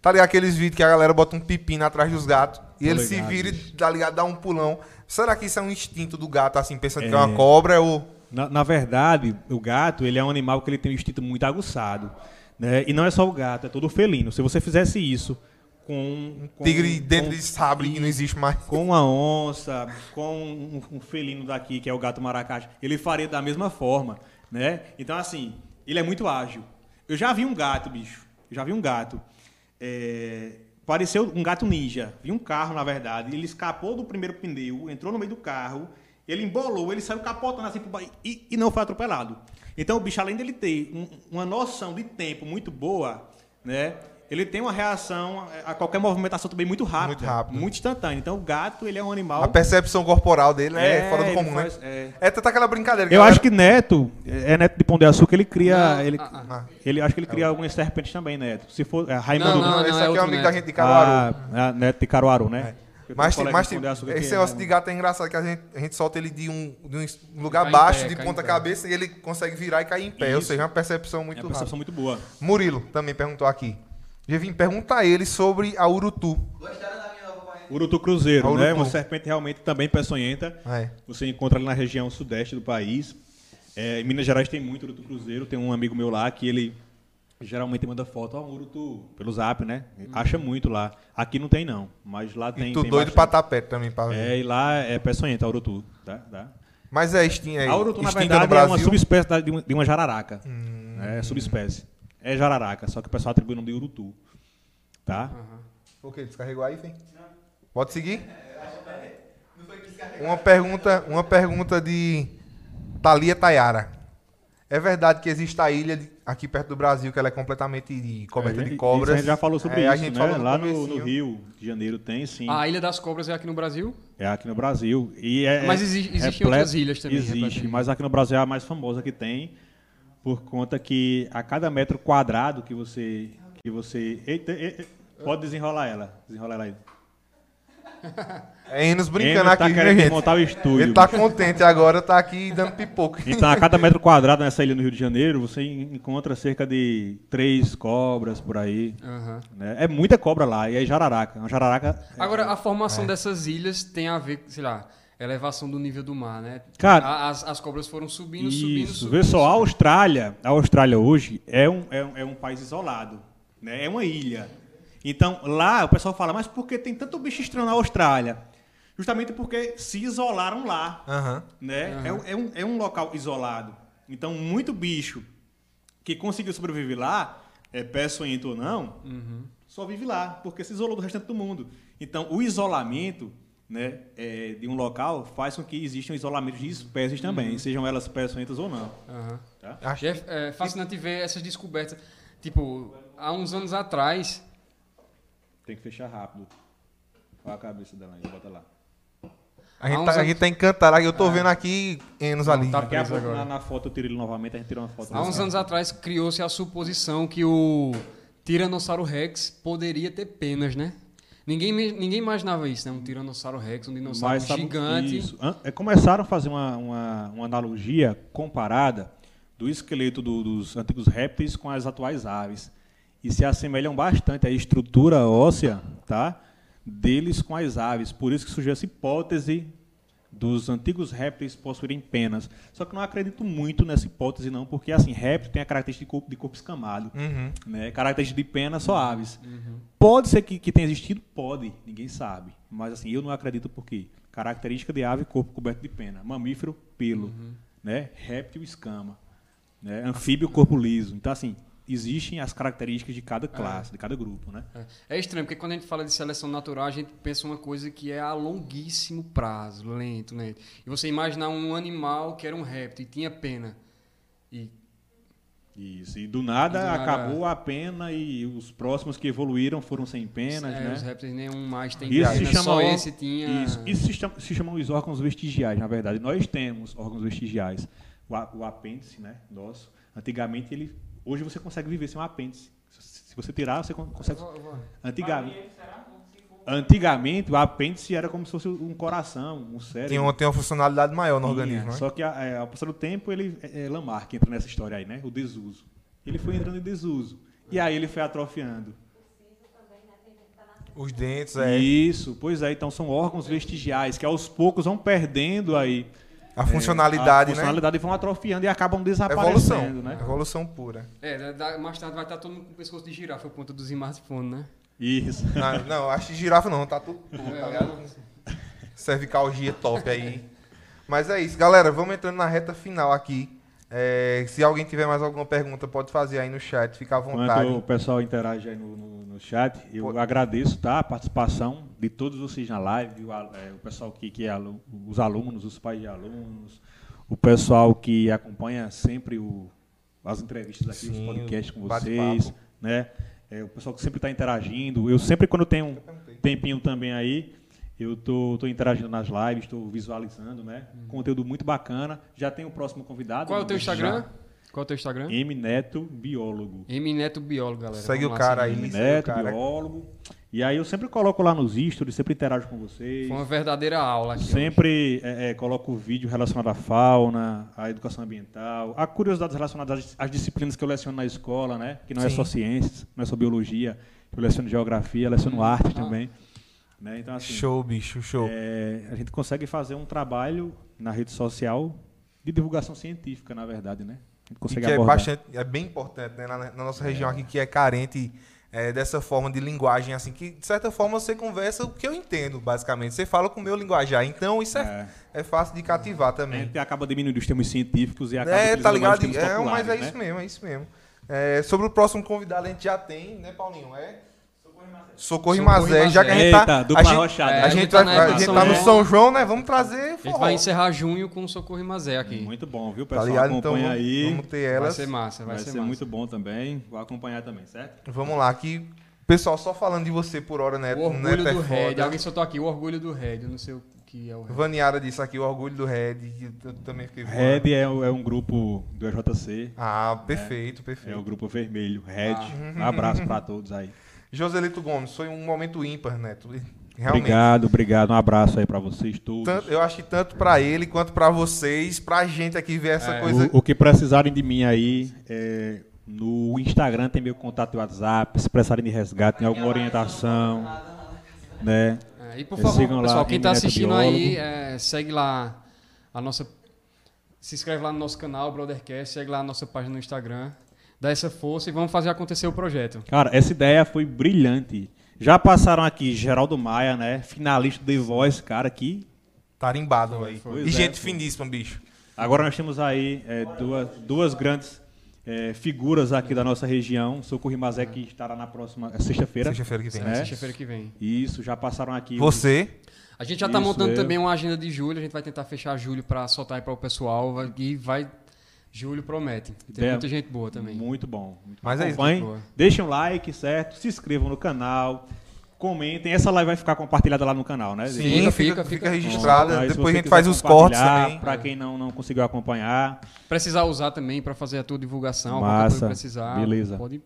Tá ligado? Aqueles vídeos que a galera bota um pepino atrás dos gatos e Tô ele se ligado, vira e tá ligado, dá um pulão. Será que isso é um instinto do gato, assim, pensando que é É. uma cobra ou. Na, na verdade, o gato ele é um animal que ele tem um instinto muito aguçado. Né? E não é só o gato, é todo felino. Se você fizesse isso com. com Tigre dentro com- de sabre que não existe mais. Com uma onça, com um, um felino daqui, que é o gato maracaja, ele faria da mesma forma, né? Então, assim, ele é muito ágil. Eu já vi um gato, bicho. Eu já vi um gato. É, pareceu um gato ninja. Vi um carro, na verdade. Ele escapou do primeiro pneu, entrou no meio do carro, ele embolou, ele saiu capotando assim pro e, e não foi atropelado. Então, o bicho, além dele ter um- uma noção de tempo muito boa, né? Ele tem uma reação a qualquer movimentação também muito rápida. Muito rápido. Muito instantânea. Então, o gato, ele é um animal... A percepção corporal dele é, É, fora do comum, faz- né? é. É tanta aquela brincadeira. Eu galera- acho que Neto, é Neto de Pão de Açúcar, ele cria... Não, ele, ah, ah. ele acho que ele cria algumas serpentes também, Neto. Se for... É, Raimundo... Não, não, Não, esse é aqui é outro um amigo Neto. da gente de Caruaru. Ah, ah, Neto de Caruaru, né? Mas, tem, mas tem, Açúcar esse é negócio de gato é engraçado, que a gente, a gente solta ele de um, de um lugar baixo, pé, de ponta cabeça, e ele consegue virar e cair em pé. Ou Isso. seja, é uma percepção É muito uma rápida. percepção muito boa. Murilo também perguntou aqui. Jevim, pergunta a ele sobre a Urutu. Gostaram da minha nova? Urutu Cruzeiro, A né? urutu. Uma serpente realmente também peçonhenta. É. Você encontra ali na região sudeste do país. É, em Minas Gerais tem muito urutu cruzeiro. Tem um amigo meu lá que ele geralmente manda foto ao Urutu pelo zap, né? Acha muito lá. Aqui não tem, não. Mas lá tem. e tu tem doido pra bastante. estar perto também, pra ver. É, e lá é peçonhento, a Urutu. Tá? tá? Mas é extinta, é, a Urutu, na verdade, é uma. Hum. subespécie de uma, de uma jararaca. É subespécie. É jararaca, só que o pessoal atribui o nome de Urutu. Tá? O que? Descarregou aí, Fê? Pode seguir? Uma pergunta, uma pergunta de Thalia Tayara. É verdade que existe a ilha de- aqui perto do Brasil que ela é completamente coberta É, de isso cobras? a gente já falou sobre É, isso, a gente né? falou no Lá no, no Rio de Janeiro tem, sim. A Ilha das Cobras é aqui no Brasil? É aqui no Brasil. E é, Mas exi- existem repleto- outras ilhas também, Existe, repleto mas aqui no Brasil é a mais famosa que tem, por conta que a cada metro quadrado que você. Que você eita, eita, pode desenrolar ela. Desenrolar ela aí. É Enos brincando Enos tá aqui, querendo gente? montar o estúdio. Ele tá contente agora, tá aqui dando pipoca. Então, a cada metro quadrado nessa ilha no Rio de Janeiro, você en- encontra cerca de três cobras por aí. Aham. né? É muita cobra lá, e é jararaca. Uma jararaca. Agora, a É. formação dessas ilhas tem a ver, sei lá, elevação do nível do mar, né? Cara, as, as cobras foram subindo, subindo, Isso, subindo. vê só, a subindo. Austrália, a Austrália hoje é um, é um, é um país isolado, né? é uma ilha. Então, lá o pessoal fala, mas por que tem tanto bicho estranho na Austrália? Justamente porque se isolaram lá. Aham. Né? É, um- é um, é um local isolado. Então, muito bicho que conseguiu sobreviver lá, é peçonhento ou não, só vive lá, porque se isolou do restante do mundo. Então, o isolamento né, é, de um local faz com que existam isolamentos de espécies também, sejam elas peçonhentas ou não. Aham. Tá? Acho é, é fascinante ver essas descobertas. Tipo, há uns anos atrás, Tem que fechar rápido. Olha a cabeça dela aí, bota lá. A gente, tá, a anos- gente tá encantado. Eu tô vendo aqui Enos ali. tá Daqui a pouco agora. na, na foto eu tiro ele novamente, a gente tira uma foto. há uns anos atrás criou-se a suposição que o Tiranossauro Rex poderia ter penas, né? Ninguém, ninguém imaginava isso, né? Um Tiranossauro Rex, um dinossauro Mas sabe- gigante. Isso. É, Começaram a fazer uma, uma, uma analogia comparada do esqueleto do- dos antigos répteis com as atuais aves. E se assemelham bastante à estrutura óssea tá, deles com as aves. Por isso que surgiu essa hipótese dos antigos répteis possuírem penas. Só que não acredito muito nessa hipótese, não, porque assim, réptil tem a característica de corpo, de corpo escamado. Uhum. Né? Característica de pena só aves. Pode ser que, que tenha existido? Pode, ninguém sabe. Mas assim, eu não acredito porque característica de ave, corpo coberto de pena. Mamífero, pelo. Né? Réptil, escama. Né? Anfíbio, corpo liso. Então, assim, existem as características de cada classe, de cada grupo. Né? É estranho, porque quando a gente fala de seleção natural, a gente pensa uma coisa que é a longuíssimo prazo, lento, lento. E você imaginar um animal que era um réptil e tinha pena. E Isso. E do nada, E do nada- acabou a pena e os próximos que evoluíram foram sem penas. é, né? os répteis nenhum mais tem Isso pena, se chama só or- esse tinha. Isso, isso se, chama, se chamam os órgãos vestigiais, na verdade. Nós temos órgãos vestigiais. O, o apêndice, né, nosso. Antigamente ele, hoje você consegue viver sem um apêndice. Se, você tirar, você con- consegue. Antigamente, antigamente o apêndice era como se fosse um coração, um cérebro. Tem, uma, tem uma funcionalidade maior no Tinha, organismo, né? Só que a- é, ao passar do tempo, ele é, é Lamarck entra nessa história aí, né? O desuso. Ele foi entrando em desuso. E aí ele foi atrofiando. Os dentes, é. Isso, pois é, então são órgãos vestigiais que aos poucos vão perdendo aí A funcionalidade, a funcionalidade e vão atrofiando e acabam né? desaparecendo, Evolução. né? Evolução pura. É, da- da- mais tarde vai estar todo mundo com o pescoço de girafa, por conta dos smartphones, né? Isso. Ah, não, acho que girafa não, tá tudo, tudo tá ligado? Cervicalgia top aí. Mas é isso, galera, vamos entrando na reta final aqui. É, se alguém tiver mais alguma pergunta, pode fazer aí no chat, fica à vontade. Enquanto o pessoal interage aí no, no- no chat, eu Pô. agradeço tá, a participação de todos vocês na live, o, é, o pessoal que, que é os alunos, os pais de alunos, o pessoal que acompanha sempre o- as entrevistas aqui, Sim, os podcasts com vocês, né? É, o pessoal que sempre está interagindo. Eu sempre, quando tenho um tempinho também aí, eu tô, tô interagindo nas lives, estou visualizando, né? Conteúdo muito bacana. Já tem o próximo convidado. Qual é o teu já. Instagram? Qual é o teu Instagram? M Neto Biólogo. M Neto Biólogo, galera. Segue Vamos o cara aí. Isso Neto, cara. biólogo. E aí eu sempre coloco lá nos stories, sempre interajo com vocês. Foi uma verdadeira aula aqui. Sempre é, é, coloco vídeo relacionado à fauna, à educação ambiental, a curiosidades relacionadas às, às disciplinas que eu leciono na escola, né? Que não é Sim. só ciências, não é só biologia. Eu leciono geografia, leciono arte também. Né? Então, assim, Show, bicho, show. é, a gente consegue fazer um trabalho na rede social de divulgação científica, na verdade, né? gente E consegue que é abordar. bastante, é bem importante, né? Na, na nossa região aqui, que é carente é, dessa forma de linguagem, assim, que de certa forma você conversa o que eu entendo, basicamente. Você fala com o meu linguajar. Então isso é, é fácil de cativar A também. gente acaba diminuindo os termos científicos e acaba É, tá ligado? termos É, mas é né? isso mesmo, é isso mesmo. É, sobre o próximo convidado, a gente já tem, né, Paulinho? É? Socorro e Socorro e Mazé, já que a gente Eita, tá. dupla a gente, rochada. É, a gente, tá vai- a gente tá no. São João, né? Vamos trazer A gente forró. vai encerrar junho com o Socorro e Mazé aqui. Muito bom, viu? Tá pessoal ligado? Então acompanha vamos, aí. vamos ter Vai elas. ser massa, vai, Vai, ser, ser massa. muito bom também. Vou acompanhar também, certo? Vamos lá, que pessoal só falando de você por hora, né? O orgulho Neto é do Red. foda. Alguém soltou aqui, o orgulho do Red. Eu não sei o que é o Red. Vaniara disse aqui, o orgulho do Red. Eu também fiquei. Red é, é um grupo do EJC. Ah, perfeito, É perfeito. o grupo vermelho, Red. Ah. Um abraço pra todos aí. Joselito Gomes, foi um momento ímpar, Neto. Realmente. Obrigado, obrigado. Um abraço aí pra vocês todos. Tanto- eu acho que tanto pra ele quanto pra vocês, pra gente aqui ver essa É. coisa. O, o que precisarem de mim aí, é, no Instagram tem meu contato de WhatsApp. Se precisarem de resgate, tem alguma orientação, né? É, e por É, favor, sigam lá, pessoal, quem está assistindo aí, é, segue lá a nossa. Se inscreve lá no nosso canal, Brothercast, segue lá a nossa página no Instagram. Dá essa força e vamos fazer acontecer o projeto. Cara, essa ideia foi brilhante. Já passaram aqui Geraldo Maia, né? Finalista do The Voice, cara, aqui. Tarimbado aí. E é, gente foi. finíssima, bicho. Agora nós temos aí é, duas, duas grandes é, figuras aqui da nossa região. Socorro Mazé, que estará na próxima é, sexta-feira. Sexta-feira que vem. É. Sexta-feira que vem. Isso, já passaram aqui. os- Você, A gente já está montando eu. também uma agenda de julho. A gente vai tentar fechar julho para soltar aí para o pessoal. vai- E vai. Julho promete. Tem muita gente boa também. Muito bom. Muito Mas bom. é isso. Deixem um like, certo? Se inscrevam no canal. Comentem. Essa live vai ficar compartilhada lá no canal, né? sim, Fica, fica, fica, registrada. Se Depois a gente faz os cortes também. Pra quem não, não conseguiu acompanhar. Precisar usar também para fazer a tua divulgação. Massa. precisar. Beleza. Pode.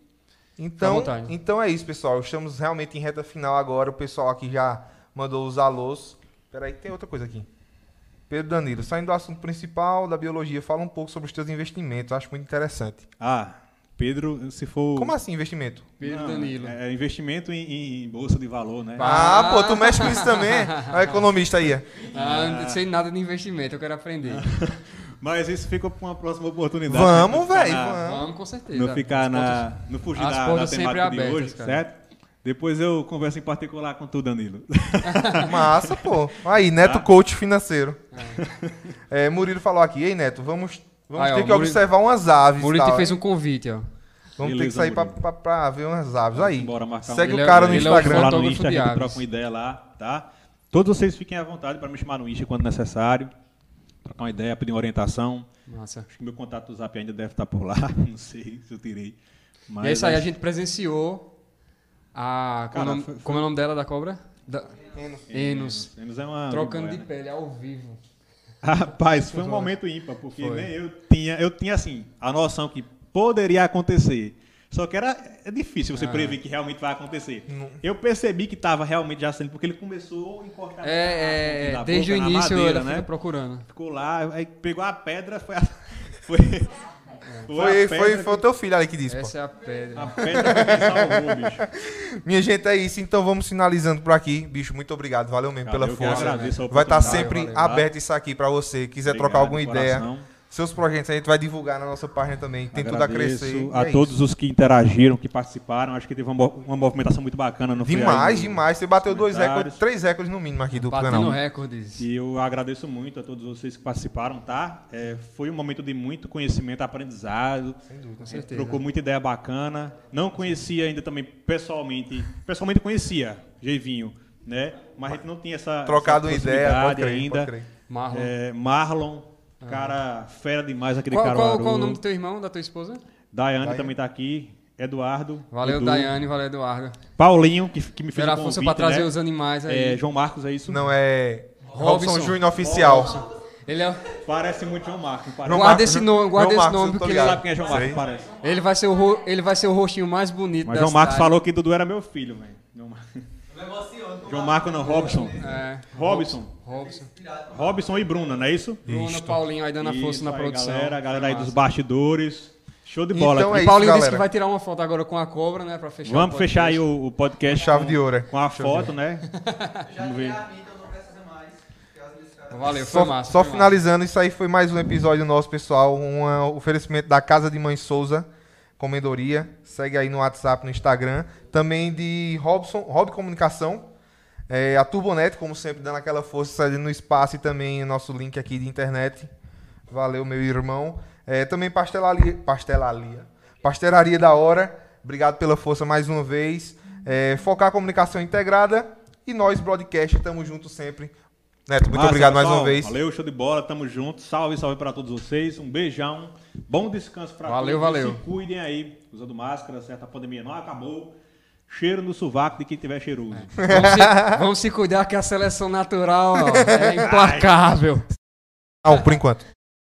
Então, então é isso, pessoal. Estamos realmente em reta final agora. O pessoal aqui já mandou os alôs. Peraí, tem outra coisa aqui. Pedro Danilo, saindo do assunto principal da biologia, fala um pouco sobre os teus investimentos. Acho muito interessante. Ah, Pedro, se for. Como assim investimento? Pedro Não, Danilo. É investimento em, em bolsa de valor, né? Ah, pô, tu mexe com isso também? A economista aí. Ah, não sei nada de investimento, eu quero aprender. Mas isso fica para uma próxima oportunidade. Vamos, velho, vamos. Vamos, com certeza. Não ficar na. portas- Não fugir as da, da temática de hoje, cara. certo? Depois eu converso em particular com tu, Danilo. Massa, pô. Aí, Neto Tá. Coach Financeiro. É, Murilo falou aqui, ei, Neto, vamos, vamos Aí, ó, ter que Murilo- observar umas aves. Murilo tal, te fez um convite, ó. Vamos ter que Beleza, sair pra, pra, pra ver umas aves. Aí, Bora marcar um- segue Ele o é- cara no ele é Instagram. lá no Insta, a de gente aves. troca uma ideia lá, tá? Todos vocês fiquem à vontade para me chamar no Insta quando necessário. Trocar uma ideia, pedir uma orientação. Massa. Acho que meu contato do Zap ainda deve estar por lá. Não sei se eu tirei. Mas e é isso aí, a acho- gente presenciou a. Como, Cara, é o nome- foi- foi- como é o nome dela da cobra? Da, Enos. Enos. Enos é uma Trocando de né? pele ao vivo. Rapaz, foi um momento ímpar, porque Foi. nem eu tinha, eu tinha assim, a noção que poderia acontecer. Só que era é difícil Ah. você prever que realmente vai acontecer. Eu percebi que estava realmente já sendo, porque ele começou a encostar É, é, na é, desde o boca, na início madeira, ele né? procurando. Ficou lá, aí pegou a pedra, foi a, foi, Foi, a foi, pedra foi o teu filho ali que disse, pô. Essa é a pedra. A pedra que salvou, bicho. Minha gente, é isso. Então vamos finalizando por aqui. Bicho, muito obrigado. Valeu mesmo Cara, pela que força. agradeço a Vai estar oportunidade, sempre valeu. aberto isso aqui pra você. Quiser Obrigado, trocar alguma de ideia. Seus projetos a gente vai divulgar na nossa página também. Tem tudo a crescer. A é todos isso. os que interagiram, que participaram. Acho que teve uma, uma movimentação muito bacana no Demais, aí, demais. Você bateu dois recordes, três recordes no mínimo aqui do Batendo canal. recordes. E eu agradeço muito a todos vocês que participaram, tá? É, foi um momento de muito conhecimento, aprendizado. Sem dúvida. Com certeza. Trocou muita ideia bacana. Não conhecia ainda também pessoalmente. Pessoalmente conhecia Geivinho, né? Mas a gente não tinha essa Trocado uma essa ideia, pode crer, ainda. pode crer. Marlon. É, Marlon, cara fera demais aquele qual, cara. qual, qual o nome do teu irmão, da tua esposa? Daiane Daiane. também tá aqui. Eduardo. Valeu, Dudu, Daiane, valeu, Eduardo. Paulinho, que, que me fez Tirar o a força convite, pra trazer né? os animais aí. É, João Marcos, é isso? Não é. Robson. Robson Júnior Oficial. Ele, é, Parece muito João Marcos. parece? João guarda Marcos, esse nome, guarda João esse Marcos, nome, porque ligado. sabe quem é João Marcos, Sei. parece. ele, vai ser o, ro- ele vai ser o rostinho mais bonito Mas da João Marcos cidade. falou que Dudu era meu filho, velho. João Mar- João Marcos não, Robson. É, Robson. Robson. Robson e Bruna, não é isso? Bruno, Paulinho aí dando a força Isso na aí, produção. Galera, a galera aí dos massa. bastidores. Show de bola. Então é E isso, Paulinho disse que vai tirar uma foto agora com a cobra, né? Pra fechar Vamos fechar aí o, o podcast Chave com, de ouro, é. com a Chave foto, né? Já Vamos ver. Valeu, foi Só, massa. só foi finalizando, isso aí foi mais um episódio nosso, pessoal. Um ah, oferecimento da Casa de Mãe Souza, Comendoria. Segue aí no WhatsApp, no Instagram. Também de Robson, Rob Comunicação. É, a Turbonet, como sempre, dando aquela força no espaço e também o nosso link aqui de internet. Valeu, meu irmão. É, também pastelaria, pastelaria. Pastelaria da hora. Obrigado pela força mais uma vez. É, focar a comunicação integrada. E nós, broadcast, estamos juntos sempre. Neto, muito obrigado mais pessoal. uma vez. Valeu, show de bola, tamo junto. Salve, salve para todos vocês. Um beijão. Bom descanso para Valeu, todos. valeu. Se cuidem aí, usando máscara, certo? A pandemia não acabou. Cheiro no sovaco de quem tiver cheiroso. Vamos se, vamos se cuidar que a seleção natural ó, é implacável. Não, por enquanto.